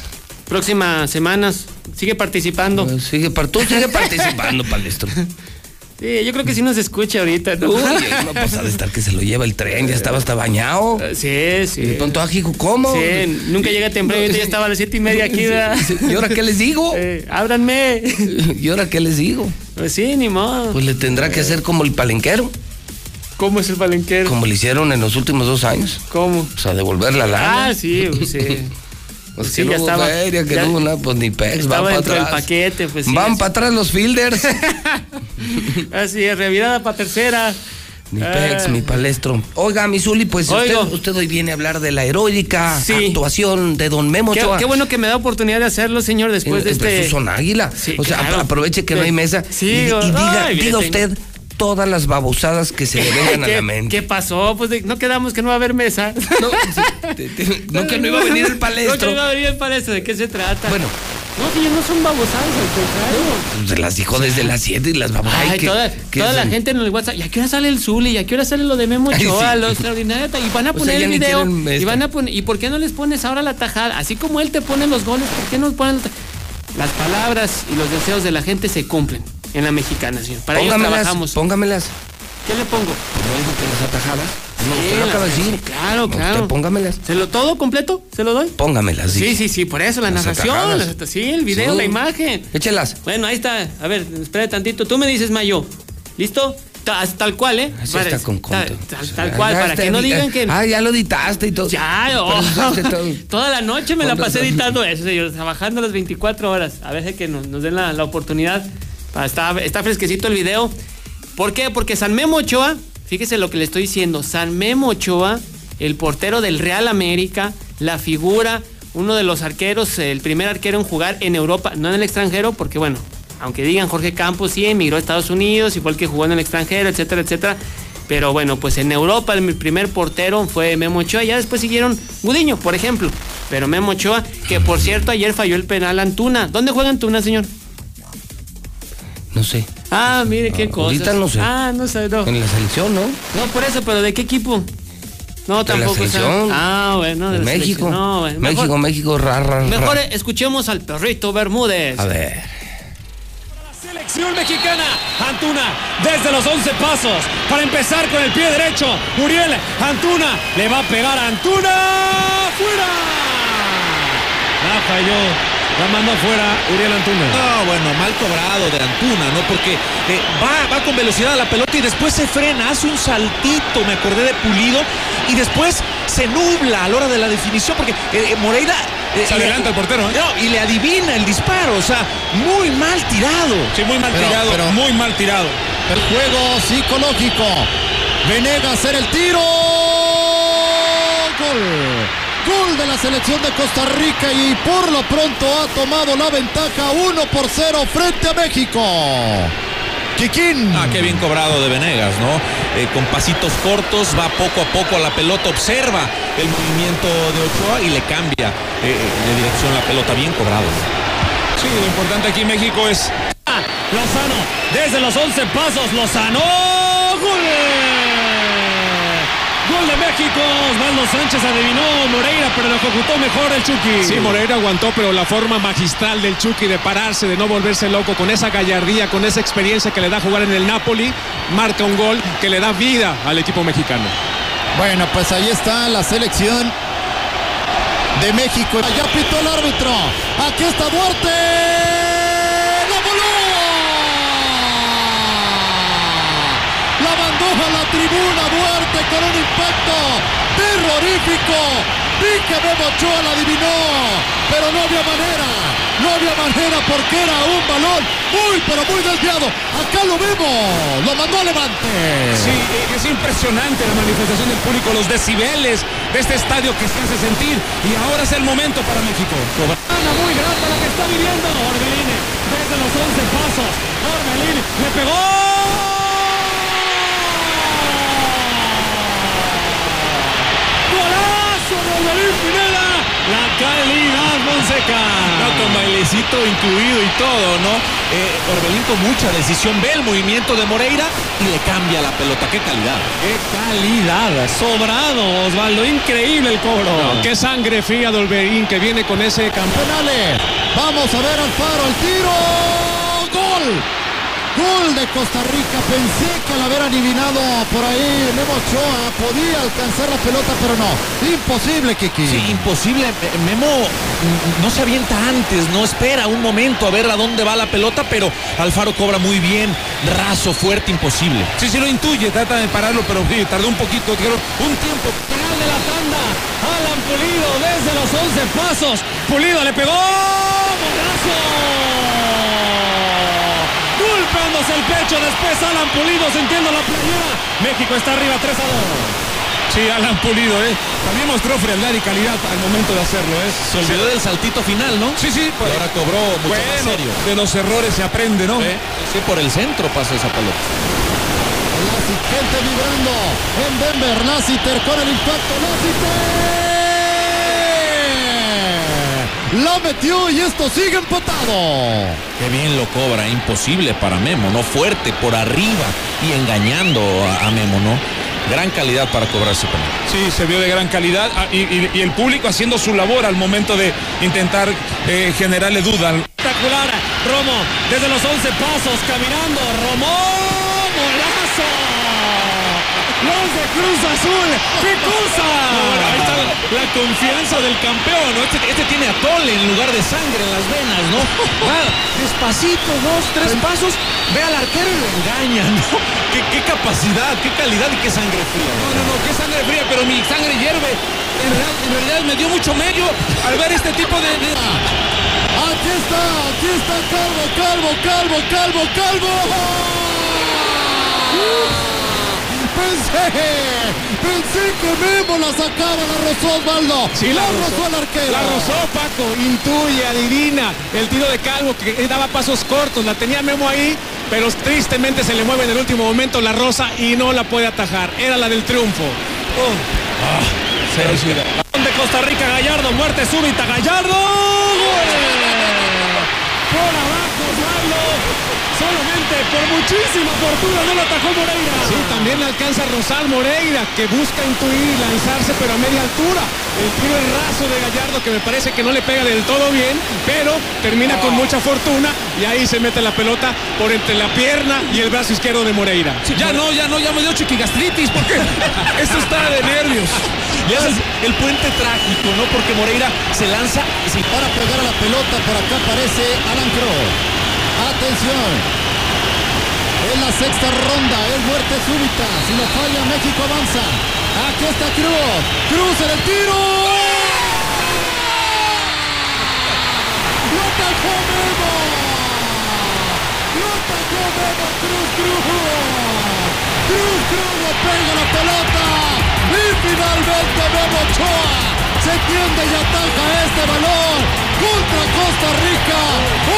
Próximas semanas, sigue participando. Pues sigue, tú sigue participando, Palestro. Sí, yo creo que sí nos escucha ahorita, ¿no? Uy, no pues ha de estar que se lo lleva el tren, ya estaba hasta bañado. Sí, sí. Y de pronto, ajijo, ¿cómo? Sí, nunca llega temprano, ahorita ya estaba a las siete y media aquí, ¿verdad? ¿Y ahora qué les digo? Eh, ábranme. ¿Y ahora qué les digo? Pues sí, ni modo. Pues le tendrá que hacer como el palenquero, ¿Cómo es el palenquero? como le hicieron en los últimos dos años. ¿Cómo? O sea, devolver la lana. Ah, sí, pues sí. Pues sí, que ya hubo estaba- feria, que ya- no hubo nada, pues ni pex, van para atrás. paquete, pues sí. Van para atrás los fielders. Así es, revirada para tercera. Mi Ah. pex, mi palestro. Oiga, mi Zuli, pues usted, Oigo. usted hoy viene a hablar de la heroica Sí. actuación de Don Memo Qué, qué bueno que me da oportunidad de hacerlo, señor, después En- de en este. Son águila. Sí, o sea, claro. aproveche que no hay mesa Sí, y, y diga, ay, diga usted todas las babosadas que se le vengan a ¿Qué, la mente. ¿Qué pasó? Pues de- no quedamos que no va a haber mesa. No, que no iba a venir el No, palestro. que no iba a venir el palestro. ¿De qué se trata? Bueno. No, que ya no son babosadas, al contrario. Pues las dijo desde las 7 y las vamos Ay, que- toda, que toda la gente en el WhatsApp. ¿Y a qué hora sale el Zuli? ¿Y a qué hora sale lo de Memo Ay, Ochoa? sí. Lo extraordinario. Y van a O sea, poner el video. Y van a poner. ¿Y por qué no les pones ahora la tajada? Así como él te pone los goles, ¿por qué no ponen la Las palabras y los deseos de la gente se cumplen en la mexicana, señor. Para Póngamelas, trabajamos. póngamelas. ¿Qué le pongo? No dijo que las atajadas. No, Sí, usted lo acaba de decir. sí, claro, No, claro. Usted póngamelas. ¿Se lo todo completo? ¿Se lo doy? Póngamelas. Sí, dije. sí, sí, por eso la Las narración, las- sí, el video, Sí. la imagen. Échelas. Bueno, ahí está. A ver, espera tantito. Tú me dices Mayo. ¿Listo? Ta- Tal, cual, ¿eh? Así Para- está con tal, conto. tal- tal cual, Ya para está que no digan que. Ah, ya lo editaste y todo. Ya, oh. Todo. toda la noche me la ¿Cuántas pasé editando eso, señor, trabajando las 24 horas. A ver que nos, nos den la, la oportunidad. Para, está, está fresquecito el video. ¿Por qué? Porque San Memo Ochoa, fíjese lo que le estoy diciendo, San Memo Ochoa, el portero del Real América, la figura, uno de los arqueros, el primer arquero en jugar en Europa, no en el extranjero, porque bueno, aunque digan Jorge Campos, sí, emigró a Estados Unidos, igual que jugó en el extranjero, etcétera, etcétera. Pero bueno, pues en Europa el primer portero fue Memo Ochoa, ya después siguieron Gudiño, por ejemplo. Pero Memo Ochoa, que por cierto ayer falló el penal Antuna. ¿Dónde juega Antuna, señor? No sé. Ah, mire qué cosa. ahorita no sé. Ah, no sé, no. En la selección, ¿no? No, por eso, pero ¿de qué equipo? No, De la tampoco. sabe. selección. Ah, bueno, de, De la México. selección. No, bueno, México, mejor, México, ra, ra, ra. mejor escuchemos al perrito Bermúdez. A ver. Selección mexicana, Antuna desde los 11 pasos para empezar con el pie derecho. Uriel Antuna le va a pegar a Antuna. ¡Fuera! La falló. La mandó fuera Uriel Antuna. No, bueno, mal cobrado de Antuna, ¿no? Porque eh, va, va con velocidad a la pelota y después se frena, hace un saltito, me acordé de Pulido, y después se nubla a la hora de la definición, porque eh, Moreira... eh, Se adelanta el portero, ¿eh? No, y le adivina el disparo, o sea, muy mal tirado. Sí, muy mal Pero- tirado, pero- muy mal tirado. El juego psicológico. Venegas hacer el tiro. Gol. Gol de la selección de Costa Rica y por lo pronto ha tomado la ventaja 1 por 0 frente a México. Kikín. Ah, qué bien cobrado de Venegas, ¿no? Eh, con pasitos cortos, va poco a poco a la pelota, observa el movimiento de Ochoa y le cambia eh, de dirección la pelota, bien cobrado. Sí, lo importante aquí en México es. Ah, Lozano, desde los 11 pasos, Lozano. ¡Gol! Gol de México. Osvaldo Sánchez adivinó Moreira, pero lo ejecutó mejor el Chucky. Sí, Moreira aguantó, pero la forma magistral del Chucky de pararse, de no volverse loco, con esa gallardía, con esa experiencia que le da jugar en el Napoli, marca un gol que le da vida al equipo mexicano. Bueno, pues ahí está la selección de México. Allá pitó el árbitro. Aquí está Duarte. ¡La voló! La mandó a la tribuna con un impacto terrorífico. Vi que Memo Ochoa la adivinó, pero no había manera. No había manera porque era un balón muy, pero muy desviado. Acá lo vemos. Lo mandó a Levante. Sí, es impresionante la manifestación del público, los decibeles de este estadio que se hace sentir. Y ahora es el momento para México. Ana muy grata la que está viviendo. Orbelín desde los 11 pasos. Orbelín le pegó. De Orbelín Pineda! La calidad Monseca. No, con bailecito incluido y todo, ¿no? Eh, Orbelín con mucha decisión ve el movimiento de Moreira y le cambia la pelota. ¡Qué calidad! ¡Qué calidad! Sobrado, Osvaldo. Increíble el cobro. No, qué sangre fría de Olverín que viene con ese campeón. Vamos a ver al faro, el tiro. Gol. Gol de Costa Rica. Pensé que al haber adivinado por ahí Memo Ochoa podía alcanzar la pelota, pero no. Imposible, Kiki. Sí, imposible. Memo no se avienta antes, no espera un momento a ver a dónde va la pelota, pero Alfaro cobra muy bien, raso, fuerte, imposible. Sí, sí lo intuye, trata de pararlo, pero sí, tardó un poquito, creo, un tiempo. Final de la tanda, Alan Pulido desde los 11 pasos. Pulido le pegó, golazo. El pecho, después Alan Pulido sintiendo la playera. México está arriba 3 a 2. Sí, Alan Pulido, ¿eh? También mostró frialdad y calidad al momento de hacerlo, ¿eh? Se olvidó del saltito final, ¿no? Sí, sí. Y ahora cobró mucho más Bueno, serio. de los errores se aprende, ¿no? Sí, sí, por el centro pasa esa pelota. Lassiter, gente vibrando en Denver. Lassiter con el impacto. Lassiter. La metió y esto sigue empatado. Qué bien lo cobra, imposible para Memo, ¿no? Fuerte, por arriba y engañando a, a Memo, ¿no? Gran calidad para cobrar ese penal. Sí, se vio de gran calidad ah, y, y- y el público haciendo su labor al momento de intentar eh, generarle duda. Espectacular, Romo, desde los 11 pasos, caminando, Romo, golazo. Los de Cruz Azul, ¡qué cosa! ahí está la, la confianza del campeón, ¿no? Este, este tiene atole en lugar de sangre en las venas, ¿no? Va despacito, dos, tres pasos, ve al arquero y lo engaña, ¿no? ¿Qué, qué capacidad, qué calidad y qué sangre fría. No, no, no, qué sangre fría, pero mi sangre hierve. En realidad, en realidad me dio mucho medio al ver este tipo de... de- Aquí está, aquí está Calvo, Calvo, Calvo, Calvo, Calvo. Pensé, pensé que Memo la sacaba, la rozó Osvaldo. Sí, la, rozó el arquero. La rozó, Paco. Intuye, adivina. El tiro de Calvo que daba pasos cortos. La tenía Memo ahí, pero tristemente se le mueve en el último momento la rosa y no la puede atajar. Era la del triunfo. de Costa Rica, Gallardo, muerte súbita, Gallardo. ¡Gol! Solamente por muchísima fortuna no lo atajó Moreira. Sí, también le alcanza Rosal Moreira, que busca intuir y lanzarse, pero a media altura. El tiro es raso de Gallardo, que me parece que no le pega del todo bien, pero termina con mucha fortuna y ahí se mete la pelota por entre la pierna y el brazo izquierdo de Moreira. Ya no, ya no, ya me dio chiquigastritis porque esto está de nervios. Y es el, el puente trágico, ¿no? Porque Moreira se lanza y para pegar a la pelota, por acá aparece Alan Crow. Atención. En la sexta ronda, es muerte súbita. Si no falla, México avanza. Aquí está Cruz. Cruz en el tiro. ¡Lo atajó Memo! ¡Lo atajó Memo! Cruz, Cruz. Cruz, Cruz le pega la pelota. Y finalmente Memo Ochoa se tiende y ataca este balón contra Costa Rica.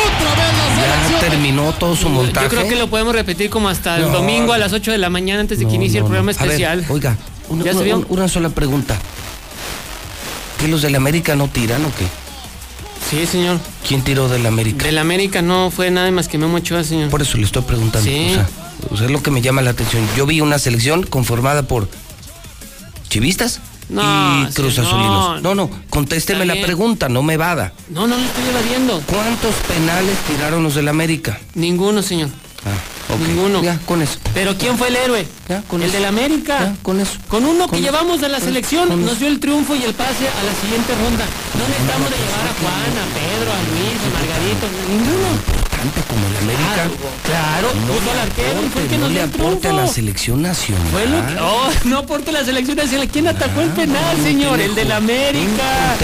Otra vez la Ya terminó todo su montaje. Yo creo que lo podemos repetir como hasta el No. domingo a las 8 de la mañana antes de que inicie el programa ver, especial. oiga, una, ¿Ya una- se vio? una- una sola pregunta. ¿Que los del América no tiran o qué? Sí, señor. ¿Quién tiró del América? Del América no fue nada más que Memo Ochoa, señor. Por eso le estoy preguntando. Sí. O sea, o sea, es lo que me llama la atención. Yo vi una selección conformada por chivistas No, y cruz azulinos. No, no, contésteme la pregunta, no me vada. No, no lo estoy evadiendo. ¿Cuántos penales tiraron los del América? Ninguno, señor. Ah. Ninguno. Ya, con eso. Pero ¿quién fue el héroe? el del América. con eso. Con uno que Con- llevamos de la selección nos dio el triunfo y el pase a la siguiente ronda. No necesitamos de llevar a Juan, a Pedro, a Luis, a Margarito, ninguno. Importante como el América. Claro, No puso al arquero y fue el que aporte, no le aporte a la selección nacional. Oh, no aporte la selección nacional. ¿Quién atacó el penal, no señor? El del América.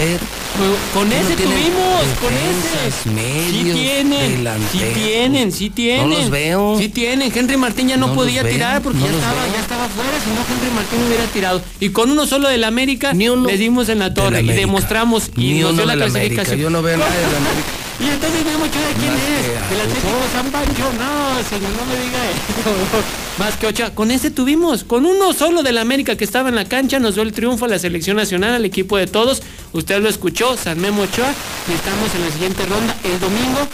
Con ese tuvimos, con ese. medios, sí tienen, sí tienen, sí tienen. No los veo. Sí tienen. Henry Martín ya no, No podía tirar porque ya estaba, veo. ya estaba fuera, si no Henry Martín hubiera tirado. Y con uno solo del América le dimos en la torre y demostramos y Ni nos uno dio la América. clasificación. Yo no veo nada del América. Y entonces Memo Ochoa, ¿de quién es? que Del Atlético San Pancho. No, señor, no me diga eso. Más que Ochoa. Con ese tuvimos. Con uno solo del América que estaba en la cancha, nos dio el triunfo a la selección nacional, al equipo de todos. Usted lo escuchó, San Memo Ochoa. Y estamos en la siguiente ronda. El domingo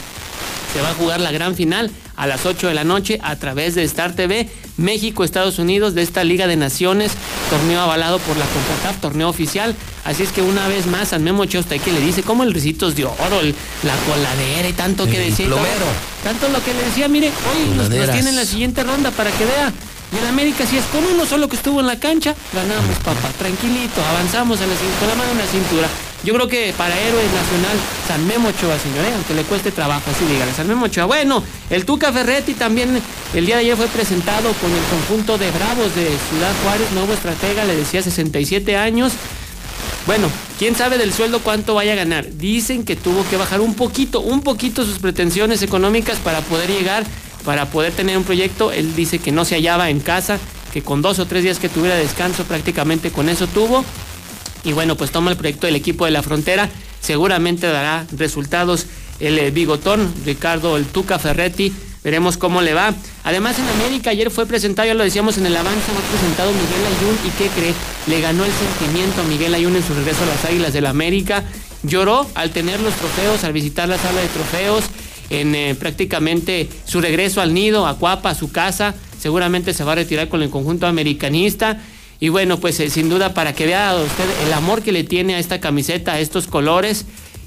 se va a jugar la gran final a las 8 de la noche a través de Star TV, México, Estados Unidos, de esta Liga de Naciones, torneo avalado por la CONCACAF, torneo oficial. Así es que una vez más, San Memo Ochoa, usted que le dice, como el Ricitos de Oro, el- la coladera y tanto que decía. plomero. Tanto lo que le decía, mire, hoy nos, nos en la siguiente ronda para que vea. Y en América, si es con uno solo que estuvo en la cancha, ganamos, papá. Tranquilito, avanzamos en la, cin- con la mano en la cintura. Yo creo que para héroes nacional, San Memo Ochoa, señor, ¿eh? aunque le cueste trabajo, así dígale, San Memo Ochoa. Bueno, el Tuca Ferretti también el día de ayer fue presentado con el conjunto de Bravos de Ciudad Juárez, nuevo estratega, le decía 67 años. Bueno, quién sabe del sueldo cuánto vaya a ganar. Dicen que tuvo que bajar un poquito, un poquito sus pretensiones económicas para poder llegar, para poder tener un proyecto. Él dice que no se hallaba en casa, que con dos o tres días que tuviera descanso prácticamente con eso tuvo. Y bueno, pues toma el proyecto del equipo de la frontera. Seguramente dará resultados el eh, bigotón, Ricardo el Tuca Ferretti. Veremos cómo le va. Además, en América ayer fue presentado, ya lo decíamos en el avance, fue presentado Miguel Ayun. ¿Y qué cree? Le ganó el sentimiento a Miguel Ayun en su regreso a las Águilas del América. Lloró al tener los trofeos, al visitar la sala de trofeos, en eh, prácticamente su regreso al nido, a Cuapa, a su casa. Seguramente se va a retirar con el conjunto americanista. Y bueno, pues eh, sin duda para que vea usted el amor que le tiene a esta camiseta, a estos colores.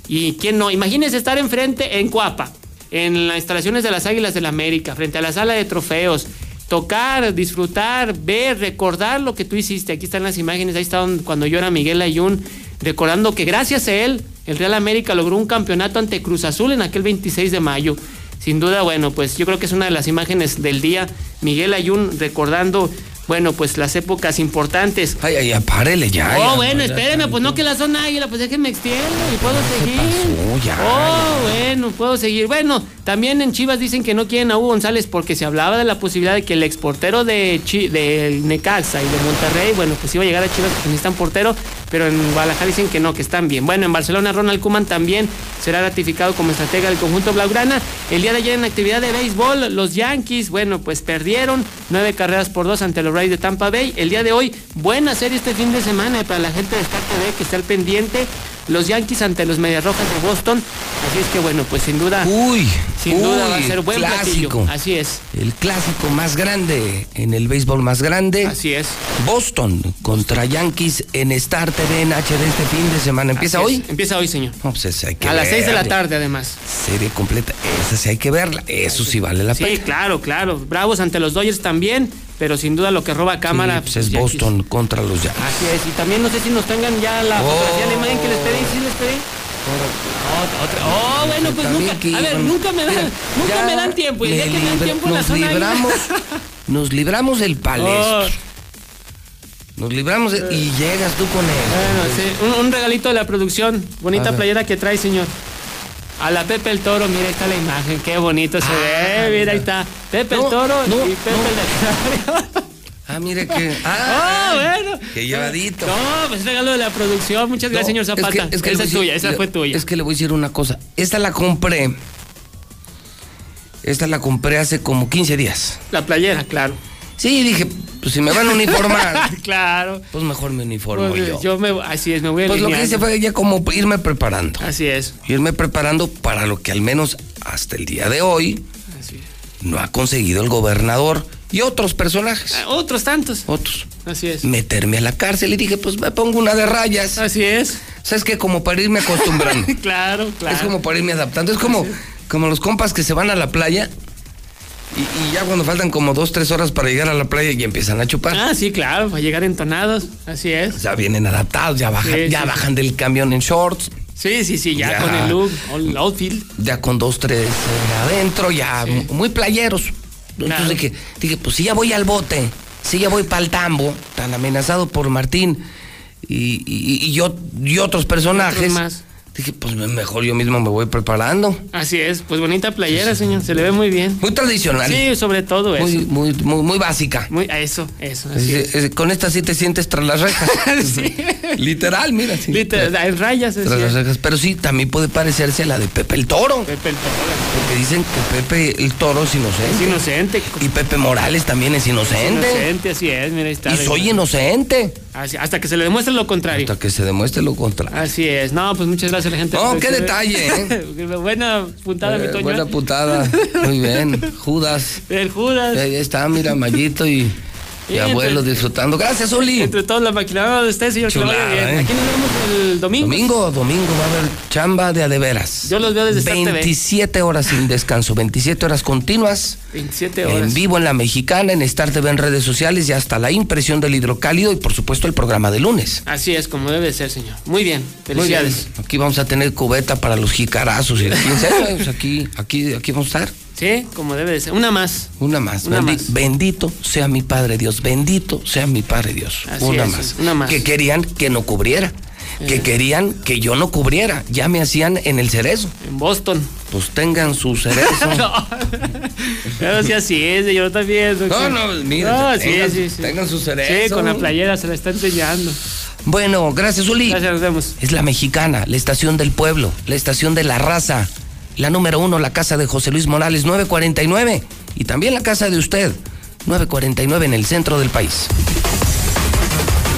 Y quién no, imagínese estar enfrente en Cuapa, en las instalaciones de las Águilas del América, frente a la sala de trofeos. Tocar, disfrutar, ver, recordar lo que tú hiciste. Aquí están las imágenes, ahí estaban cuando yo era Miguel Ayun, recordando que gracias a él, el Real América logró un campeonato ante Cruz Azul en aquel 26 de mayo. Sin duda, bueno, pues yo creo que es una de las imágenes del día. Miguel Ayun recordando, bueno, pues las épocas importantes. Ay, ay, ya, párele ya. Oh, ya, bueno, espéreme, pues no que la zona águila, pues déjenme extiendo y puedo seguir. pasó? Ya, oh, bueno, puedo seguir. Bueno, también en Chivas dicen que no quieren a Hugo González porque se hablaba de la posibilidad de que el exportero de del Necaxa y de Monterrey, bueno, pues iba a llegar a Chivas porque necesitan portero, pero en Guadalajara dicen que no, que están bien. Bueno, en Barcelona Ronald Koeman también será ratificado como estratega del conjunto blaugrana. El día de ayer en actividad de béisbol, los Yankees, bueno, pues perdieron nueve carreras por dos ante los Rays de Tampa Bay. El día de hoy, buena serie este fin de semana para la gente de Star TV que está al pendiente. Los Yankees ante los Medias Rojas de Boston. Así es que bueno, pues sin duda. Uy, sin duda va a ser buen clásico. platillo. Así es. El clásico más grande en el béisbol más grande. Así es. Boston contra Yankees en Star TV en HD este fin de semana. ¿Empieza Así hoy? es. Empieza hoy, señor. No, pues esa hay que A las 6 de la tarde, además. Serie completa. Esa sí hay que verla. Eso sí vale la Sí, pena. claro, claro. Bravos ante los Dodgers también, pero sin duda lo que roba cámara. Sí, pues es. Boston contra los Yankees. Así es. Y también no sé si nos tengan ya la Oh. fotografía de la imagen que les pedí. ¿Sí les pedí? Otra, otra. Oh, bueno, pues También nunca. que A ver, nunca me dan, Mira, nunca ya me dan tiempo. Y el día me que me dan tiempo en la zona libramos, nos libramos del palestro. Oh. Nos libramos de- y llegas tú con él. Bueno, sí, un, un regalito de la producción. Bonita playera que trae, señor. A la Pepe el Toro, mira, ahí está la imagen. Qué bonito se ve. Mira, ahí está. Pepe el No, Toro no, y Pepe el Ah, mire que. Ah, Ah, bueno. Qué llevadito. No, pues regalo de la producción. Muchas gracias, señor No, es Zapata. que- es que le esa es tuya, esa fue tuya. Es que le voy a decir una cosa. Esta la compré. Esta la compré hace como 15 días. La playera, claro. Sí, dije, pues si me van a uniformar, claro. pues mejor me uniformo Pues, yo. yo me, así es, me voy a Pues lo que hice fue ya como irme preparando. Así es. Irme preparando para lo que al menos hasta el día de hoy Así no ha conseguido el gobernador y otros personajes. Ah, Otros tantos. Otros. Así es. Meterme a la cárcel y dije, pues me pongo una de rayas. Así es. ¿Sabes qué? Como para irme acostumbrando. claro, claro. Es como para irme adaptando. Es como, como los compas que se van a la playa y, y ya cuando faltan como dos, tres horas para llegar a la playa y empiezan a chupar. Ah, sí, claro, para llegar entonados. Así es. Ya vienen adaptados, ya bajan, Sí, ya sí, bajan del camión en shorts, Sí, sí, sí, ya, Ya. con el look, el outfield. ya con dos, tres eh, adentro, ya Sí. muy playeros. Entonces Claro. dije, dije, pues si ya voy al bote, si ya voy para el tambo, tan amenazado por Martín y, y- y yo, y otros personajes. Otros más. Dije, pues mejor yo mismo me voy preparando. Así es, pues bonita playera, señor, se le ve muy bien. Muy tradicional. Sí, sobre todo eso. Muy, muy, muy, muy básica. Muy, eso, eso, así Es- es. es- con esta sí te sientes tras las rejas. Sí. Literal, mira. sí. Literal, en rayas, así Tras las es. rejas. Pero sí, también puede parecerse a la de Pepe el Toro. Pepe el Toro. Porque dicen que Pepe el Toro es inocente. Es inocente. Y Pepe Morales también es inocente. Inocente, así es, mira, ahí está. Y soy inocente. Así- hasta que se le demuestre lo contrario. Hasta que se demuestre lo contrario. Así es. No, pues muchas gracias a la gente. Por qué detalle, ¿eh? buena puntada, mi Eh, Toño. buena putada. Muy bien. Judas. El Judas. Ahí está, mira, Mayito y, y Y abuelo disfrutando. Gracias, Uli. Entre todos la maquinada de usted, señor, que Chulada, bien. ¿eh? Aquí nos vemos el domingo. Domingo, domingo va a haber chamba de a de veras. Yo los veo desde Star TV. 27 horas sin descanso, 27 horas continuas. 27 horas. En vivo en La Mexicana, en Star TV en redes sociales y hasta la impresión del hidrocálido y por supuesto el programa de lunes. Así es, como debe ser, señor. Muy bien. Muy bien. Felicidades. Aquí vamos a tener cubeta para los jicarazos y el 15 años. Aquí, aquí, aquí vamos a estar. Sí, como debe de ser. Una más. Una más. Una Bendi- más. Bendito sea mi Padre Dios. Bendito sea mi Padre Dios. Así una es, más. una más. Que querían que no cubriera. Que Eh. querían que yo no cubriera. Ya me hacían en el cerezo. En Boston. Pues tengan su cerezo. no. Pero sí, así es, señor, también. No, no, mira, No, tengan- sí, sí. tengan su cerezo. Sí, con la playera se la está enseñando. Bueno, gracias, Uli. Gracias, nos vemos. Es la mexicana, la estación del pueblo, la estación de la raza. La número uno, la casa de José Luis Morales, 949. Y también la casa de usted, 949 en el centro del país.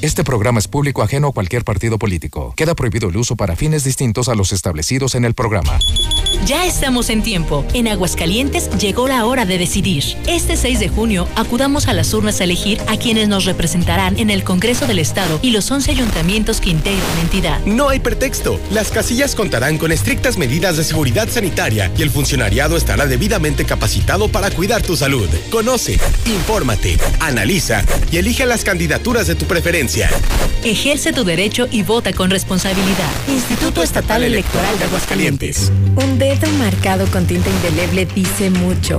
Este programa es público ajeno a cualquier partido político. Queda prohibido el uso para fines distintos a los establecidos en el programa. Ya estamos en tiempo. En Aguascalientes llegó la hora de decidir. Este 6 de junio acudamos a las urnas a elegir a quienes nos representarán en el Congreso del Estado y los 11 ayuntamientos que integran la entidad. No hay pretexto. Las casillas contarán con estrictas medidas de seguridad sanitaria y el funcionariado estará debidamente capacitado para cuidar tu salud. Conoce, infórmate, analiza y elige las candidaturas de tu preferencia. Ejerce tu derecho y vota con responsabilidad. Instituto Estatal Electoral de Aguascalientes. Un dedo marcado con tinta indeleble dice mucho.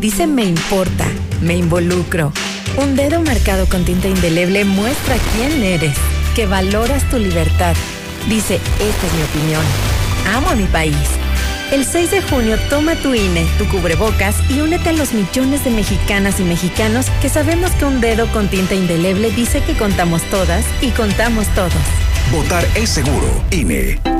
Dice me importa, me involucro. Un dedo marcado con tinta indeleble muestra quién eres, que valoras tu libertad. Dice, esta es mi opinión. Amo a mi país. El 6 de junio toma tu INE, tu cubrebocas y únete a los millones de mexicanas y mexicanos que sabemos que un dedo con tinta indeleble dice que contamos todas y contamos todos. Votar es seguro. INE.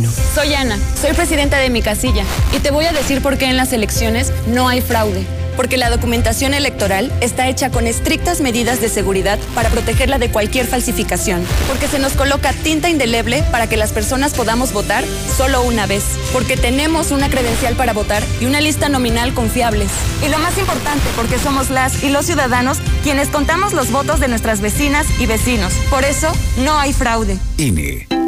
Soy Ana, soy presidenta de mi casilla y te voy a decir por qué en las elecciones no hay fraude. Porque la documentación electoral está hecha con estrictas medidas de seguridad para protegerla de cualquier falsificación. Porque se nos coloca tinta indeleble para que las personas podamos votar solo una vez. Porque tenemos una credencial para votar y una lista nominal confiables. Y lo más importante, porque somos las y los ciudadanos quienes contamos los votos de nuestras vecinas y vecinos. Por eso, no hay fraude. INE.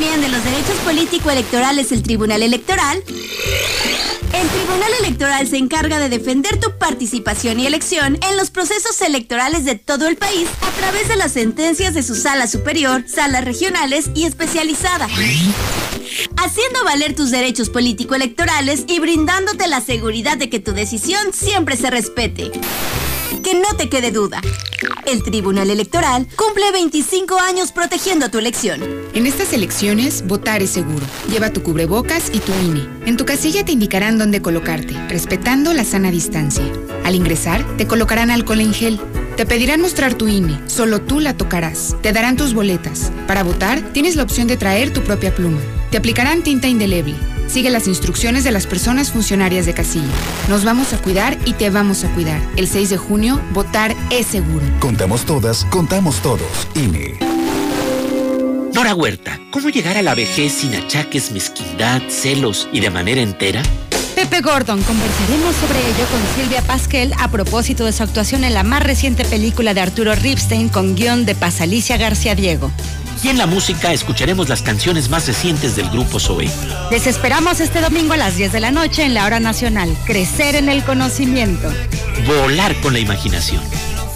¿Cómo defiende los derechos político-electorales el Tribunal Electoral? El Tribunal Electoral se encarga de defender tu participación y elección en los procesos electorales de todo el país a través de las sentencias de su sala superior, salas regionales y especializadas. Haciendo valer tus derechos político-electorales y brindándote la seguridad de que tu decisión siempre se respete. Que no te quede duda. El Tribunal Electoral cumple 25 años protegiendo tu elección. En estas elecciones, votar es seguro. Lleva tu cubrebocas y tu INE. En tu casilla te indicarán dónde colocarte, respetando la sana distancia. Al ingresar, te colocarán alcohol en gel. Te pedirán mostrar tu INE, solo tú la tocarás. Te darán tus boletas. Para votar, tienes la opción de traer tu propia pluma. Te aplicarán tinta indeleble. Sigue las instrucciones de las personas funcionarias de casilla. Nos vamos a cuidar y te vamos a cuidar. El 6 de junio, votar es seguro. Contamos todas, contamos todos. INE. Nora Huerta, ¿cómo llegar a la vejez sin achaques, mezquindad, celos y de manera entera? Pepe Gordon, conversaremos sobre ello con Silvia Pasquel a propósito de su actuación en la más reciente película de Arturo Ripstein con guion de Pasalicia García Diego. Y en la música escucharemos las canciones más recientes del grupo Zoe. Les esperamos este domingo a las 10 de la noche en la hora nacional. Crecer en el conocimiento. Volar con la imaginación.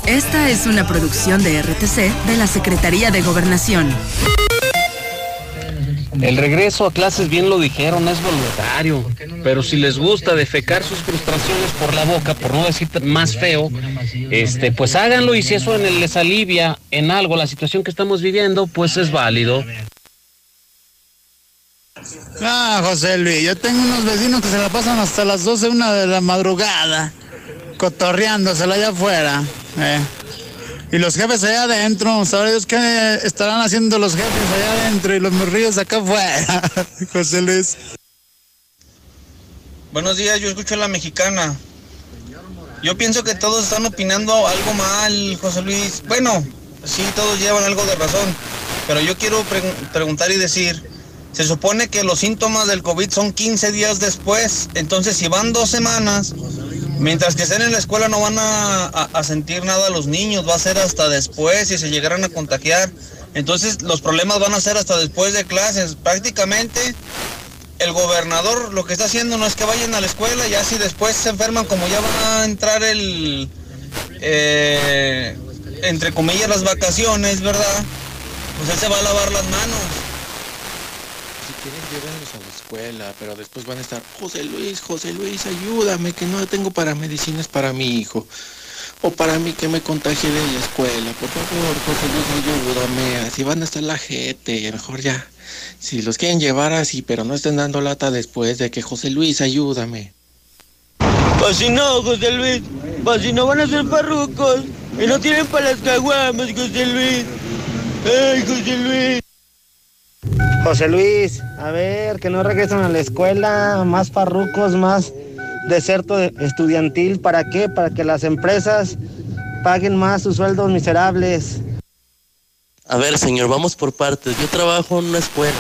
Esta es una producción de RTC de la Secretaría de Gobernación. El regreso a clases, bien lo dijeron, es voluntario. Pero si les gusta defecar sus frustraciones por la boca, por no decir más feo, este, pues háganlo y si eso les alivia en algo la situación que estamos viviendo, pues es válido. Ah, José Luis, yo tengo unos vecinos que se la pasan hasta las 12, una de la madrugada, cotorreándosela allá afuera. eh. Y los jefes allá adentro, ¿sabe Dios qué estarán haciendo los jefes allá adentro y los morrillos acá afuera? José Luis. Buenos días, yo escucho a la mexicana. Yo pienso que todos están opinando algo mal, José Luis. Bueno, sí, todos llevan algo de razón. Pero yo quiero pre- preguntar y decir, se supone que los síntomas del COVID son 15 días después. Entonces, si van dos semanas, mientras que estén en la escuela no van a, sentir nada los niños, va a ser hasta después si se llegaran a contagiar. Entonces, los problemas van a ser hasta después de clases. Prácticamente el gobernador lo que está haciendo no es que vayan a la escuela, ya si después se enferman, como ya va a entrar el, eh, entre comillas, las vacaciones, ¿verdad? Pues él se va a lavar las manos. Llévenlos a la escuela, pero después van a estar, José Luis, José Luis, ayúdame, que no tengo para medicinas para mi hijo. O para mí que me contagie de la escuela. Por favor, José Luis, ayúdame. Así van a estar la gente. Mejor ya. Si los quieren llevar así, pero no estén dando lata después de que José Luis, ayúdame. Pues si no, José Luis, pues si no van a ser parrucos y no tienen para las caguamas, José Luis. ¡Ay, José Luis! José Luis, a ver, que no regresen a la escuela, más farrucos, más deserto estudiantil, ¿para qué? Para que las empresas paguen más sus sueldos miserables. A ver, señor, vamos por partes. Yo trabajo en una escuela.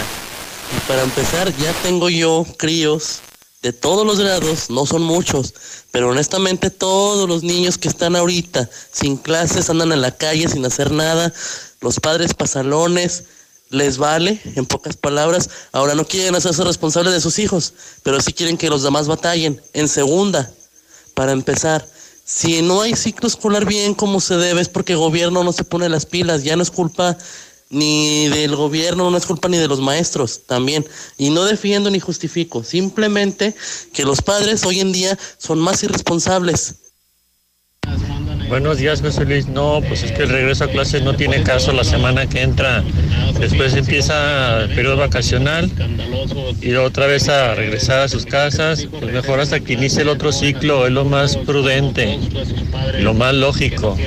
Y para empezar, ya tengo yo críos de todos los grados, no son muchos, pero honestamente todos los niños que están ahorita sin clases andan en la calle sin hacer nada, los padres pasalones, les vale, en pocas palabras. Ahora no quieren hacerse responsables de sus hijos, pero sí quieren que los demás batallen. En segunda, para empezar, si no hay ciclo escolar bien como se debe es porque el gobierno no se pone las pilas, ya no es culpa ni del gobierno, no es culpa ni de los maestros también. Y no defiendo ni justifico, simplemente que los padres hoy en día son más irresponsables. Buenos días, José Luis. No, pues es que el regreso a clases no tiene caso la semana que entra. Después empieza el periodo vacacional y otra vez a regresar a sus casas. Pues mejor hasta que inicie el otro ciclo, es lo más prudente, lo más lógico.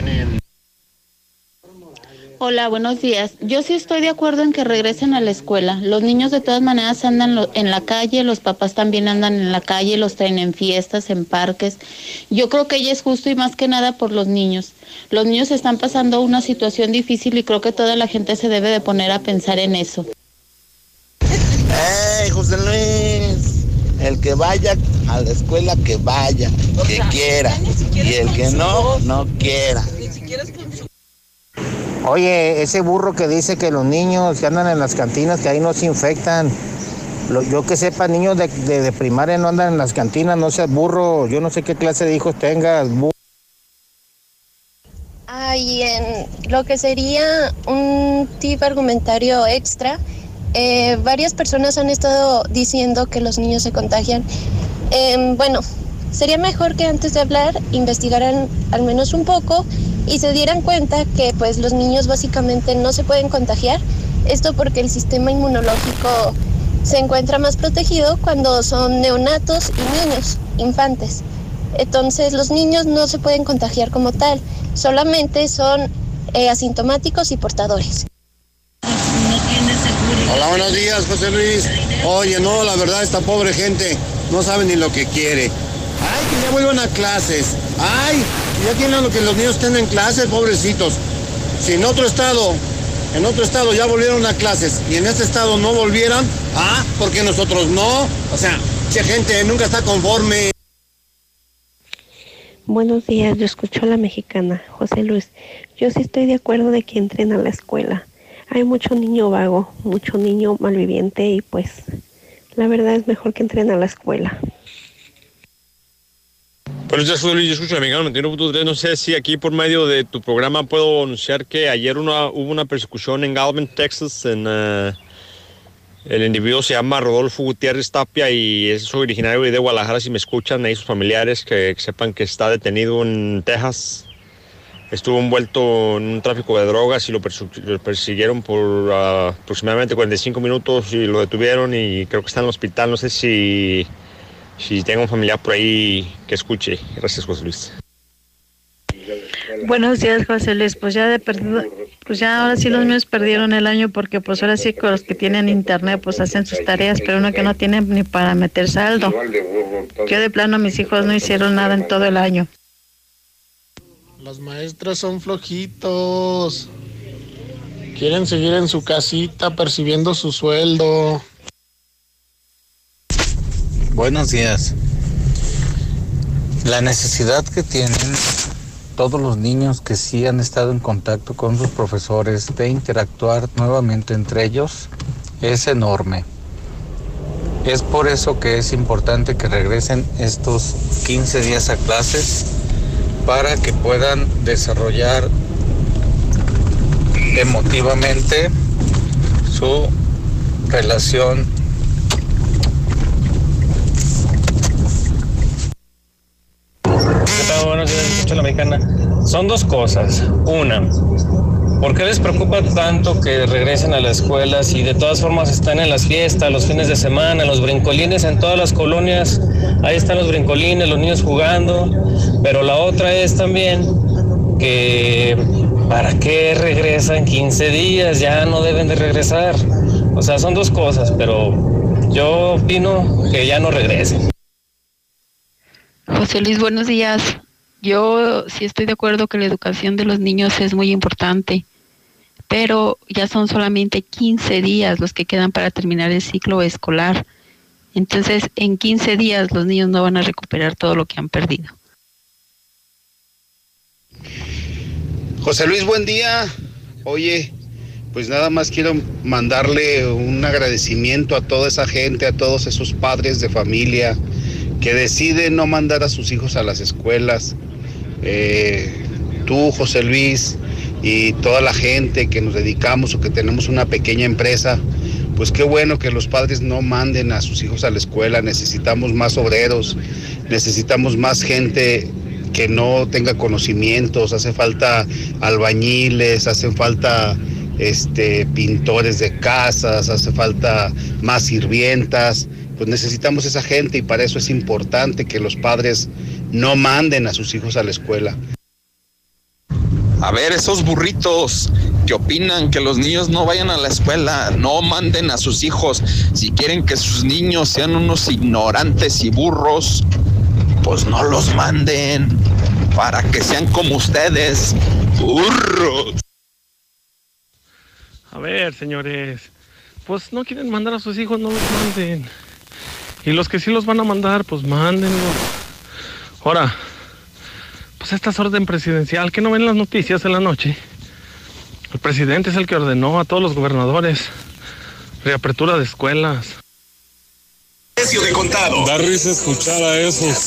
Hola, buenos días. Yo sí estoy de acuerdo en que regresen a la escuela. Los niños de todas maneras andan lo- en la calle, los papás también andan en la calle, los traen en fiestas, en parques. Yo creo que ella es justo y más que nada por los niños. Los niños están pasando una situación difícil y creo que toda la gente se debe de poner a pensar en eso. ¡Ey, José Luis! El que vaya a la escuela, que vaya, que quiera. Y el que no, no quiera. Oye, ese burro que dice que los niños que andan en las cantinas, que ahí no se infectan. Lo- yo que sepa, niños de, de- de primaria no andan en las cantinas, no seas burro. Yo no sé qué clase de hijos tengas. bu- Ah, y en lo que sería un tip argumentario extra, eh, varias personas han estado diciendo que los niños se contagian. Em, bueno, sería mejor que antes de hablar investigaran al menos un poco y se dieran cuenta que pues los niños básicamente no se pueden contagiar. Esto porque el sistema inmunológico se encuentra más protegido cuando son neonatos y niños, infantes. Entonces los niños no se pueden contagiar como tal, solamente son eh, asintomáticos y portadores. Hola, buenos días, José Luis. Oye, no, la verdad, esta pobre gente no sabe ni lo que quiere. Ya vuelvan a clases. Ay, ya tienen lo que los niños estén en clases, pobrecitos. Si en otro estado, en otro estado ya volvieron a clases y en este estado no volvieran, ah, porque nosotros no. O sea, che gente nunca está conforme. Buenos días, yo escucho a la mexicana, José Luis. Yo sí estoy de acuerdo de que entren a la escuela. Hay mucho niño vago, mucho niño malviviente y pues la verdad es mejor que entren a la escuela. Buenos días, Luis. Yo escucho Mexicano 91.3. No sé si aquí por medio de tu programa puedo anunciar que ayer una- hubo una persecución en Galvin, Texas. En, eh, el individuo se llama Rodolfo Gutiérrez Tapia y es originario de Guadalajara. Si me escuchan ahí sus familiares, que, que sepan que está detenido en Texas. Estuvo envuelto en un tráfico de drogas y lo persiguieron por ah, aproximadamente 45 minutos y lo detuvieron y creo que está en el hospital. No sé si, si tengo un familiar por ahí que escuche. Gracias, José Luis. Buenos días, José Luis. Pues ya de perdido, pues ya ahora sí los míos perdieron el año porque pues ahora sí con los que tienen internet pues hacen sus tareas, pero uno que no tiene ni para meter saldo. Yo de plano mis hijos no hicieron nada en todo el año. Los maestros son flojitos. Quieren seguir en su casita percibiendo su sueldo. Buenos días. La necesidad que tienen todos los niños que sí han estado en contacto con sus profesores de interactuar nuevamente entre ellos es enorme. Es por eso que es importante que regresen estos 15 días a clases para que puedan desarrollar emotivamente su relación La mexicana. Son dos cosas. Una, ¿por qué les preocupa tanto que regresen a la escuela si de todas formas están en las fiestas, los fines de semana, los brincolines en todas las colonias? Ahí están los brincolines, los niños jugando. Pero la otra es también que ¿para qué regresan 15 días? Ya no deben de regresar. O sea, son dos cosas, pero yo opino que ya no regresen. José Luis, buenos días. Yo sí estoy de acuerdo que la educación de los niños es muy importante, pero ya son solamente 15 días los que quedan para terminar el ciclo escolar. Entonces, en 15 días los niños no van a recuperar todo lo que han perdido. José Luis, buen día. Oye, Pues nada más quiero mandarle un agradecimiento a toda esa gente, a todos esos padres de familia que deciden no mandar a sus hijos a las escuelas. Eh, tú, José Luis, y toda la gente que nos dedicamos o que tenemos una pequeña empresa, pues qué bueno que los padres no manden a sus hijos a la escuela. Necesitamos más obreros, necesitamos más gente que no tenga conocimientos, hace falta albañiles, hacen falta este, pintores de casas, hace falta más sirvientas, pues necesitamos esa gente y para eso es importante que los padres no manden a sus hijos a la escuela. A ver, esos burritos que opinan que los niños no vayan a la escuela, no manden a sus hijos. Si quieren que sus niños sean unos ignorantes y burros, pues no los manden para que sean como ustedes, burros. A ver, señores, pues no quieren mandar a sus hijos, no los manden. Y los que sí los van a mandar, pues mándenlos. Ahora, pues esta es orden presidencial, que no ven las noticias en la noche. El presidente es el que ordenó a todos los gobernadores reapertura de escuelas. Precio de contado. Da risa escuchar a esos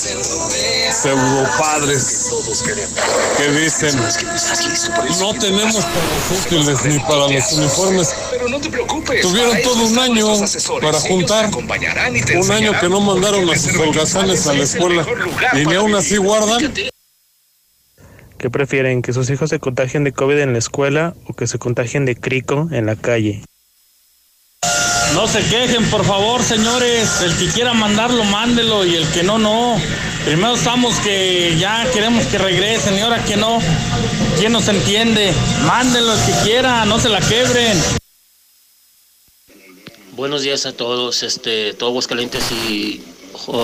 pseudopadres que dicen no tenemos para los útiles ni para los uniformes. Pero no te preocupes. Tuvieron todo un año para juntar. acompañarán y te Un año que no mandaron a sus holgazanes a la es el escuela y ni aún así guardan. ¿Qué prefieren? ¿Que sus hijos se contagien de COVID en la escuela o que se contagien de crico en la calle? No se quejen, por favor, señores. El que quiera mandarlo, mándelo y el que no, no. Primero estamos que ya queremos que regresen y ahora que no. ¿Quién nos entiende? Mándenlo el que quiera, no se la quebren. Buenos días a todos, este, todo Aguascalientes y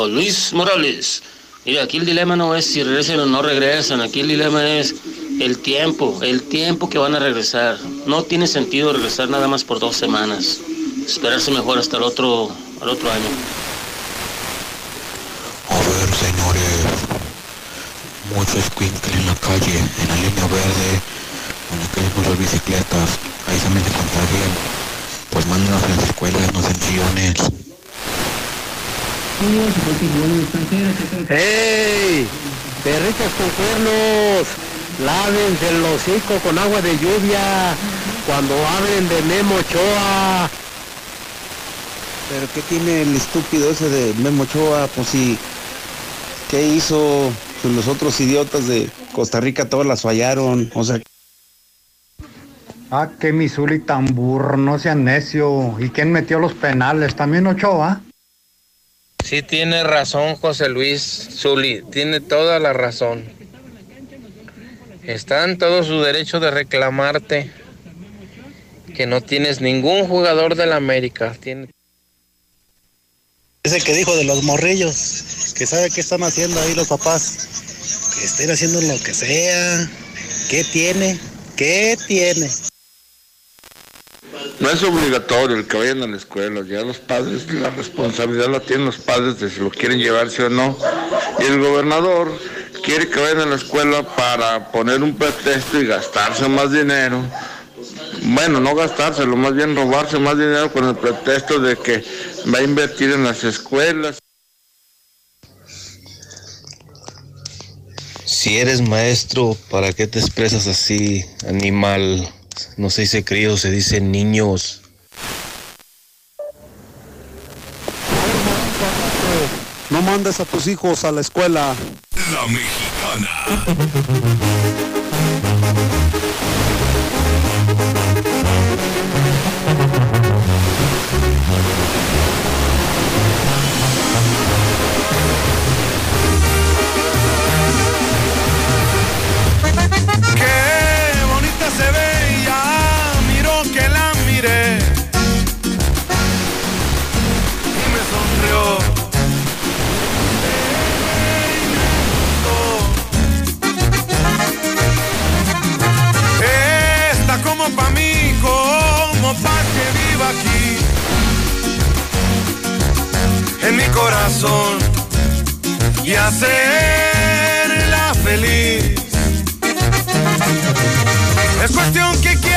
Luis Morales. Mira, aquí el dilema no es si regresan o no regresan, aquí el dilema es el tiempo, el tiempo que van a regresar. No tiene sentido regresar nada más por dos semanas. Esperarse mejor hasta el otro, al otro año. A ver, señores, mucho escuincle en la calle, en la línea verde, donde queremos las bicicletas, ahí también se contagian. Pues mándenos a las escuelas, no sean chillones. ¡Ey! Perritas con cuernos, lávense el hocico con agua de lluvia cuando hablen de Memo Ochoa. Pero ¿qué tiene el estúpido ese de Memo Ochoa? Pues si, ¿qué hizo? Pues los otros idiotas de Costa Rica todas las fallaron. O sea, Ah, que Misuli tan burro, no sea necio. ¿Y quién metió los penales? ¿También Ochoa? Sí tiene razón José Luis Zuli, tiene toda la razón. Está en todo su derecho de reclamarte que no tienes ningún jugador del América. Tiene... Ese que dijo de los morrillos, que sabe qué están haciendo ahí los papás. Que estén haciendo lo que sea. ¿Qué tiene? ¿Qué tiene? No es obligatorio el que vayan a la escuela, ya los padres, la responsabilidad la tienen los padres de si lo quieren llevarse o no. Y el gobernador quiere que vayan a la escuela para poner un pretexto y gastarse más dinero. Bueno, no gastárselo, más bien robarse más dinero con el pretexto de que va a invertir en las escuelas. Si eres maestro, ¿para qué te expresas así, animal? No se dice crío, se dice niños. No mandes a tus hijos a la escuela. La mexicana. En mi corazón. Y hacerla feliz. Es cuestión que quiera